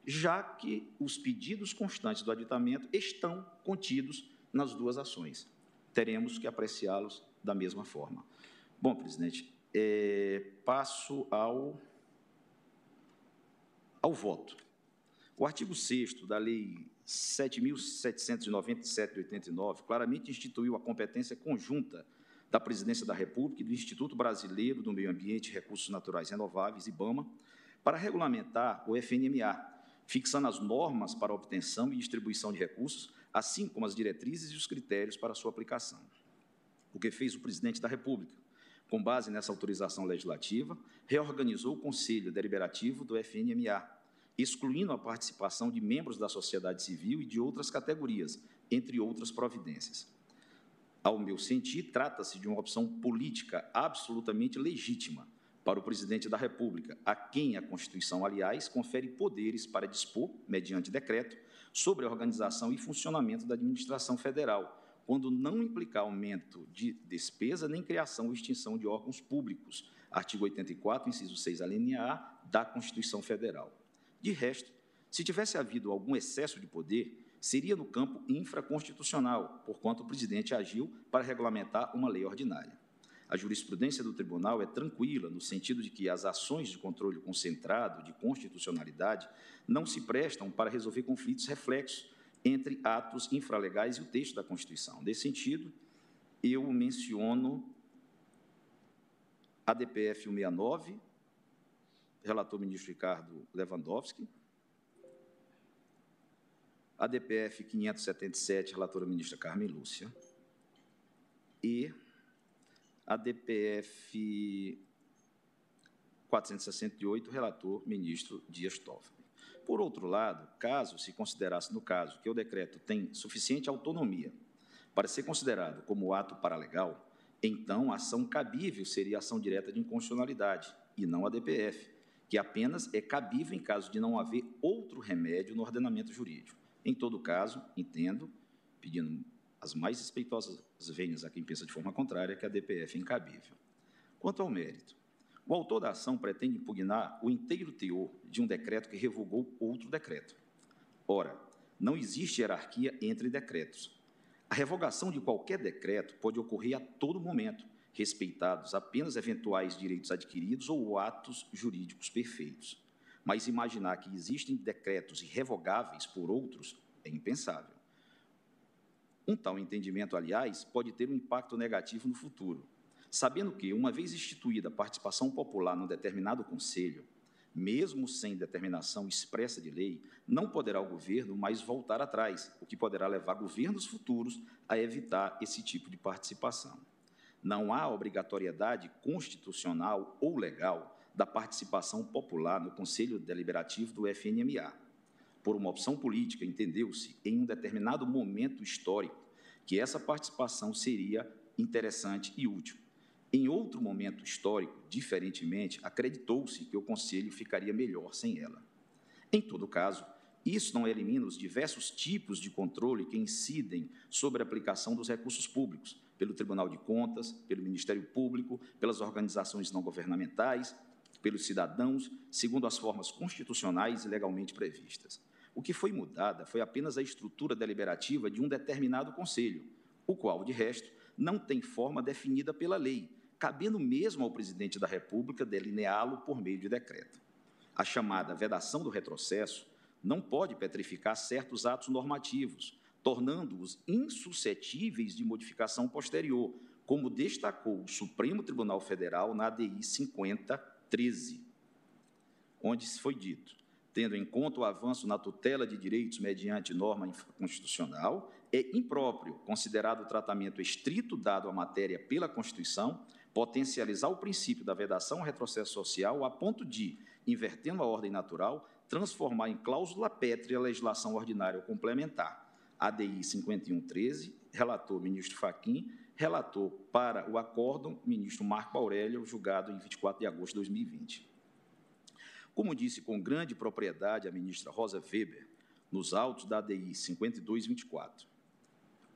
já que os pedidos constantes do aditamento estão contidos nas duas ações. Teremos que apreciá-los da mesma forma. Bom, presidente, é, passo ao, ao voto. O artigo 6 da Lei 7.797 de 89 claramente instituiu a competência conjunta da Presidência da República e do Instituto Brasileiro do Meio Ambiente e Recursos Naturais Renováveis, IBAMA, para regulamentar o FNMA, fixando as normas para obtenção e distribuição de recursos, assim como as diretrizes e os critérios para sua aplicação. O que fez o Presidente da República? Com base nessa autorização legislativa, reorganizou o Conselho Deliberativo do FNMA, excluindo a participação de membros da sociedade civil e de outras categorias, entre outras providências. Ao meu sentir, trata-se de uma opção política absolutamente legítima para o presidente da República, a quem a Constituição, aliás, confere poderes para dispor, mediante decreto, sobre a organização e funcionamento da administração federal, quando não implicar aumento de despesa nem criação ou extinção de órgãos públicos. Artigo 84, inciso 6, a linha A da Constituição Federal. De resto, se tivesse havido algum excesso de poder, seria no campo infraconstitucional, porquanto o presidente agiu para regulamentar uma lei ordinária. A jurisprudência do tribunal é tranquila, no sentido de que as ações de controle concentrado de constitucionalidade não se prestam para resolver conflitos reflexos entre atos infralegais e o texto da Constituição. Nesse sentido, eu menciono a DPF 169, relator ministro Ricardo Lewandowski, a DPF 577, relatora ministra Carmen Lúcia, e a DPF 468, relator ministro Dias Toffoli. Por outro lado, caso se considerasse no caso que o decreto tem suficiente autonomia para ser considerado como ato paralegal, então a ação cabível seria a ação direta de inconstitucionalidade e não a DPF, que apenas é cabível em caso de não haver outro remédio no ordenamento jurídico. Em todo caso, entendo, pedindo as mais respeitosas vênias a quem pensa de forma contrária, que a DPF é incabível. Quanto ao mérito, o autor da ação pretende impugnar o inteiro teor de um decreto que revogou outro decreto. Ora, não existe hierarquia entre decretos. A revogação de qualquer decreto pode ocorrer a todo momento, respeitados apenas eventuais direitos adquiridos ou atos jurídicos perfeitos mas imaginar que existem decretos irrevogáveis por outros é impensável. Um tal entendimento, aliás, pode ter um impacto negativo no futuro, sabendo que, uma vez instituída a participação popular num determinado conselho, mesmo sem determinação expressa de lei, não poderá o governo mais voltar atrás, o que poderá levar governos futuros a evitar esse tipo de participação. Não há obrigatoriedade constitucional ou legal da participação popular no Conselho Deliberativo do FNMA. Por uma opção política, entendeu-se, em um determinado momento histórico, que essa participação seria interessante e útil. Em outro momento histórico, diferentemente, acreditou-se que o Conselho ficaria melhor sem ela. Em todo caso, Isso não elimina os diversos tipos de controle que incidem sobre a aplicação dos recursos públicos, pelo Tribunal de Contas, pelo Ministério Público, pelas organizações não governamentais, pelos cidadãos, segundo as formas constitucionais e legalmente previstas. O que foi mudada foi apenas a estrutura deliberativa de um determinado conselho, o qual, de resto, não tem forma definida pela lei, cabendo mesmo ao presidente da República delineá-lo por meio de decreto. A chamada vedação do retrocesso não pode petrificar certos atos normativos, tornando-os insuscetíveis de modificação posterior, como destacou o Supremo Tribunal Federal na ADI 5013, onde foi dito: tendo em conta o avanço na tutela de direitos mediante norma constitucional, é impróprio, considerado o tratamento estrito dado à matéria pela Constituição, potencializar o princípio da vedação ao retrocesso social a ponto de, invertendo a ordem natural, transformar em cláusula pétrea a legislação ordinária ou complementar. ADI 5113, relator ministro Faquim, relator para o acórdão ministro Marco Aurélio, julgado em 24 de agosto de 2020. Como disse com grande propriedade a ministra Rosa Weber, nos autos da ADI 5224,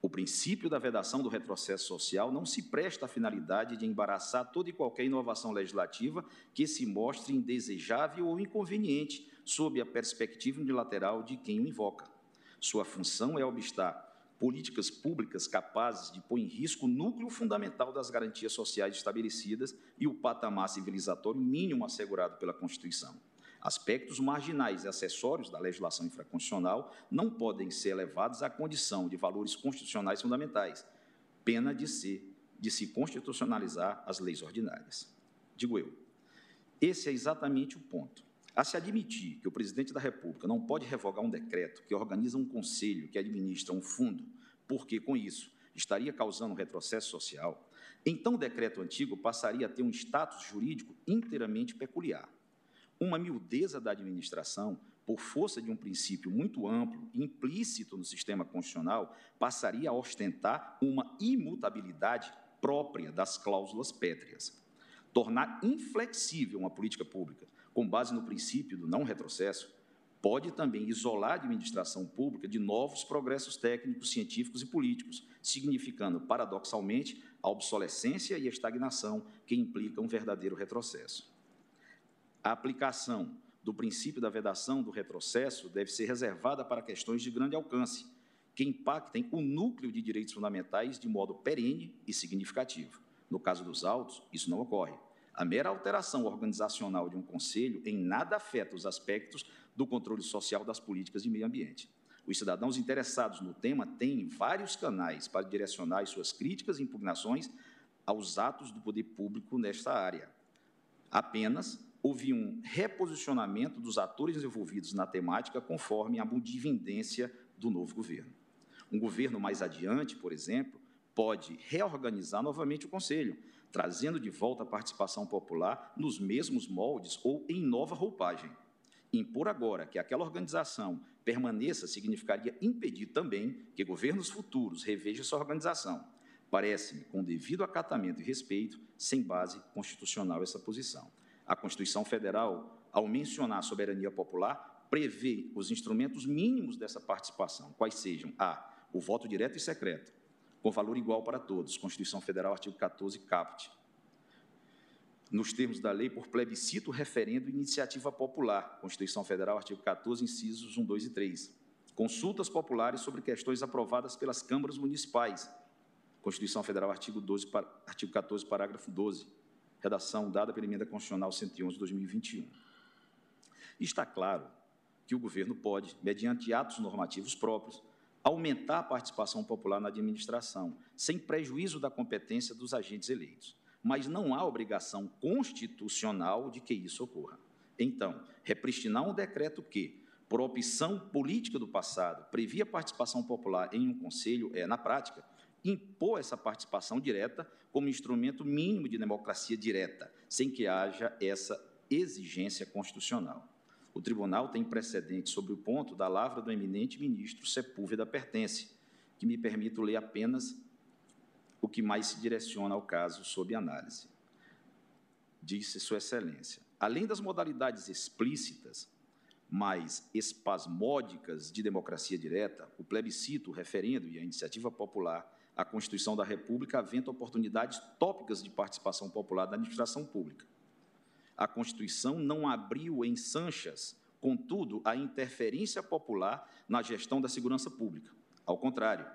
o princípio da vedação do retrocesso social não se presta à finalidade de embaraçar toda e qualquer inovação legislativa que se mostre indesejável ou inconveniente sob a perspectiva unilateral de quem o invoca. Sua função é obstar políticas públicas capazes de pôr em risco o núcleo fundamental das garantias sociais estabelecidas e o patamar civilizatório mínimo assegurado pela Constituição. Aspectos marginais e acessórios da legislação infraconstitucional não podem ser elevados à condição de valores constitucionais fundamentais, pena de se, de se constitucionalizar as leis ordinárias. Digo eu. Esse é exatamente o ponto. A se admitir que o presidente da República não pode revogar um decreto que organiza um conselho que administra um fundo, porque com isso estaria causando retrocesso social, então o decreto antigo passaria a ter um status jurídico inteiramente peculiar. Uma miudeza da administração, por força de um princípio muito amplo, implícito no sistema constitucional, passaria a ostentar uma imutabilidade própria das cláusulas pétreas. Tornar inflexível uma política pública com base no princípio do não retrocesso, pode também isolar a administração pública de novos progressos técnicos, científicos e políticos, significando, paradoxalmente, a obsolescência e a estagnação que implicam um verdadeiro retrocesso. A aplicação do princípio da vedação do retrocesso deve ser reservada para questões de grande alcance, que impactem o núcleo de direitos fundamentais de modo perene e significativo. No caso dos autos, isso não ocorre. A mera alteração organizacional de um conselho em nada afeta os aspectos do controle social das políticas de meio ambiente. Os cidadãos interessados no tema têm vários canais para direcionar as suas críticas e impugnações aos atos do poder público nesta área. Apenas houve um reposicionamento dos atores envolvidos na temática conforme a mudivindência do novo governo. Um governo mais adiante, por exemplo, pode reorganizar novamente o Conselho, trazendo de volta a participação popular nos mesmos moldes ou em nova roupagem. Impor agora que aquela organização permaneça significaria impedir também que governos futuros revejam sua organização. Parece-me, com devido acatamento e respeito, sem base constitucional essa posição. A Constituição Federal, ao mencionar a soberania popular, prevê os instrumentos mínimos dessa participação, quais sejam a o voto direto e secreto, com valor igual para todos. Constituição Federal, artigo 14, caput. Nos termos da lei, por plebiscito, referendo e iniciativa popular. Constituição Federal, artigo 14, incisos 1, 2 e 3. Consultas populares sobre questões aprovadas pelas câmaras municipais. Constituição Federal, artigo, 12, artigo 14, parágrafo 12. Redação dada pela Emenda Constitucional 111 de 2021. Está claro que o governo pode, mediante atos normativos próprios, aumentar a participação popular na administração, sem prejuízo da competência dos agentes eleitos. Mas não há obrigação constitucional de que isso ocorra. Então, repristinar um decreto que, por opção política do passado, previa participação popular em um conselho é, na prática, impor essa participação direta como instrumento mínimo de democracia direta, sem que haja essa exigência constitucional. O tribunal tem precedente sobre o ponto da lavra do eminente ministro Sepúlveda Pertence, que me permito ler apenas o que mais se direciona ao caso sob análise. Disse Sua Excelência: além das modalidades explícitas mais espasmódicas de democracia direta, o plebiscito, o referendo e a iniciativa popular, a Constituição da República aventa oportunidades tópicas de participação popular da administração pública. A Constituição não abriu em Sanchas, contudo, a interferência popular na gestão da segurança pública. Ao contrário,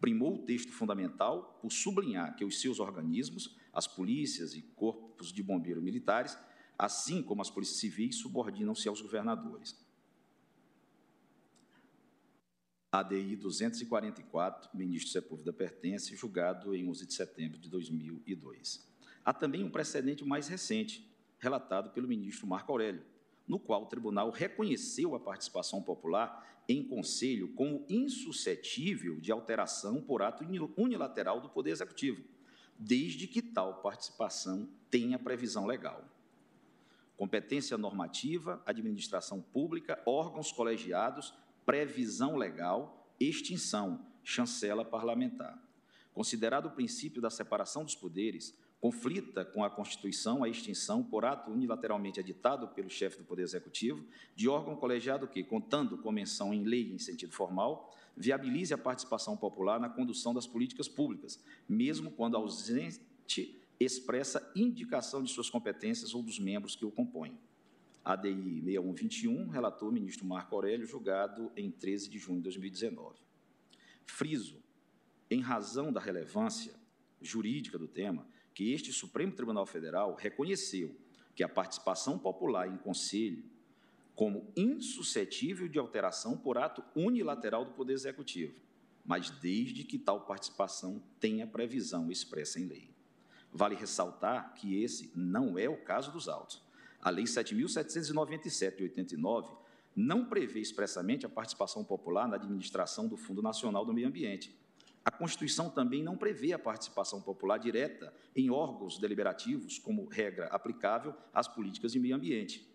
primou o texto fundamental por sublinhar que os seus organismos, as polícias e corpos de bombeiro militares, assim como as polícias civis, subordinam-se aos governadores. ADI 244, ministro Sepúlveda pertence, julgado em 11 de setembro de 2002. Há também um precedente mais recente, relatado pelo ministro Marco Aurélio, no qual o tribunal reconheceu a participação popular em conselho como insuscetível de alteração por ato unilateral do Poder Executivo, desde que tal participação tenha previsão legal competência normativa, administração pública, órgãos colegiados, previsão legal, extinção, chancela parlamentar. Considerado o princípio da separação dos poderes, conflita com a Constituição a extinção, por ato unilateralmente editado pelo chefe do Poder Executivo, de órgão colegiado que, contando com menção em lei em sentido formal, viabilize a participação popular na condução das políticas públicas, mesmo quando ausente expressa indicação de suas competências ou dos membros que o compõem. ADI 6121, relator ministro Marco Aurélio, julgado em 13 de junho de 2019. Friso, em razão da relevância jurídica do tema, que este Supremo Tribunal Federal reconheceu que a participação popular em conselho como insuscetível de alteração por ato unilateral do Poder Executivo, mas desde que tal participação tenha previsão expressa em lei. Vale ressaltar que esse não é o caso dos autos. A Lei 7.797 de 89 não prevê expressamente a participação popular na administração do Fundo Nacional do Meio Ambiente. A Constituição também não prevê a participação popular direta em órgãos deliberativos como regra aplicável às políticas de meio ambiente.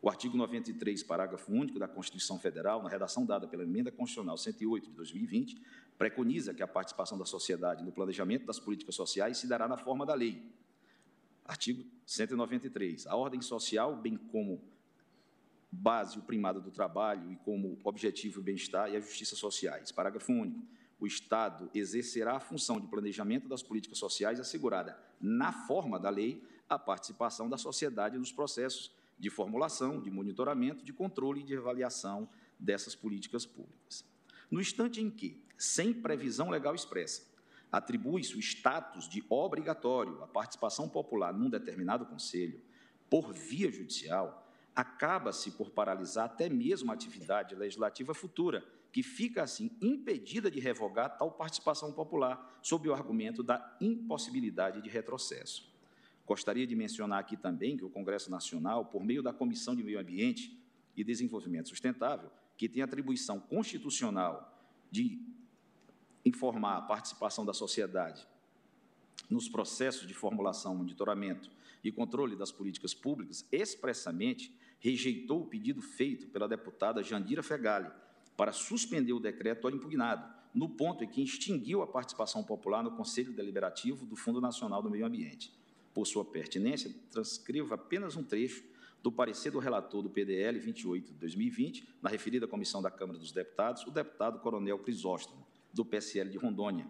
O artigo 93, parágrafo único da Constituição Federal, na redação dada pela Emenda Constitucional 108 de 2020, preconiza que a participação da sociedade no planejamento das políticas sociais se dará na forma da lei. Artigo 193. A ordem social, bem como base o primado do trabalho e como objetivo o bem-estar e a justiça sociais. Parágrafo único. O Estado exercerá a função de planejamento das políticas sociais assegurada, na forma da lei, a participação da sociedade nos processos de formulação, de monitoramento, de controle e de avaliação dessas políticas públicas. No instante em que, sem previsão legal expressa, atribui-se o status de obrigatório à participação popular num determinado conselho, por via judicial, acaba-se por paralisar até mesmo a atividade legislativa futura, que fica assim impedida de revogar tal participação popular, sob o argumento da impossibilidade de retrocesso. Gostaria de mencionar aqui também que o Congresso Nacional, por meio da Comissão de Meio Ambiente e Desenvolvimento Sustentável, que tem atribuição constitucional de informar a participação da sociedade nos processos de formulação, monitoramento e controle das políticas públicas, expressamente rejeitou o pedido feito pela deputada Jandira Fegali para suspender o decreto impugnado, no ponto em que extinguiu a participação popular no Conselho Deliberativo do Fundo Nacional do Meio Ambiente por sua pertinência, transcrevo apenas um trecho do parecer do relator do PDL 28 de 2020, na referida comissão da Câmara dos Deputados, o deputado Coronel Crisóstomo, do PSL de Rondônia.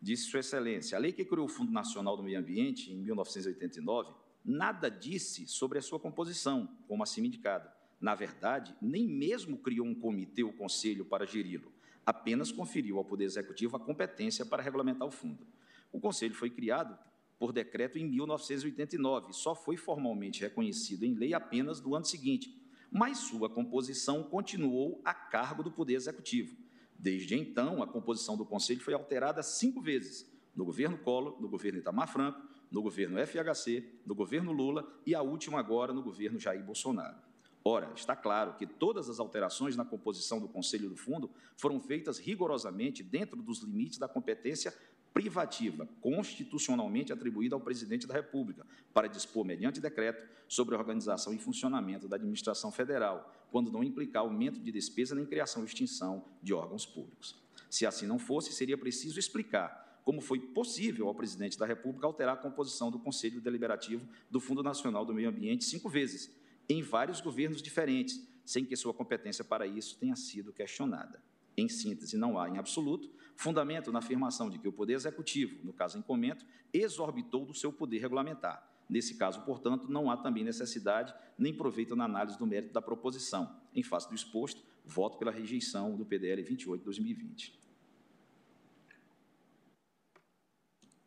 Disse Sua Excelência, a lei que criou o Fundo Nacional do Meio Ambiente, em 1989, nada disse sobre a sua composição, como assim indicado. Na verdade, nem mesmo criou um comitê ou conselho para geri-lo, apenas conferiu ao Poder Executivo a competência para regulamentar o fundo. O Conselho foi criado por decreto em 1989, só foi formalmente reconhecido em lei apenas no ano seguinte, mas sua composição continuou a cargo do Poder Executivo. Desde então, a composição do Conselho foi alterada cinco vezes, no governo Collor, no governo Itamar Franco, no governo FHC, no governo Lula e a última agora no governo Jair Bolsonaro. Ora, está claro que todas as alterações na composição do Conselho do Fundo foram feitas rigorosamente dentro dos limites da competência privativa constitucionalmente atribuída ao presidente da República para dispor, mediante decreto, sobre a organização e funcionamento da administração federal, quando não implicar aumento de despesa nem criação ou extinção de órgãos públicos. Se assim não fosse, seria preciso explicar como foi possível ao presidente da República alterar a composição do Conselho Deliberativo do Fundo Nacional do Meio Ambiente cinco vezes, em vários governos diferentes, sem que sua competência para isso tenha sido questionada. Em síntese, não há, em absoluto, fundamento na afirmação de que o Poder Executivo, no caso em comento, exorbitou do seu poder regulamentar. Nesse caso, portanto, não há também necessidade nem proveito na análise do mérito da proposição. Em face do exposto, voto pela rejeição do PDL 28 de 2020.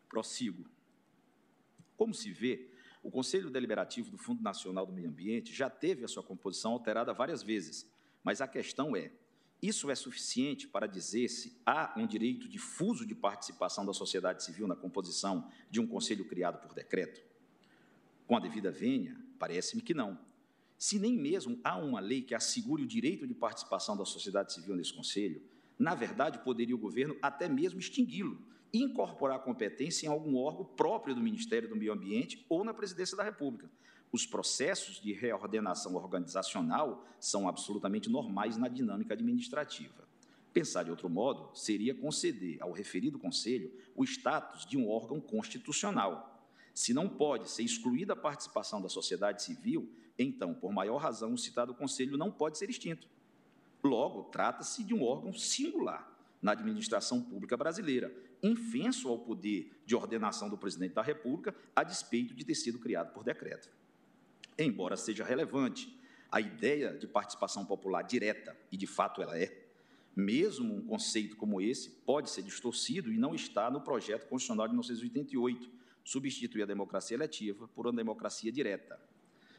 Prossigo. Como se vê, o Conselho Deliberativo do Fundo Nacional do Meio Ambiente já teve a sua composição alterada várias vezes, mas a questão é: isso é suficiente para dizer se há um direito difuso de participação da sociedade civil na composição de um conselho criado por decreto? Com a devida vênia, parece-me que não. Se nem mesmo há uma lei que assegure o direito de participação da sociedade civil nesse conselho, na verdade, poderia o governo até mesmo extingui-lo incorporar competência em algum órgão próprio do Ministério do Meio Ambiente ou na Presidência da República. Os processos de reordenação organizacional são absolutamente normais na dinâmica administrativa. Pensar de outro modo seria conceder ao referido Conselho o status de um órgão constitucional. Se não pode ser excluída a participação da sociedade civil, então, por maior razão, o citado Conselho não pode ser extinto. Logo, trata-se de um órgão singular na administração pública brasileira, infenso ao poder de ordenação do presidente da República, a despeito de ter sido criado por decreto. Embora seja relevante a ideia de participação popular direta, e de fato ela é, mesmo um conceito como esse pode ser distorcido e não está no projeto constitucional de 1988, substituir a democracia eletiva por uma democracia direta.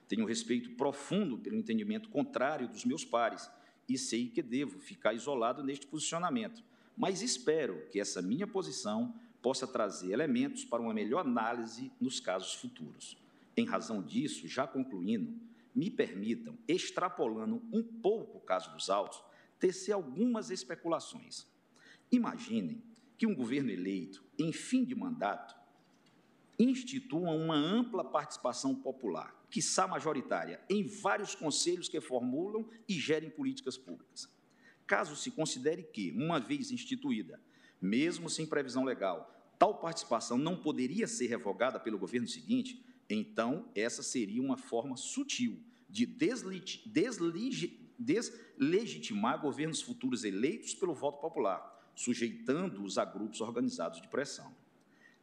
Tenho respeito profundo pelo entendimento contrário dos meus pares e sei que devo ficar isolado neste posicionamento, mas espero que essa minha posição possa trazer elementos para uma melhor análise nos casos futuros. Em razão disso, já concluindo, me permitam, extrapolando um pouco o caso dos autos, tecer algumas especulações. Imaginem que um governo eleito, em fim de mandato, institua uma ampla participação popular, quiçá majoritária, em vários conselhos que formulam e gerem políticas públicas. Caso se considere que, uma vez instituída, mesmo sem previsão legal, tal participação não poderia ser revogada pelo governo seguinte, então essa seria uma forma sutil de deslegitimar governos futuros eleitos pelo voto popular, sujeitando-os a grupos organizados de pressão.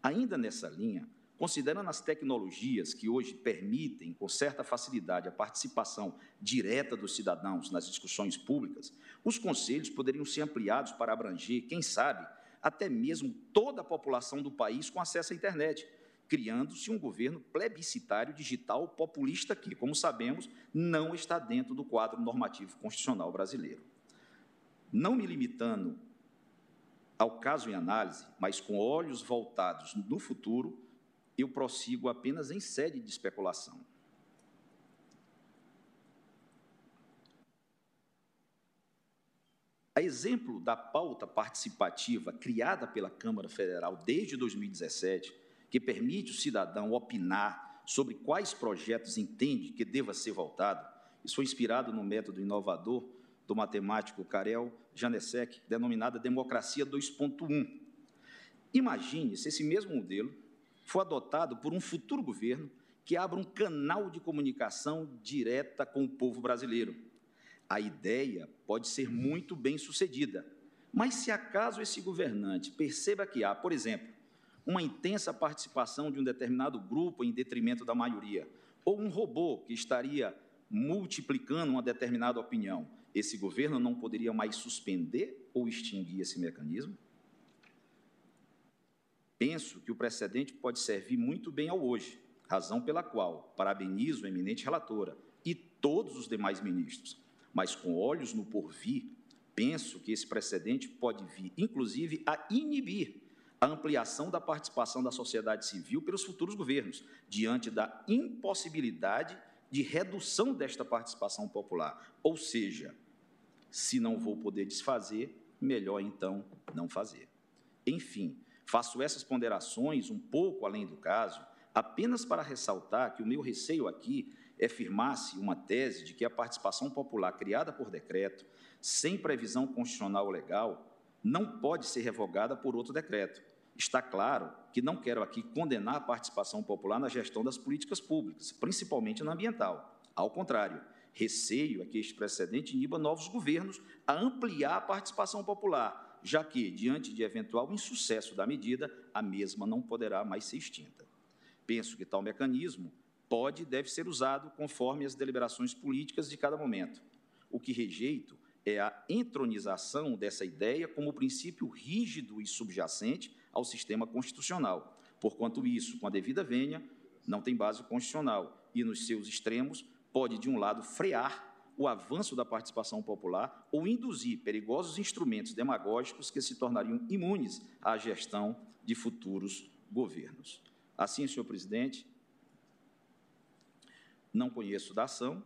Ainda nessa linha, Considerando as tecnologias que hoje permitem, com certa facilidade, a participação direta dos cidadãos nas discussões públicas, os conselhos poderiam ser ampliados para abranger, quem sabe, até mesmo toda a população do país com acesso à internet, criando-se um governo plebiscitário digital populista que, como sabemos, não está dentro do quadro normativo constitucional brasileiro. Não me limitando ao caso em análise, mas com olhos voltados no futuro, eu prossigo apenas em sede de especulação. A exemplo da pauta participativa criada pela Câmara Federal desde 2017, que permite o cidadão opinar sobre quais projetos entende que deva ser votado, isso foi inspirado no método inovador do matemático Karel Janesek, denominada Democracia 2.1. Imagine se esse mesmo modelo foi adotado por um futuro governo que abra um canal de comunicação direta com o povo brasileiro. A ideia pode ser muito bem sucedida, mas se acaso esse governante perceba que há, por exemplo, uma intensa participação de um determinado grupo em detrimento da maioria, ou um robô que estaria multiplicando uma determinada opinião, esse governo não poderia mais suspender ou extinguir esse mecanismo? Penso que o precedente pode servir muito bem ao hoje, razão pela qual parabenizo a eminente relatora e todos os demais ministros, mas com olhos no porvir, penso que esse precedente pode vir, inclusive, a inibir a ampliação da participação da sociedade civil pelos futuros governos, diante da impossibilidade de redução desta participação popular. Ou seja, se não vou poder desfazer, melhor então não fazer. Enfim, Faço essas ponderações um pouco além do caso, apenas para ressaltar que o meu receio aqui é firmar-se uma tese de que a participação popular criada por decreto, sem previsão constitucional ou legal, não pode ser revogada por outro decreto. Está claro que não quero aqui condenar a participação popular na gestão das políticas públicas, principalmente na ambiental. Ao contrário, receio é que este precedente iniba novos governos a ampliar a participação popular, já que, diante de eventual insucesso da medida, a mesma não poderá mais ser extinta. Penso que tal mecanismo pode e deve ser usado conforme as deliberações políticas de cada momento. O que rejeito é a entronização dessa ideia como princípio rígido e subjacente ao sistema constitucional, porquanto isso, com a devida vênia, não tem base constitucional e, nos seus extremos, pode, de um lado, frear o avanço da participação popular ou induzir perigosos instrumentos demagógicos que se tornariam imunes à gestão de futuros governos. Assim, senhor presidente, não conheço da ação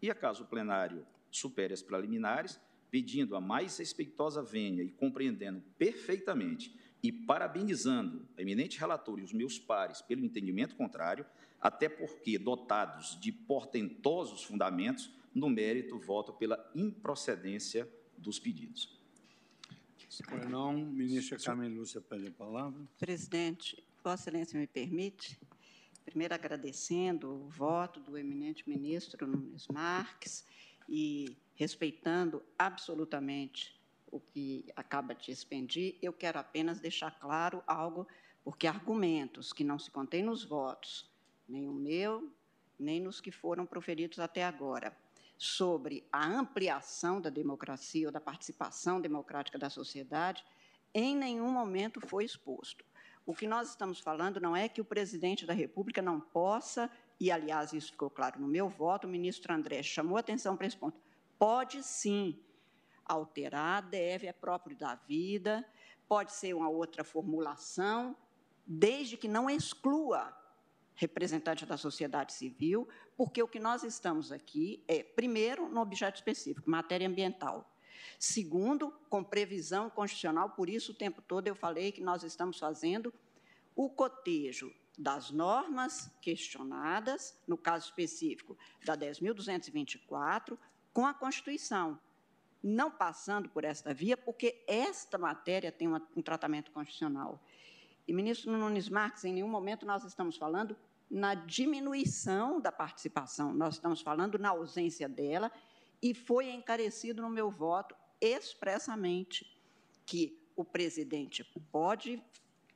e, acaso o plenário supere as preliminares, pedindo a mais respeitosa vênia e compreendendo perfeitamente e parabenizando a eminente relator e os meus pares pelo entendimento contrário, até porque, dotados de portentosos fundamentos, no mérito, voto pela improcedência dos pedidos. Se não, ministra Carmen Lúcia pede a palavra. Presidente, Vossa Excelência me permite, primeiro agradecendo o voto do eminente ministro Nunes Marques e respeitando absolutamente o que acaba de expendir, eu quero apenas deixar claro algo, porque argumentos que não se contêm nos votos, nem o meu, nem nos que foram proferidos até agora, sobre a ampliação da democracia ou da participação democrática da sociedade, em nenhum momento foi exposto. O que nós estamos falando não é que o presidente da República não possa, e aliás isso ficou claro no meu voto, o ministro André chamou atenção para esse ponto, pode sim alterar, deve, é próprio da vida, pode ser uma outra formulação, desde que não exclua representante da sociedade civil, porque o que nós estamos aqui é, primeiro, no objeto específico, matéria ambiental. Segundo, com previsão constitucional, por isso o tempo todo eu falei que nós estamos fazendo o cotejo das normas questionadas, no caso específico da 10.224, com a Constituição, não passando por esta via, porque esta matéria tem um tratamento constitucional. E, ministro Nunes Marques, em nenhum momento nós estamos falando na diminuição da participação, nós estamos falando na ausência dela, e foi encarecido no meu voto expressamente que o presidente pode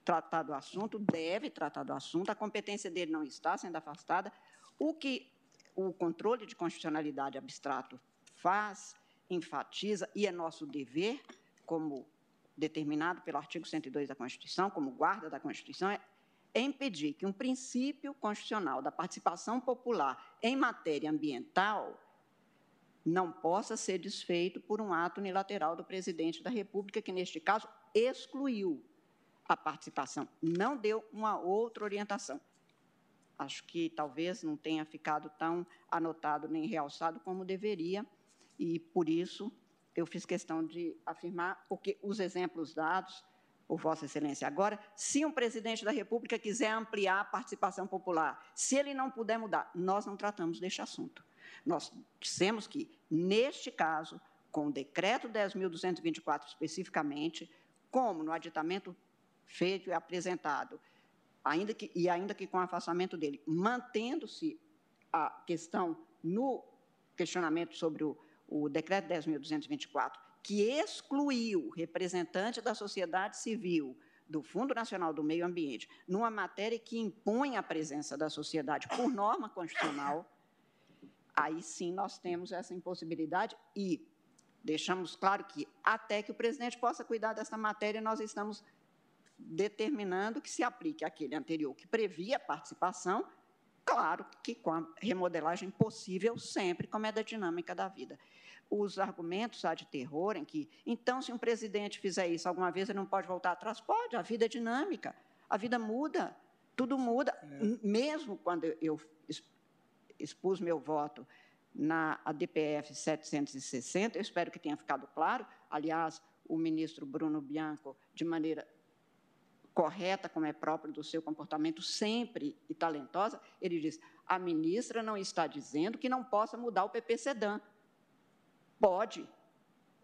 tratar do assunto, deve tratar do assunto, a competência dele não está sendo afastada. O que o controle de constitucionalidade abstrato faz, enfatiza, e é nosso dever, como determinado pelo artigo 102 da Constituição, como guarda da Constituição, é é impedir que um princípio constitucional da participação popular em matéria ambiental não possa ser desfeito por um ato unilateral do presidente da República, que, neste caso, excluiu a participação, não deu uma outra orientação. Acho que talvez não tenha ficado tão anotado nem realçado como deveria, e por isso eu fiz questão de afirmar, porque os exemplos dados por Vossa Excelência. Agora, se um presidente da República quiser ampliar a participação popular, se ele não puder mudar, nós não tratamos deste assunto. Nós dissemos que, neste caso, com o decreto 10.224 especificamente, como no aditamento feito e apresentado, ainda que, e ainda que com o afastamento dele, mantendo-se a questão no questionamento sobre o, o decreto 10.224, que excluiu representante da sociedade civil do Fundo Nacional do Meio Ambiente, numa matéria que impõe a presença da sociedade por norma constitucional, aí sim nós temos essa impossibilidade e deixamos claro que até que o presidente possa cuidar dessa matéria, nós estamos determinando que se aplique aquele anterior que previa a participação, claro que com a remodelagem possível sempre, como é da dinâmica da vida os argumentos de terror em que, então, se um presidente fizer isso alguma vez, ele não pode voltar atrás? Pode, a vida é dinâmica, a vida muda, tudo muda. É. Mesmo quando eu expus meu voto na ADPF 760, eu espero que tenha ficado claro, aliás, o ministro Bruno Bianco, de maneira correta, como é próprio do seu comportamento, sempre e talentosa, ele diz: a ministra não está dizendo que não possa mudar o PP-SEDAN. Pode.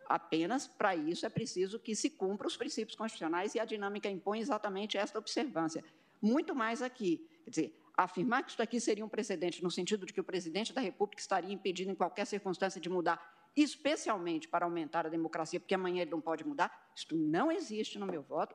Apenas para isso é preciso que se cumpra os princípios constitucionais e a dinâmica impõe exatamente esta observância. Muito mais aqui. Quer dizer, Afirmar que isso aqui seria um precedente, no sentido de que o presidente da República estaria impedido, em qualquer circunstância, de mudar, especialmente para aumentar a democracia, porque amanhã ele não pode mudar, isto não existe no meu voto,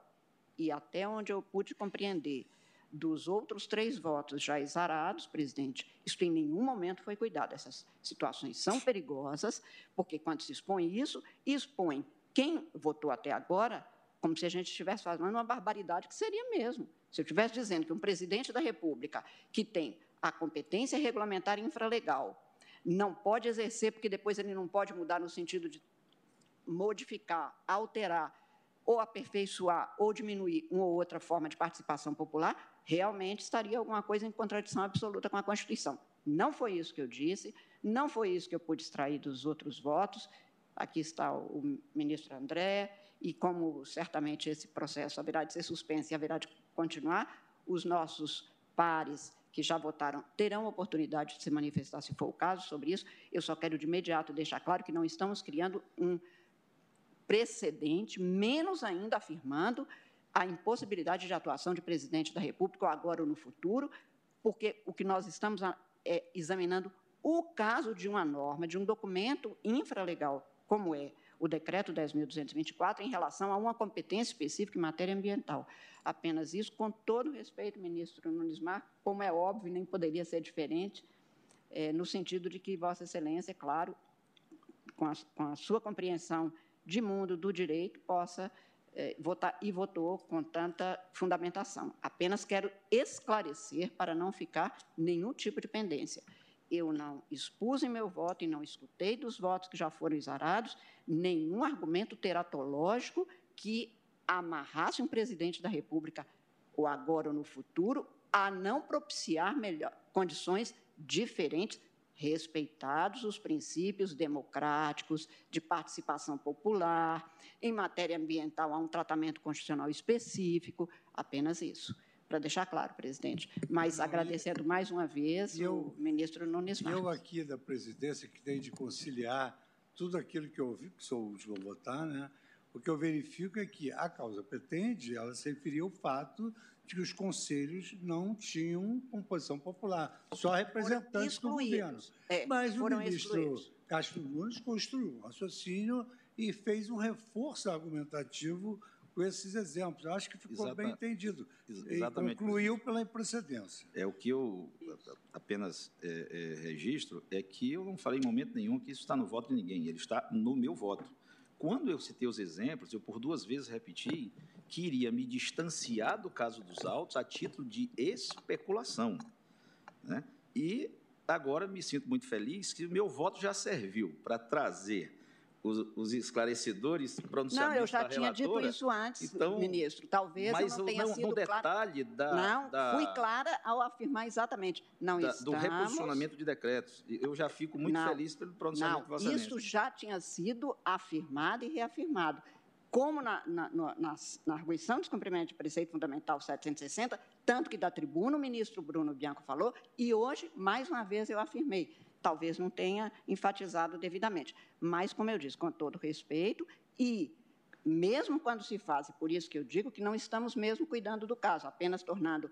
e até onde eu pude compreender dos outros três votos já exarados, presidente, isto em nenhum momento foi cuidado. Essas situações são perigosas, porque quando se expõe isso, expõe quem votou até agora como se a gente estivesse fazendo uma barbaridade que seria mesmo. Se eu estivesse dizendo que um presidente da República que tem a competência regulamentar infralegal não pode exercer, porque depois ele não pode mudar no sentido de modificar, alterar ou aperfeiçoar ou diminuir uma ou outra forma de participação popular, realmente estaria alguma coisa em contradição absoluta com a Constituição. Não foi isso que eu disse, não foi isso que eu pude extrair dos outros votos. Aqui está o ministro André, e como certamente esse processo haverá de ser suspenso e haverá de continuar, os nossos pares que já votaram terão oportunidade de se manifestar, se for o caso, sobre isso. Eu só quero de imediato deixar claro que não estamos criando um precedente, menos ainda afirmando a impossibilidade de atuação de presidente da República, ou agora ou no futuro, porque o que nós estamos é, examinando o caso de uma norma, de um documento infralegal, como é o decreto 10.224 em relação a uma competência específica em matéria ambiental. Apenas isso, com todo respeito, ministro Nunes Marques, como é óbvio, nem poderia ser diferente, é, no sentido de que Vossa Excelência, é claro, com a, com a sua compreensão de mundo do direito, possa é, votar e votou com tanta fundamentação. Apenas quero esclarecer para não ficar nenhum tipo de pendência eu não expus em meu voto e não escutei dos votos que já foram exarados nenhum argumento teratológico que amarrasse um presidente da República, ou agora ou no futuro, a não propiciar melhor, condições diferentes, respeitados os princípios democráticos de participação popular, em matéria ambiental há um tratamento constitucional específico, apenas isso para deixar claro, presidente. Mas agradecendo mais uma vez eu, o ministro Nunes Marques. Eu aqui da presidência, que tem de conciliar tudo aquilo que eu ouvi, que sou o último a votar, né? o que eu verifico é que a causa pretende, ela se referia ao fato de que os conselhos não tinham composição popular, só representantes do governo. É, Mas o ministro excluídos. Castro Nunes construiu um raciocínio e fez um reforço argumentativo com esses exemplos. Eu acho que ficou Exata, bem entendido. Exatamente. E concluiu pela imprecedência. É o que eu apenas é, é, registro é que eu não falei em momento nenhum que isso está no voto de ninguém. Ele está no meu voto. Quando eu citei os exemplos, eu por duas vezes repeti que iria me distanciar do caso dos autos a título de especulação. Né? E agora me sinto muito feliz que o meu voto já serviu para trazer os, os esclarecedores pronunciamentos Não, eu já tinha dito isso antes, então, ministro. Talvez mas eu não tenha não, sido no detalhe da... Não, da, fui clara ao afirmar exatamente. Não da, estamos... Do reposicionamento de decretos. Eu já fico muito não, feliz pelo pronunciamento não, do Isso já tinha sido afirmado e reafirmado. Como na, na, na, na arguição de descumprimento de preceito fundamental 760, tanto que da tribuna o ministro Bruno Bianco falou, e hoje, mais uma vez, eu afirmei talvez não tenha enfatizado devidamente. Mas, como eu disse, com todo respeito, e mesmo quando se faz, e por isso que eu digo que não estamos mesmo cuidando do caso, apenas tornando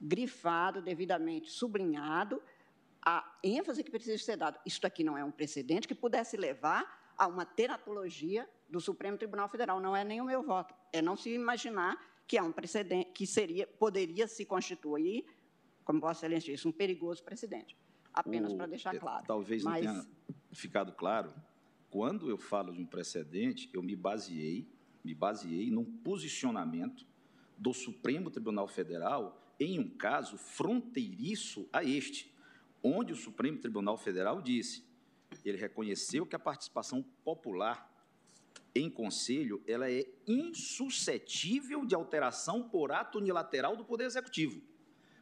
grifado, devidamente sublinhado, a ênfase que precisa ser dada. Isto aqui não é um precedente que pudesse levar a uma teratologia do Supremo Tribunal Federal. Não é nem o meu voto. É não se imaginar que é um precedente que seria, poderia se constituir, como Vossa Excelência disse, um perigoso precedente apenas para deixar claro. Talvez Mas... não tenha ficado claro. Quando eu falo de um precedente, eu me baseei, me baseei num posicionamento do Supremo Tribunal Federal em um caso fronteiriço a este, onde o Supremo Tribunal Federal disse, ele reconheceu que a participação popular em conselho ela é insuscetível de alteração por ato unilateral do Poder Executivo.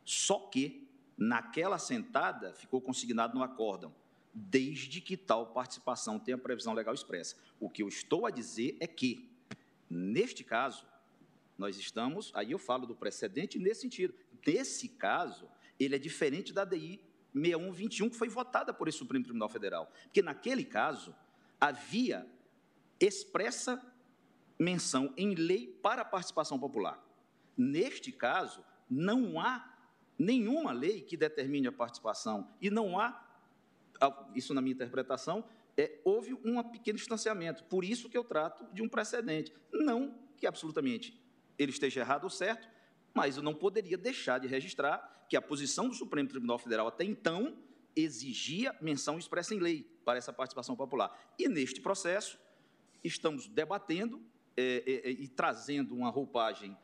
Só que Naquela sentada, ficou consignado no acórdão, desde que tal participação tenha previsão legal expressa. O que eu estou a dizer é que, neste caso, nós estamos, aí eu falo do precedente nesse sentido. Nesse caso, ele é diferente da DI 6121, que foi votada por esse Supremo Tribunal Federal. Porque, naquele caso, havia expressa menção em lei para a participação popular. Neste caso, não há nenhuma lei que determine a participação. E não há, isso na minha interpretação, é, houve um pequeno distanciamento. Por isso que eu trato de um precedente. Não que absolutamente ele esteja errado ou certo, mas eu não poderia deixar de registrar que a posição do Supremo Tribunal Federal até então exigia menção expressa em lei para essa participação popular. E neste processo, estamos debatendo é, é, é e trazendo uma roupagem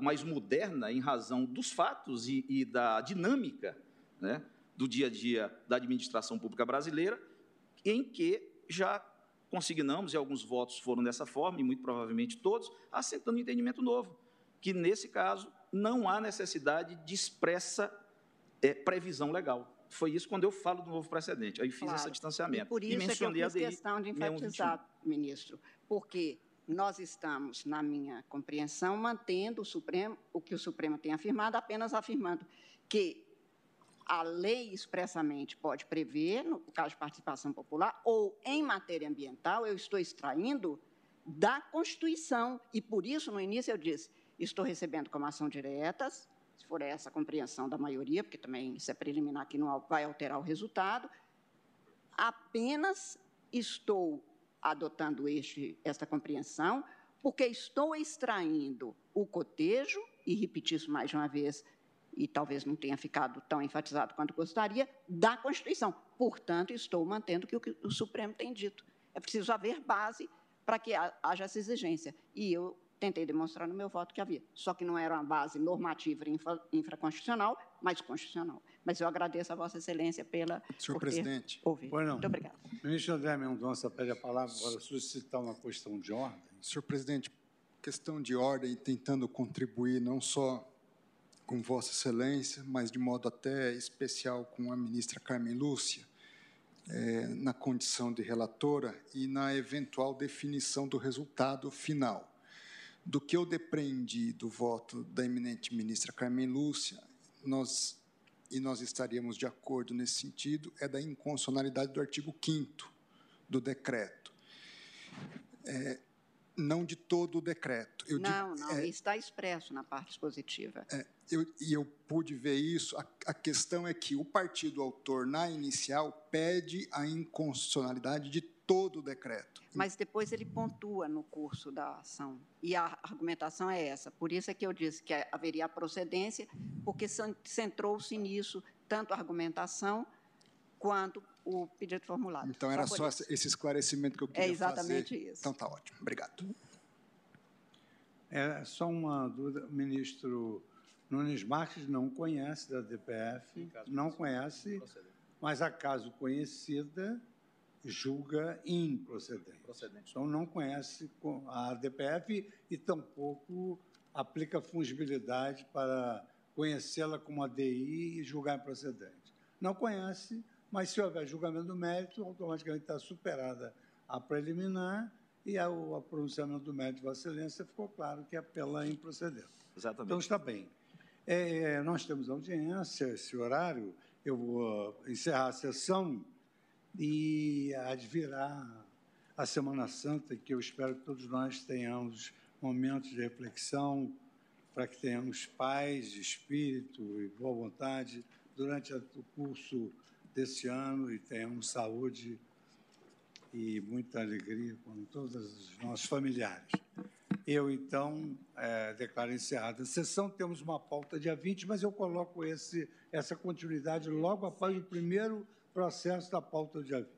mais moderna em razão dos fatos e, e da dinâmica né, do dia a dia da administração pública brasileira, em que já consignamos, e alguns votos foram dessa forma, e muito provavelmente todos, assentando um entendimento novo, que nesse caso não há necessidade de expressa é, previsão legal. Foi isso quando eu falo do novo precedente. Aí fiz claro. esse distanciamento. E por isso e mencionei é que eu fiz questão de enfatizar, ministro, porque nós estamos, na minha compreensão, mantendo o Supremo, o que o Supremo tem afirmado, apenas afirmando que a lei expressamente pode prever, no caso de participação popular, ou em matéria ambiental, eu estou extraindo da Constituição. E por isso, no início, eu disse: estou recebendo como ação diretas, se for essa a compreensão da maioria, porque também isso é preliminar que não vai alterar o resultado, apenas estou adotando este, esta compreensão, porque estou extraindo o cotejo, e repetir isso mais de uma vez, e talvez não tenha ficado tão enfatizado quanto gostaria, da Constituição. Portanto, estou mantendo o que o Supremo tem dito. É preciso haver base para que haja essa exigência. E eu tentei demonstrar no meu voto que havia. Só que não era uma base normativa infra, infraconstitucional, mas constitucional. Mas eu agradeço a Vossa Excelência pela. Senhor presidente. Ouvir. Muito obrigada. Ministro André Mendonça pede a palavra para suscitar uma questão de ordem. Senhor presidente, questão de ordem, tentando contribuir não só com Vossa Excelência, mas de modo até especial com a ministra Carmen Lúcia, é, na condição de relatora e na eventual definição do resultado final. Do que eu depreendi do voto da eminente ministra Carmen Lúcia, nós, e nós estaríamos de acordo nesse sentido, é da inconstitucionalidade do artigo 5 do decreto. É, não de todo o decreto. Eu não, digo, não, é, está expresso na parte expositiva. É, eu, e eu pude ver isso. A, a, questão é que o partido autor, na inicial, pede a inconstitucionalidade de todo o decreto. Mas depois ele pontua no curso da ação. E a argumentação é essa. Por isso é que eu disse que haveria procedência, porque centrou-se nisso tanto a argumentação quanto o pedido formulado. Então, era só, só esse esclarecimento que eu queria fazer. É exatamente fazer. isso. Então, está ótimo. Obrigado. É só uma dúvida. O ministro Nunes Marques não conhece da DPF, não conhece, mas a caso conhecida, julga improcedente. Procedente. Então, não conhece a DPF e tampouco aplica fungibilidade para conhecê-la como ADI e julgar improcedente. Não conhece, mas se houver julgamento do mérito, automaticamente está superada a preliminar e o pronunciamento do mérito de Vossa Excelência ficou claro que é pela improcedência. Exatamente. Então, está bem. É, nós temos audiência, esse horário, eu vou encerrar a sessão e advirá a Semana Santa, que eu espero que todos nós tenhamos momentos de reflexão, para que tenhamos paz, espírito e boa vontade durante o curso desse ano e tenhamos saúde e muita alegria com todos os nossos familiares. Eu, então, é, declaro encerrada a sessão. Temos uma pauta dia 20, mas eu coloco esse, essa continuidade logo após o primeiro processo da pauta dia 20.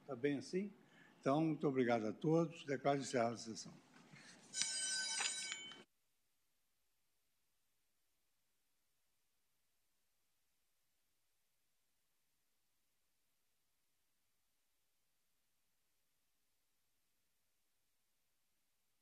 Está bem assim? Então, muito obrigado a todos. Declaro encerrada a sessão.